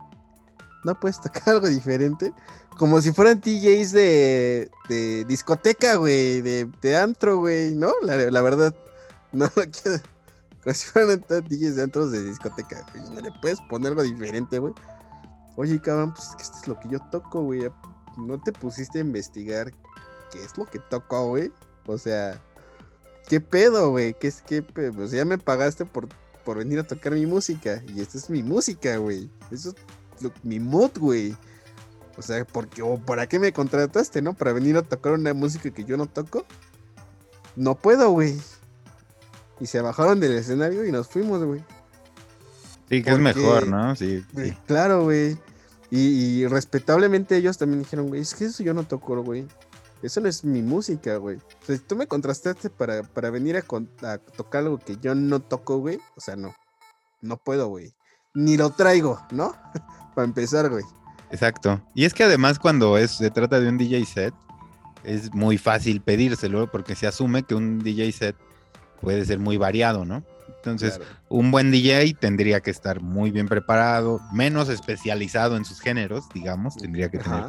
¿No puedes tocar algo diferente? Como si fueran DJs de, de discoteca, güey, de, de antro, güey, ¿no? La, verdad, no quiero, como si fueran DJs dentro de discoteca, No le puedes poner algo diferente, güey. Oye, cabrón, pues es que esto es lo que yo toco, güey. No te pusiste a investigar qué es lo que toco, güey. O sea, ¿qué pedo, güey? ¿Qué es qué pedo? Pues ya me pagaste por, por venir a tocar mi música. Y esta es mi música, güey. Eso mi mood, güey. O sea, porque, o ¿para qué me contrataste, no? Para venir a tocar una música que yo no toco. No puedo, güey. Y se bajaron del escenario y nos fuimos, güey. Sí, que es mejor, ¿no? Sí. Claro, güey. Y, respetablemente ellos también dijeron, güey, es que eso yo no toco, güey. Eso no es mi música, güey. O sea, si tú me contrastaste para, para venir a, tocar algo que yo no toco, güey. O sea, no. No puedo, güey. Ni lo traigo, ¿no? para empezar, güey. Exacto. Y es que además cuando es, se trata de un DJ set, es muy fácil pedírselo porque se asume que un DJ set puede ser muy variado, ¿no? Entonces, un buen DJ tendría que estar muy bien preparado, menos especializado en sus géneros, digamos, tendría que tener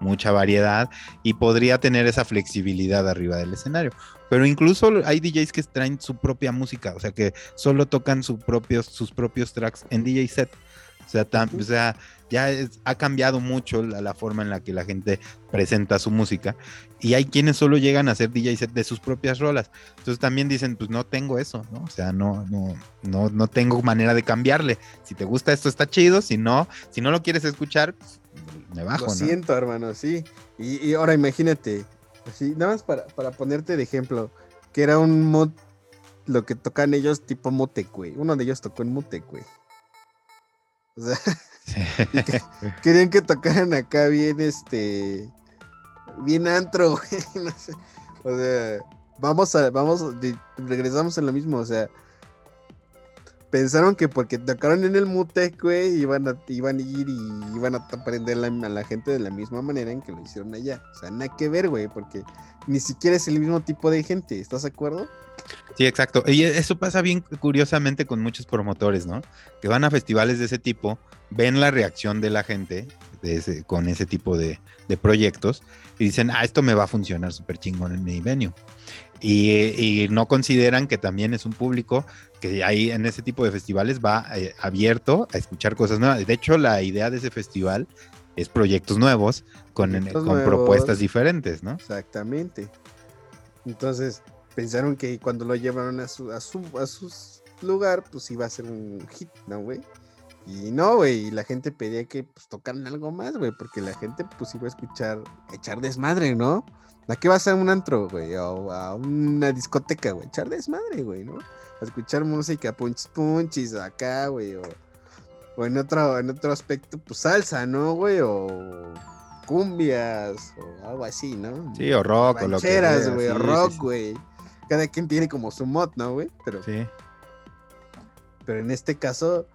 mucha variedad y podría tener esa flexibilidad arriba del escenario. Pero incluso hay DJs que traen su propia música, o sea, que solo tocan propios, sus propios tracks en DJ set. O sea, o sea ya ha cambiado mucho la, forma en la que la gente presenta su música y hay quienes solo llegan a hacer DJ set de sus propias rolas. Entonces también dicen, pues no tengo eso, ¿no? O sea, no, no, no, no tengo manera de cambiarle. Si te gusta esto está chido, si no, si no lo quieres escuchar, me bajo, Lo siento, hermano, sí. Y, y ahora imagínate, así, nada más para, para ponerte de ejemplo, que era un mod, lo que tocan ellos tipo Mutec, güey. Uno de ellos tocó en Mutec, güey. O sea, y que- querían que tocaran acá bien, este, bien antro, güey. no sé. O sea, vamos a, vamos, de- regresamos a lo mismo, o sea, pensaron que porque tocaron en el Mutec, güey, iban a, iban a ir y iban a aprender a la gente de la misma manera en que lo hicieron allá. O sea, nada que ver, güey, porque ni siquiera es el mismo tipo de gente, ¿estás de acuerdo? Sí, exacto. Y eso pasa bien curiosamente con muchos promotores, ¿no? Que van a festivales de ese tipo, ven la reacción de la gente con ese tipo de, proyectos y dicen, ah, esto me va a funcionar súper chingón en mi venue. Y, y no consideran que también es un público que ahí en ese tipo de festivales va eh, abierto a escuchar cosas nuevas. De hecho, la idea de ese festival es proyectos nuevos con, Proyectos con nuevos. propuestas diferentes, ¿no? Exactamente. Entonces, pensaron que cuando lo llevaron a su, a su, a su lugar, pues iba a ser un hit, ¿no, güey? Y no, güey, y la gente pedía que pues, tocaran algo más, güey, porque la gente pues iba a escuchar, a echar desmadre, ¿no? ¿A qué vas a un antro, güey? O a una discoteca, güey, echar desmadre, güey, ¿no? A escuchar música, punchis punchis, acá, güey, o, o en otro, en otro aspecto, pues salsa, ¿no, güey? O cumbias, o algo así, ¿no? Sí, o rock, o lo que sea, güey, sí, rock, sí. güey. Cada quien tiene como su mod, ¿no, güey? Pero, Sí. pero en este caso,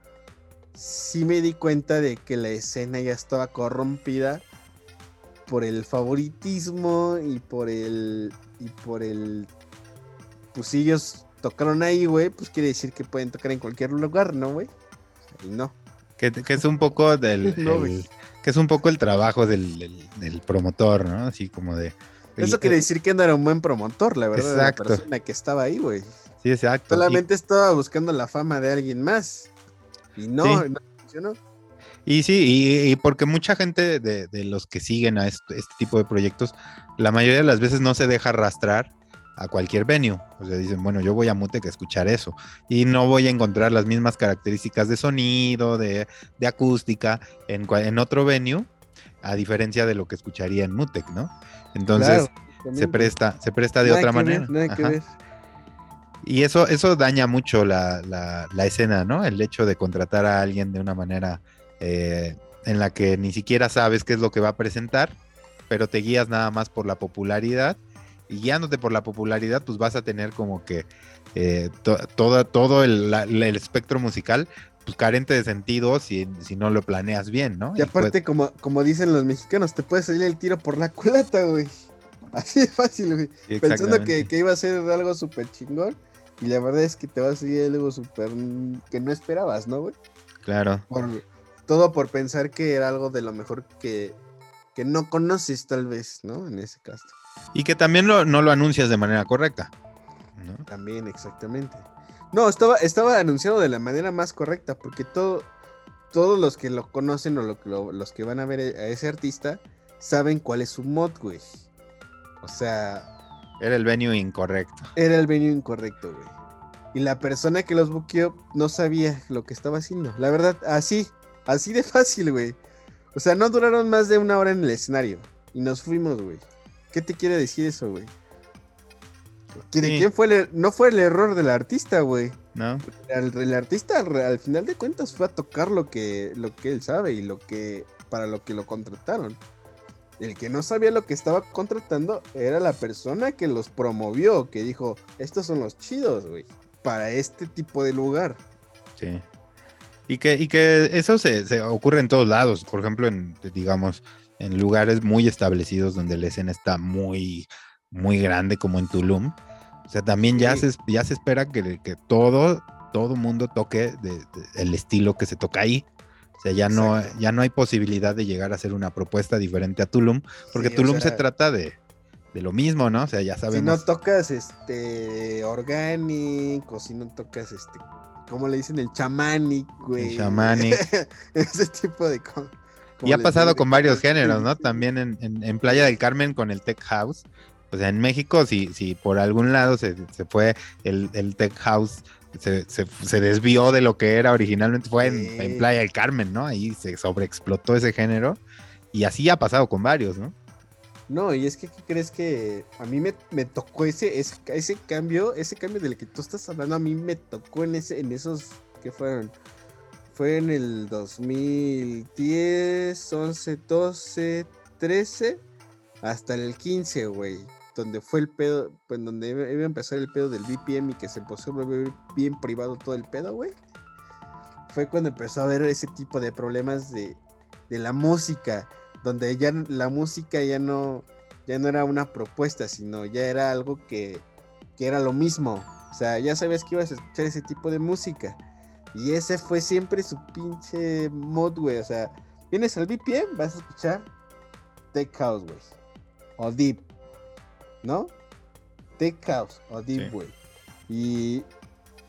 sí me di cuenta de que la escena ya estaba corrompida por el favoritismo y por el. y por el. Pues ellos tocaron ahí, güey, pues quiere decir que pueden tocar en cualquier lugar, ¿no, güey? Y no. Que, que es un poco del. No, el- que es un poco el trabajo del, del- del promotor, ¿no? Así como de. Eso quiere decir que no era un buen promotor, la verdad, Exacto. la persona que estaba ahí, güey. Sí, exacto. Y- Solamente estaba buscando la fama de alguien más. Y no, Sí. no funcionó. Y, sí, y, y porque mucha gente de, de los que siguen a este, este tipo de proyectos, la mayoría de las veces no se deja arrastrar a cualquier venue. O sea, dicen, bueno, yo voy a Mutec a escuchar eso. Y no voy a encontrar las mismas características de sonido, de, de acústica en, en otro venue, a diferencia de lo que escucharía en Mutec, ¿no? Entonces, Claro, se presta, se presta de Nada otra ver, manera. nada que Ajá. ver. Y eso, eso daña mucho la, la- la escena, ¿no? El hecho de contratar a alguien de una manera eh, en la que ni siquiera sabes qué es lo que va a presentar, pero te guías nada más por la popularidad. Y guiándote por la popularidad, pues vas a tener como que eh, to- todo, todo el, la- el espectro musical pues carente de sentido si, si no lo planeas bien, ¿no? Y pues, aparte, como, como dicen los mexicanos, te puede salir el tiro por la culata, güey. Así de fácil, güey. sí, Pensando que, que iba a ser algo súper chingón. Y la verdad es que te va a salir algo súper que no esperabas, ¿no, güey? Claro. Por, todo por pensar que era algo de lo mejor que, que no conoces, tal vez, ¿no? En ese caso. Y que también lo- no lo anuncias de manera correcta. ¿no? También, exactamente. No, estaba, estaba anunciado de la manera más correcta, porque todo, todos los que lo conocen o lo- lo- los que van a ver a ese artista saben cuál es su mod, güey. O sea, Era el venue incorrecto. era el venue incorrecto, güey. Y la persona que los buqueó no sabía lo que estaba haciendo. La verdad, así, así de fácil, güey. O sea, no duraron más de una hora en el escenario. Y nos fuimos, güey. ¿Qué te quiere decir eso, güey? ¿Que ¿De Sí. quién fue el er- No fue el error del artista, güey. ¿No? El, el artista al, al final de cuentas fue a tocar lo que, lo que él sabe y lo que para lo que lo contrataron. El que no sabía lo que estaba contratando era la persona que los promovió, que dijo, estos son los chidos, güey, para este tipo de lugar. Sí. Y que, y que eso se, se ocurre en todos lados. Por ejemplo, en, digamos, en lugares muy establecidos donde la escena está muy, muy grande, como en Tulum. O sea, también ya, Sí. se, ya se espera que, que todo, todo mundo toque de- de- el estilo que se toca ahí. O sea, ya no, Exacto. ya no hay posibilidad de llegar a hacer una propuesta diferente a Tulum, porque Sí, o Tulum se trata de, de lo mismo, ¿no? O sea, ya Si sabemos. no tocas este orgánico, si no tocas este, ¿cómo le dicen? El chamanic, güey. shamanic. Ese tipo de cosas. Y ha pasado con varios géneros, ¿no? También en, en- en Playa del Carmen con el Tech House. O sea, en México, si, si por algún lado se, se fue el, el Tech House, se, se- se desvió de lo que era originalmente, fue en, Playa del Carmen, ¿no? Ahí se sobreexplotó ese género. Y así ha pasado con varios, ¿no? No, y es que ¿qué crees que a mí me, me tocó ese, ese, ese cambio, ese cambio del que tú estás hablando, a mí me tocó en ese, en esos, ¿qué fueron? Fue en el 2010, 11, 12, 13, hasta el 15, güey. Donde fue el pedo, pues donde iba a empezar el pedo del VPN y que se volver bien privado todo el pedo, güey. Fue cuando empezó a haber ese tipo de problemas de, de la música donde ya la música ya no, ya no era una propuesta, sino ya era algo que, que era lo mismo. O sea, ya sabes que ibas a escuchar ese tipo de música. Y ese fue siempre su pinche mod, güey. O sea, vienes al VPN, vas a escuchar Tech House, güey. O Deep. ¿No? Tech House o Deep, güey. Y,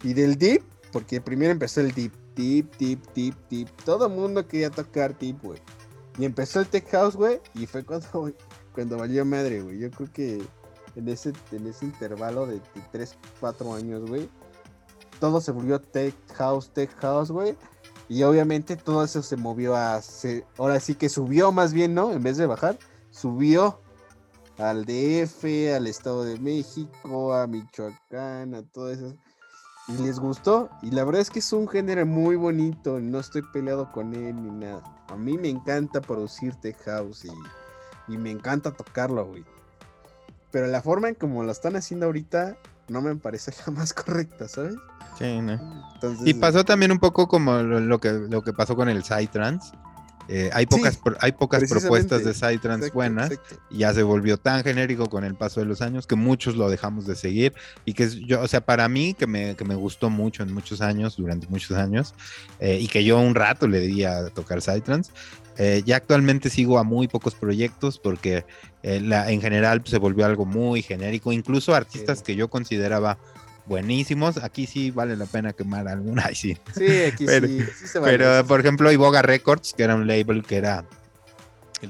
y del Deep, porque primero empezó el Deep. Deep, Deep, Deep, Deep. Todo el mundo quería tocar Deep, güey. Y empezó el Tech House, güey, y fue cuando, cuando valió madre, güey. Yo creo que en ese, en ese intervalo de, 3, 4 años, güey, todo se volvió Tech House, Tech House, güey. Y obviamente todo eso se movió a... ahora sí que subió más bien, ¿no? En vez de bajar, subió al DF, al Estado de México, a Michoacán, a todo eso y les gustó. Y la verdad es que es un género muy bonito. No estoy peleado con él ni nada. A mí me encanta producir tech house y, me encanta tocarlo, güey. Pero la forma en como lo están haciendo ahorita no me parece la más correcta, ¿sabes? Sí, ¿no? y pasó también un poco como lo, que, lo que pasó con el Psytrance. Eh, hay pocas, hay pocas propuestas de Psytrance buenas y ya se volvió tan genérico con el paso de los años que muchos lo dejamos de seguir y que yo, o sea, para mí que me, que me gustó mucho en muchos años, durante muchos años eh, y que yo un rato le di a tocar Psytrance, eh, ya actualmente sigo a muy pocos proyectos porque la, en general se volvió algo muy genérico, incluso artistas que yo consideraba buenísimos. Aquí sí vale la pena quemar alguna. Sí, sí aquí pero, sí. pero, por ejemplo, Iboga Records, que era un label que era,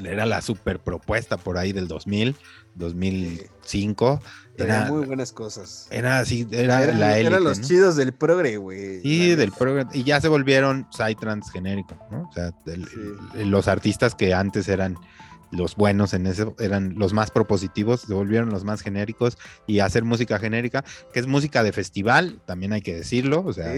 era la super propuesta por ahí del 2000, 2005. Era muy buenas cosas. Era así, era, la élite, Eran los chidos del progre, güey. Sí, del progre. Y ya se volvieron Psytrance genérico, ¿no? O sea, los artistas que antes eran los buenos en eso eran los más propositivos, se volvieron los más genéricos y hacer música genérica, que es música de festival, también hay que decirlo, o sea,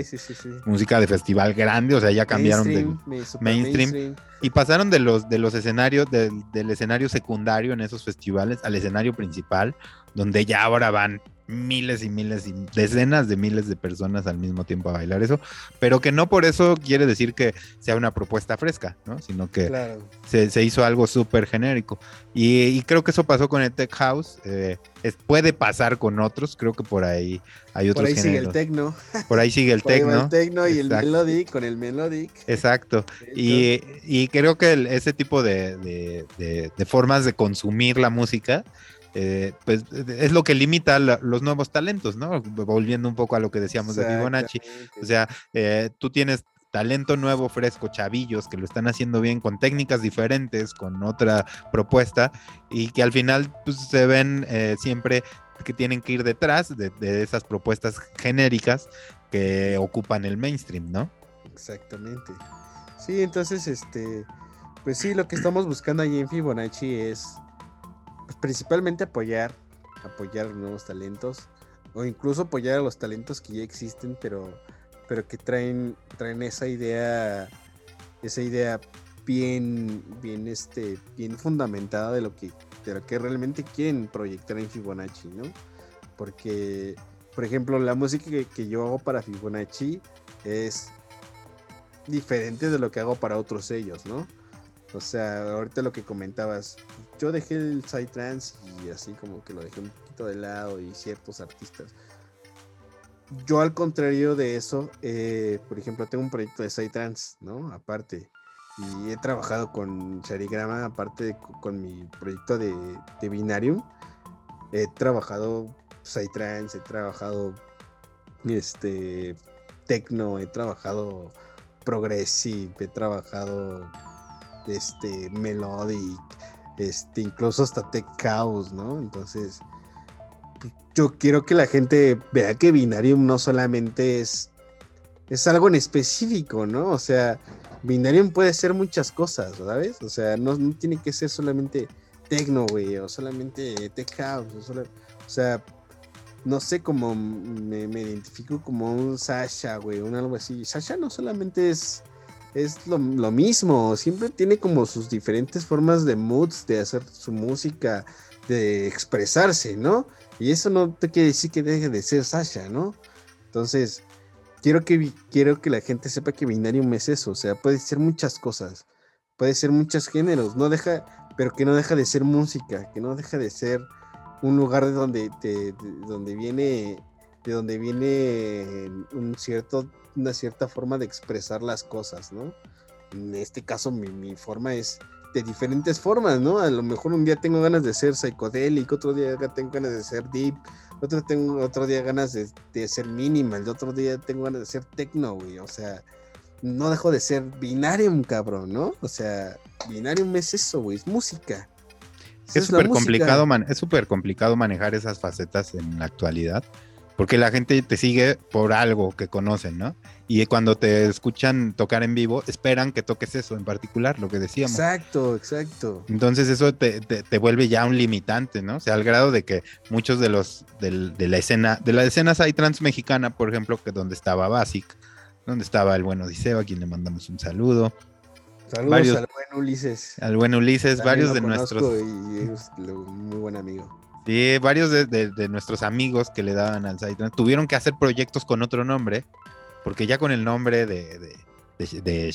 música de festival grande, o sea, ya cambiaron del mainstream, y pasaron de los de los escenarios del escenario secundario en esos festivales al escenario principal, donde ya ahora van miles y miles y decenas de miles de personas al mismo tiempo a bailar eso, pero que no por eso quiere decir que sea una propuesta fresca, ¿no? Sino que se, hizo algo súper genérico. Y, creo que eso pasó con el Tech House, eh, puede pasar con otros, creo que por ahí hay otros Por ahí sigue el techno. Por ahí sigue el techno. el techno y el melodic con el melodic. Exacto. Y, creo que ese tipo de formas de consumir la música eh, pues es lo que limita los nuevos talentos, ¿no? Volviendo un poco a lo que decíamos de Fibonacci. O sea, eh, tú tienes talento nuevo, fresco, chavillos que lo están haciendo bien con técnicas diferentes, con otra propuesta y que al final pues, se ven eh, siempre que tienen que ir detrás de, de, esas propuestas genéricas que ocupan el mainstream, ¿no? Exactamente. Sí, entonces, este, pues sí, lo que estamos buscando allí en Fibonacci es pues, principalmente apoyar, apoyar nuevos talentos o incluso apoyar a los talentos que ya existen, pero, pero que traen, traen esa idea, esa idea bien, bien, este, bien fundamentada de lo que, de lo que realmente quieren proyectar en Fibonacci, ¿no? Porque, por ejemplo, la música que, yo hago para Fibonacci es diferente de lo que hago para otros sellos, ¿no? O sea, ahorita lo que comentabas, yo dejé el Psytrance y así como que lo dejé un poquito de lado y ciertos artistas. Yo al contrario de eso, eh, por ejemplo, tengo un proyecto de Psytrance, ¿no? Aparte. Y he trabajado con Charigrama, aparte con mi proyecto de, de Binarium. He trabajado Psytrance, he trabajado este Tecno, he trabajado Progressive, he trabajado este, Melodic, este, incluso hasta Tech Chaos, ¿no? Entonces, pues, yo quiero que la gente vea que Binarium no solamente es, es algo en específico, ¿no? O sea, Binarium puede ser muchas cosas, ¿sabes? O sea, no, tiene que ser solamente techno, güey, o solamente tech house, o sea, no sé cómo me, me identifico como un Sasha, güey, un algo así. Sasha no solamente es, es lo, lo mismo, siempre tiene como sus diferentes formas de moods, de hacer su música, de expresarse, ¿no? Y eso no te quiere decir que deje de ser Sasha, ¿no? Entonces, quiero que, quiero que la gente sepa que Binarium es eso, o sea, puede ser muchas cosas, puede ser muchos géneros, no deja, pero que no deja de ser música, que no deja de ser un lugar de donde, de donde viene, de donde viene un cierto, una cierta forma de expresar las cosas, ¿no? En este caso, mi, mi forma es de diferentes formas, ¿no? A lo mejor un día tengo ganas de ser psicodélico, otro día tengo ganas de ser deep, otro, tengo, otro día ganas de, de ser minimal, otro día tengo ganas de ser techno, güey. O sea, no dejo de ser binarium, cabrón, ¿no? O sea, binarium es eso, güey, es música. Es súper complicado, man- es complicado manejar esas facetas en la actualidad, porque la gente te sigue por algo que conocen, ¿no? Y cuando te escuchan tocar en vivo, esperan que toques eso en particular, lo que decíamos. Exacto, exacto. Entonces eso te, te- te vuelve ya un limitante, ¿no? O sea, al grado de que muchos de los del- de la escena, de la escena trans mexicana, por ejemplo, que donde estaba Basic, donde estaba el buen Odiseo, a quien le mandamos un saludo, Saludos Varios- al buen Ulises. al buen Ulises, También varios lo de nuestros, Y es muy buen amigo. Sí, varios de, de- de nuestros amigos que le daban al Psytrance tuvieron que hacer proyectos con otro nombre, porque ya con el nombre de, de, de, de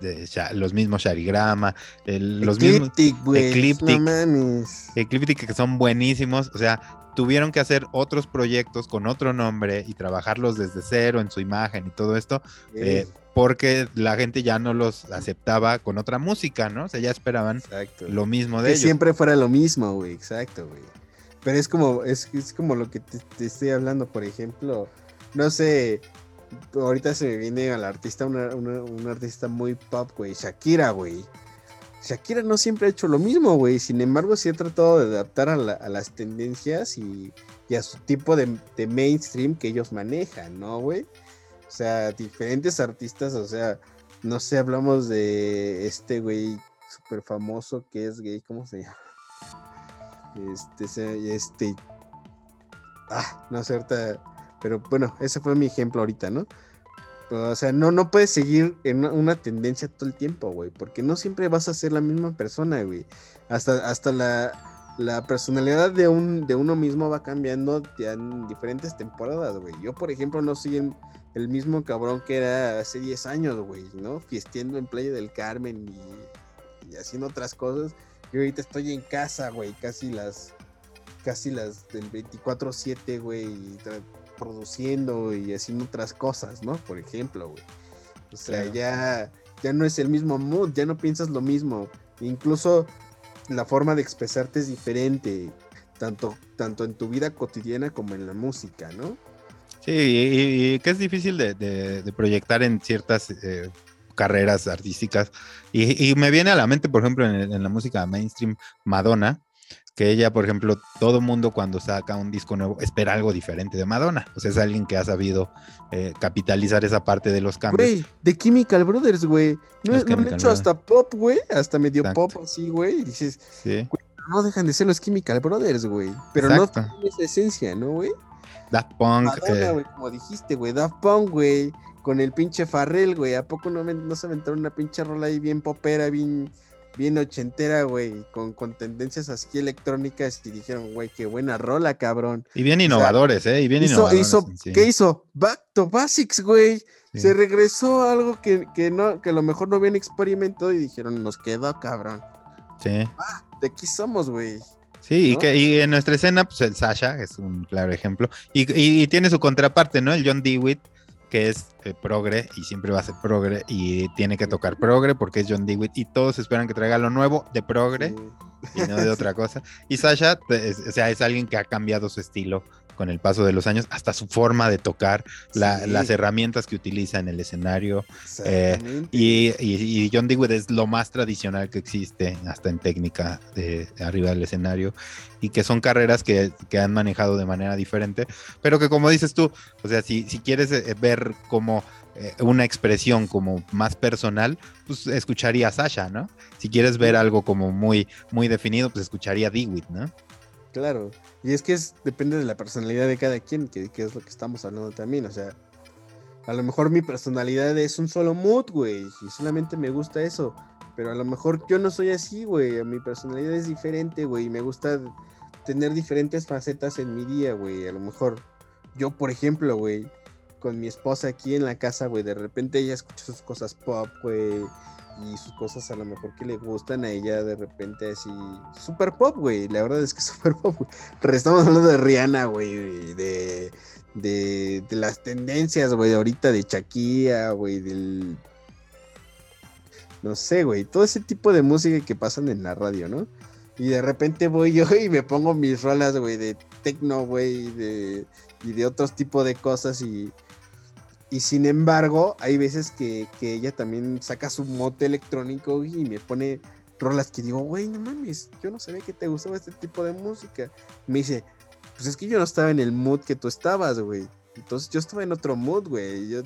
de, los mismos Sharigrama, el- los mismos Ecliptic, güey. Ecliptic. No. Ecliptic que son buenísimos, o sea, tuvieron que hacer otros proyectos con otro nombre y trabajarlos desde cero en su imagen y todo esto, eh, porque la gente ya no los aceptaba con otra música, ¿no? O sea, ya esperaban Exacto. lo mismo de que ellos. siempre fuera lo mismo, güey. Exacto, güey. Pero es como, es, es como lo que te, te estoy hablando, por ejemplo. No sé. Ahorita se me viene al artista, una, una- un artista muy pop, güey. Shakira, güey. Shakira no siempre ha hecho lo mismo, güey. Sin embargo, sí ha tratado de adaptar a, la- a las tendencias y, y a su tipo de, de mainstream que ellos manejan, ¿no, güey? O sea, diferentes artistas, o sea, no sé, hablamos de este güey súper famoso que es gay, ¿cómo se llama? Este, este, ah, no sé, ahorita, pero bueno, ese fue mi ejemplo ahorita, ¿no? O sea, no, no puedes seguir en una, tendencia todo el tiempo, güey, porque no siempre vas a ser la misma persona, güey. Hasta, hasta la, la personalidad de, un, de uno mismo va cambiando en diferentes temporadas, güey. Yo, por ejemplo, no soy el, el mismo cabrón que era hace 10 años, güey, ¿no? Fiesteando en Playa del Carmen y, y haciendo otras cosas. Yo ahorita estoy en casa, güey, casi las casi las del 24/7, güey, produciendo y haciendo otras cosas, ¿no? Por ejemplo, güey. O sea, Claro. ya ya no es el mismo mood, ya no piensas lo mismo. Incluso la forma de expresarte es diferente, tanto tanto en tu vida cotidiana como en la música, ¿no? Sí, y, y que es difícil de, de- de proyectar en ciertas eh, carreras artísticas. Y, y me viene a la mente, por ejemplo, en, en la música mainstream, Madonna, que ella, por ejemplo, todo mundo cuando saca un disco nuevo espera algo diferente de Madonna. O sea, es alguien que ha sabido eh, capitalizar esa parte de los cambios. Güey, de Chemical Brothers, güey. No, han hecho Brothers. hasta pop, güey. Hasta medio Exacto. pop así, güey. Y dices, Sí, no dejan de ser los Chemical Brothers, güey. Pero Exacto. no tienen esa esencia, ¿no, güey? Daft Punk. Madonna, eh, güey, como dijiste, güey. Daft Punk, güey. Con el pinche Farrell, güey. ¿A poco no, se aventaron una pinche rola ahí bien popera, bien, bien ochentera, güey? Con, con tendencias así electrónicas. Y dijeron, güey, qué buena rola, cabrón. y bien sea, innovadores, ¿eh? Y bien Hizo, innovadores. hizo, en sí. ¿Qué hizo? Back to Basics, güey. Sí. Se regresó a algo que, que no, que a lo mejor no habían experimentado y dijeron, nos quedó, cabrón. Sí. De aquí somos, güey. Sí, y, que, y en nuestra escena, pues el Sasha es un claro ejemplo. Y, y- y tiene su contraparte, ¿no? El John Dewitt, que es eh, progre y siempre va a ser progre y tiene que tocar progre porque es John Dewitt y todos esperan que traiga lo nuevo de progre Sí. y no de otra cosa. Y Sasha, es- o sea, es alguien que ha cambiado su estilo con el paso de los años, hasta su forma de tocar, la- las herramientas que utiliza en el escenario. exactamente. Y, y- y John Dewey es lo más tradicional que existe, hasta en técnica de, de arriba del escenario, y que son carreras que, que han manejado de manera diferente, pero que como dices tú, o sea, si, si quieres eh, ver cómo eh, una expresión como más personal, pues escucharía a Sasha, ¿no? Si quieres ver algo como muy, muy definido, pues escucharía a Dewitt, ¿no? Claro, y es que es, depende de la personalidad de cada quien, que, es lo que estamos hablando también, o sea, a lo mejor mi personalidad es un solo mood, güey, y solamente me gusta eso, pero a lo mejor yo no soy así, güey, mi personalidad es diferente, güey, y me gusta tener diferentes facetas en mi día, güey, a lo mejor yo, por ejemplo, güey, con mi esposa aquí en la casa, güey, de repente ella escucha sus cosas pop, güey, y sus cosas a lo mejor que le gustan a ella de repente así, super pop, güey, la verdad es que super pop, güey. Estamos hablando de Rihanna, güey, de, de, de las tendencias, güey, ahorita de Shakira, güey, del... No sé, güey, todo ese tipo de música que pasan en la radio, ¿no? Y de repente voy yo y me pongo mis rolas, güey, de techno, güey, de, y de otros tipos de cosas y, y sin embargo, hay veces que, ella también saca su mote electrónico y me pone rolas que digo, güey, no mames, yo no sabía que te gustaba este tipo de música. Me dice, pues es que yo no estaba en el mood que tú estabas, güey. Entonces yo estaba en otro mood, güey. Yo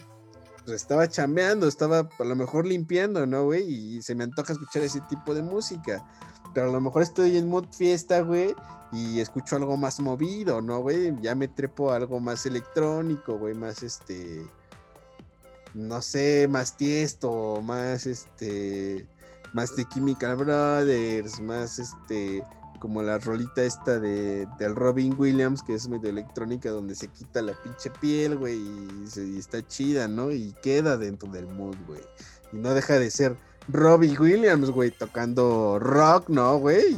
pues, estaba chambeando, estaba a lo mejor limpiando, ¿no, güey? Y se me antoja escuchar ese tipo de música. Pero a lo mejor estoy en mood fiesta, güey y escucho algo más movido, ¿no, güey? Ya me trepo algo más electrónico, güey, más este no sé, más tiesto, más este, más de Chemical Brothers, más este, como la rolita esta de, del Robin Williams, que es medio electrónica, donde se quita la pinche piel, güey, y, está chida, ¿no? Y queda dentro del mood, güey. Y no deja de ser Robin Williams, güey, tocando rock, ¿no, güey?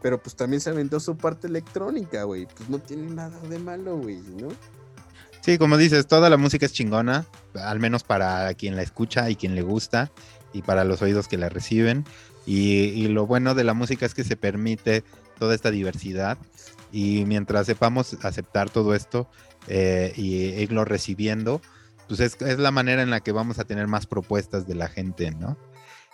pero pues también se aventó su parte electrónica, güey. Pues no tiene nada de malo, güey, ¿no? Sí, como dices, toda la música es chingona, al menos para quien la escucha y quien le gusta y para los oídos que la reciben. Y, lo bueno de la música es que se permite toda esta diversidad y mientras sepamos aceptar todo esto eh, y irlo recibiendo, pues es, es, la manera en la que vamos a tener más propuestas de la gente, ¿no?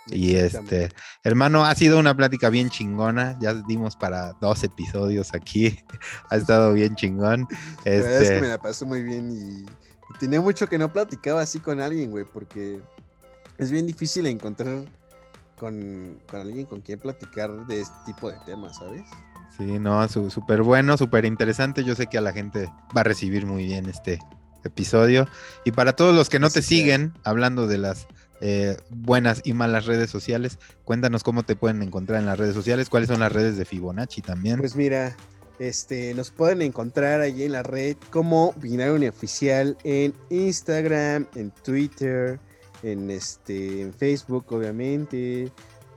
Y este, hermano, ha sido una plática bien chingona. Ya dimos para dos episodios aquí. ha estado bien chingón. La verdad es que este me la pasó muy bien y, tenía mucho que no platicaba así con alguien, güey, porque es bien difícil encontrar con, alguien con quien platicar de este tipo de temas, ¿sabes? Sí, no, súper bueno, súper interesante. Yo sé que a la gente va a recibir muy bien este episodio. Y para todos los que no te siguen, hablando de las eh, buenas y malas redes sociales. Cuéntanos cómo te pueden encontrar en las redes sociales, cuáles son las redes de Fibonacci también. Pues mira, este, nos pueden encontrar allí en la red como Binario Oficial en Instagram, en Twitter, en, este, en Facebook, obviamente.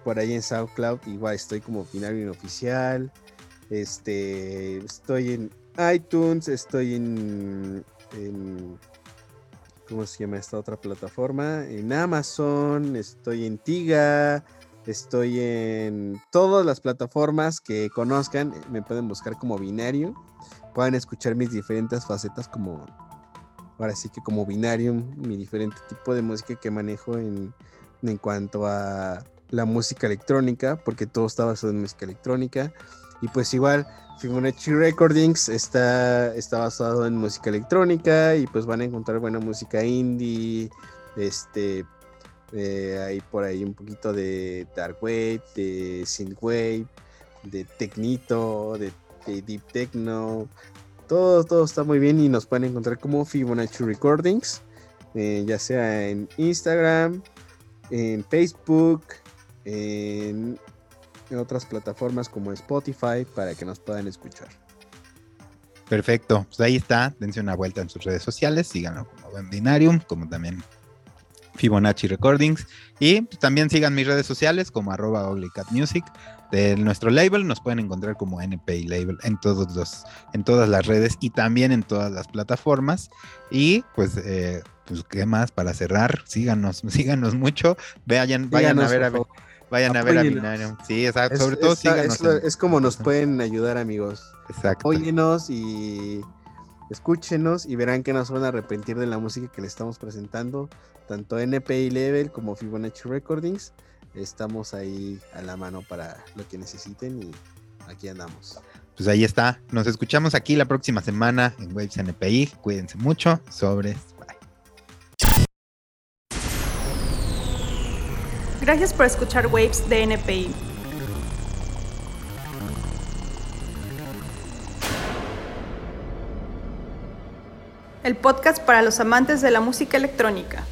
Por ahí en SoundCloud, igual estoy como Binario Oficial. Este, estoy en iTunes, estoy en ¿cómo se llama esta otra plataforma? En Amazon, estoy en Tiga, estoy en todas las plataformas que conozcan, me pueden buscar como binario, pueden escuchar mis diferentes facetas como, ahora sí que como binario, mi diferente tipo de música que manejo en, en cuanto a la música electrónica, porque todo está basado en música electrónica. Y pues igual, Fibonacci Recordings está, está basado en música electrónica y pues van a encontrar buena música indie, este, eh, hay por ahí un poquito de dark wave, de synthwave, de tecnito, de, deep techno, todo, todo está muy bien y nos pueden encontrar como Fibonacci Recordings, eh, ya sea en Instagram, en Facebook, en en otras plataformas como Spotify para que nos puedan escuchar. Perfecto, pues ahí está, dense una vuelta en sus redes sociales, síganlo como Binarium, como también Fibonacci Recordings. Y también sigan mis redes sociales como arroba Music de nuestro label, nos pueden encontrar como NPI Label en todos los, en todas las redes y también en todas las plataformas. Y pues eh, pues qué más para cerrar, síganos, síganos mucho, vayan, vayan a ver a ver Vayan a ver a Binario. Sí, exacto. Sobre todo síganos. Es, como nos pueden ayudar, amigos. Exacto. Apóyenos y escúchenos y verán que no se van a arrepentir de la música que les estamos presentando. Tanto NPI Level como Fibonacci Recordings. Estamos ahí a la mano para lo que necesiten y aquí andamos. Pues ahí está. Nos escuchamos aquí la próxima semana en Waves NPI. Cuídense mucho. Sobres. Gracias por escuchar Waves de NPI. El podcast para los amantes de la música electrónica.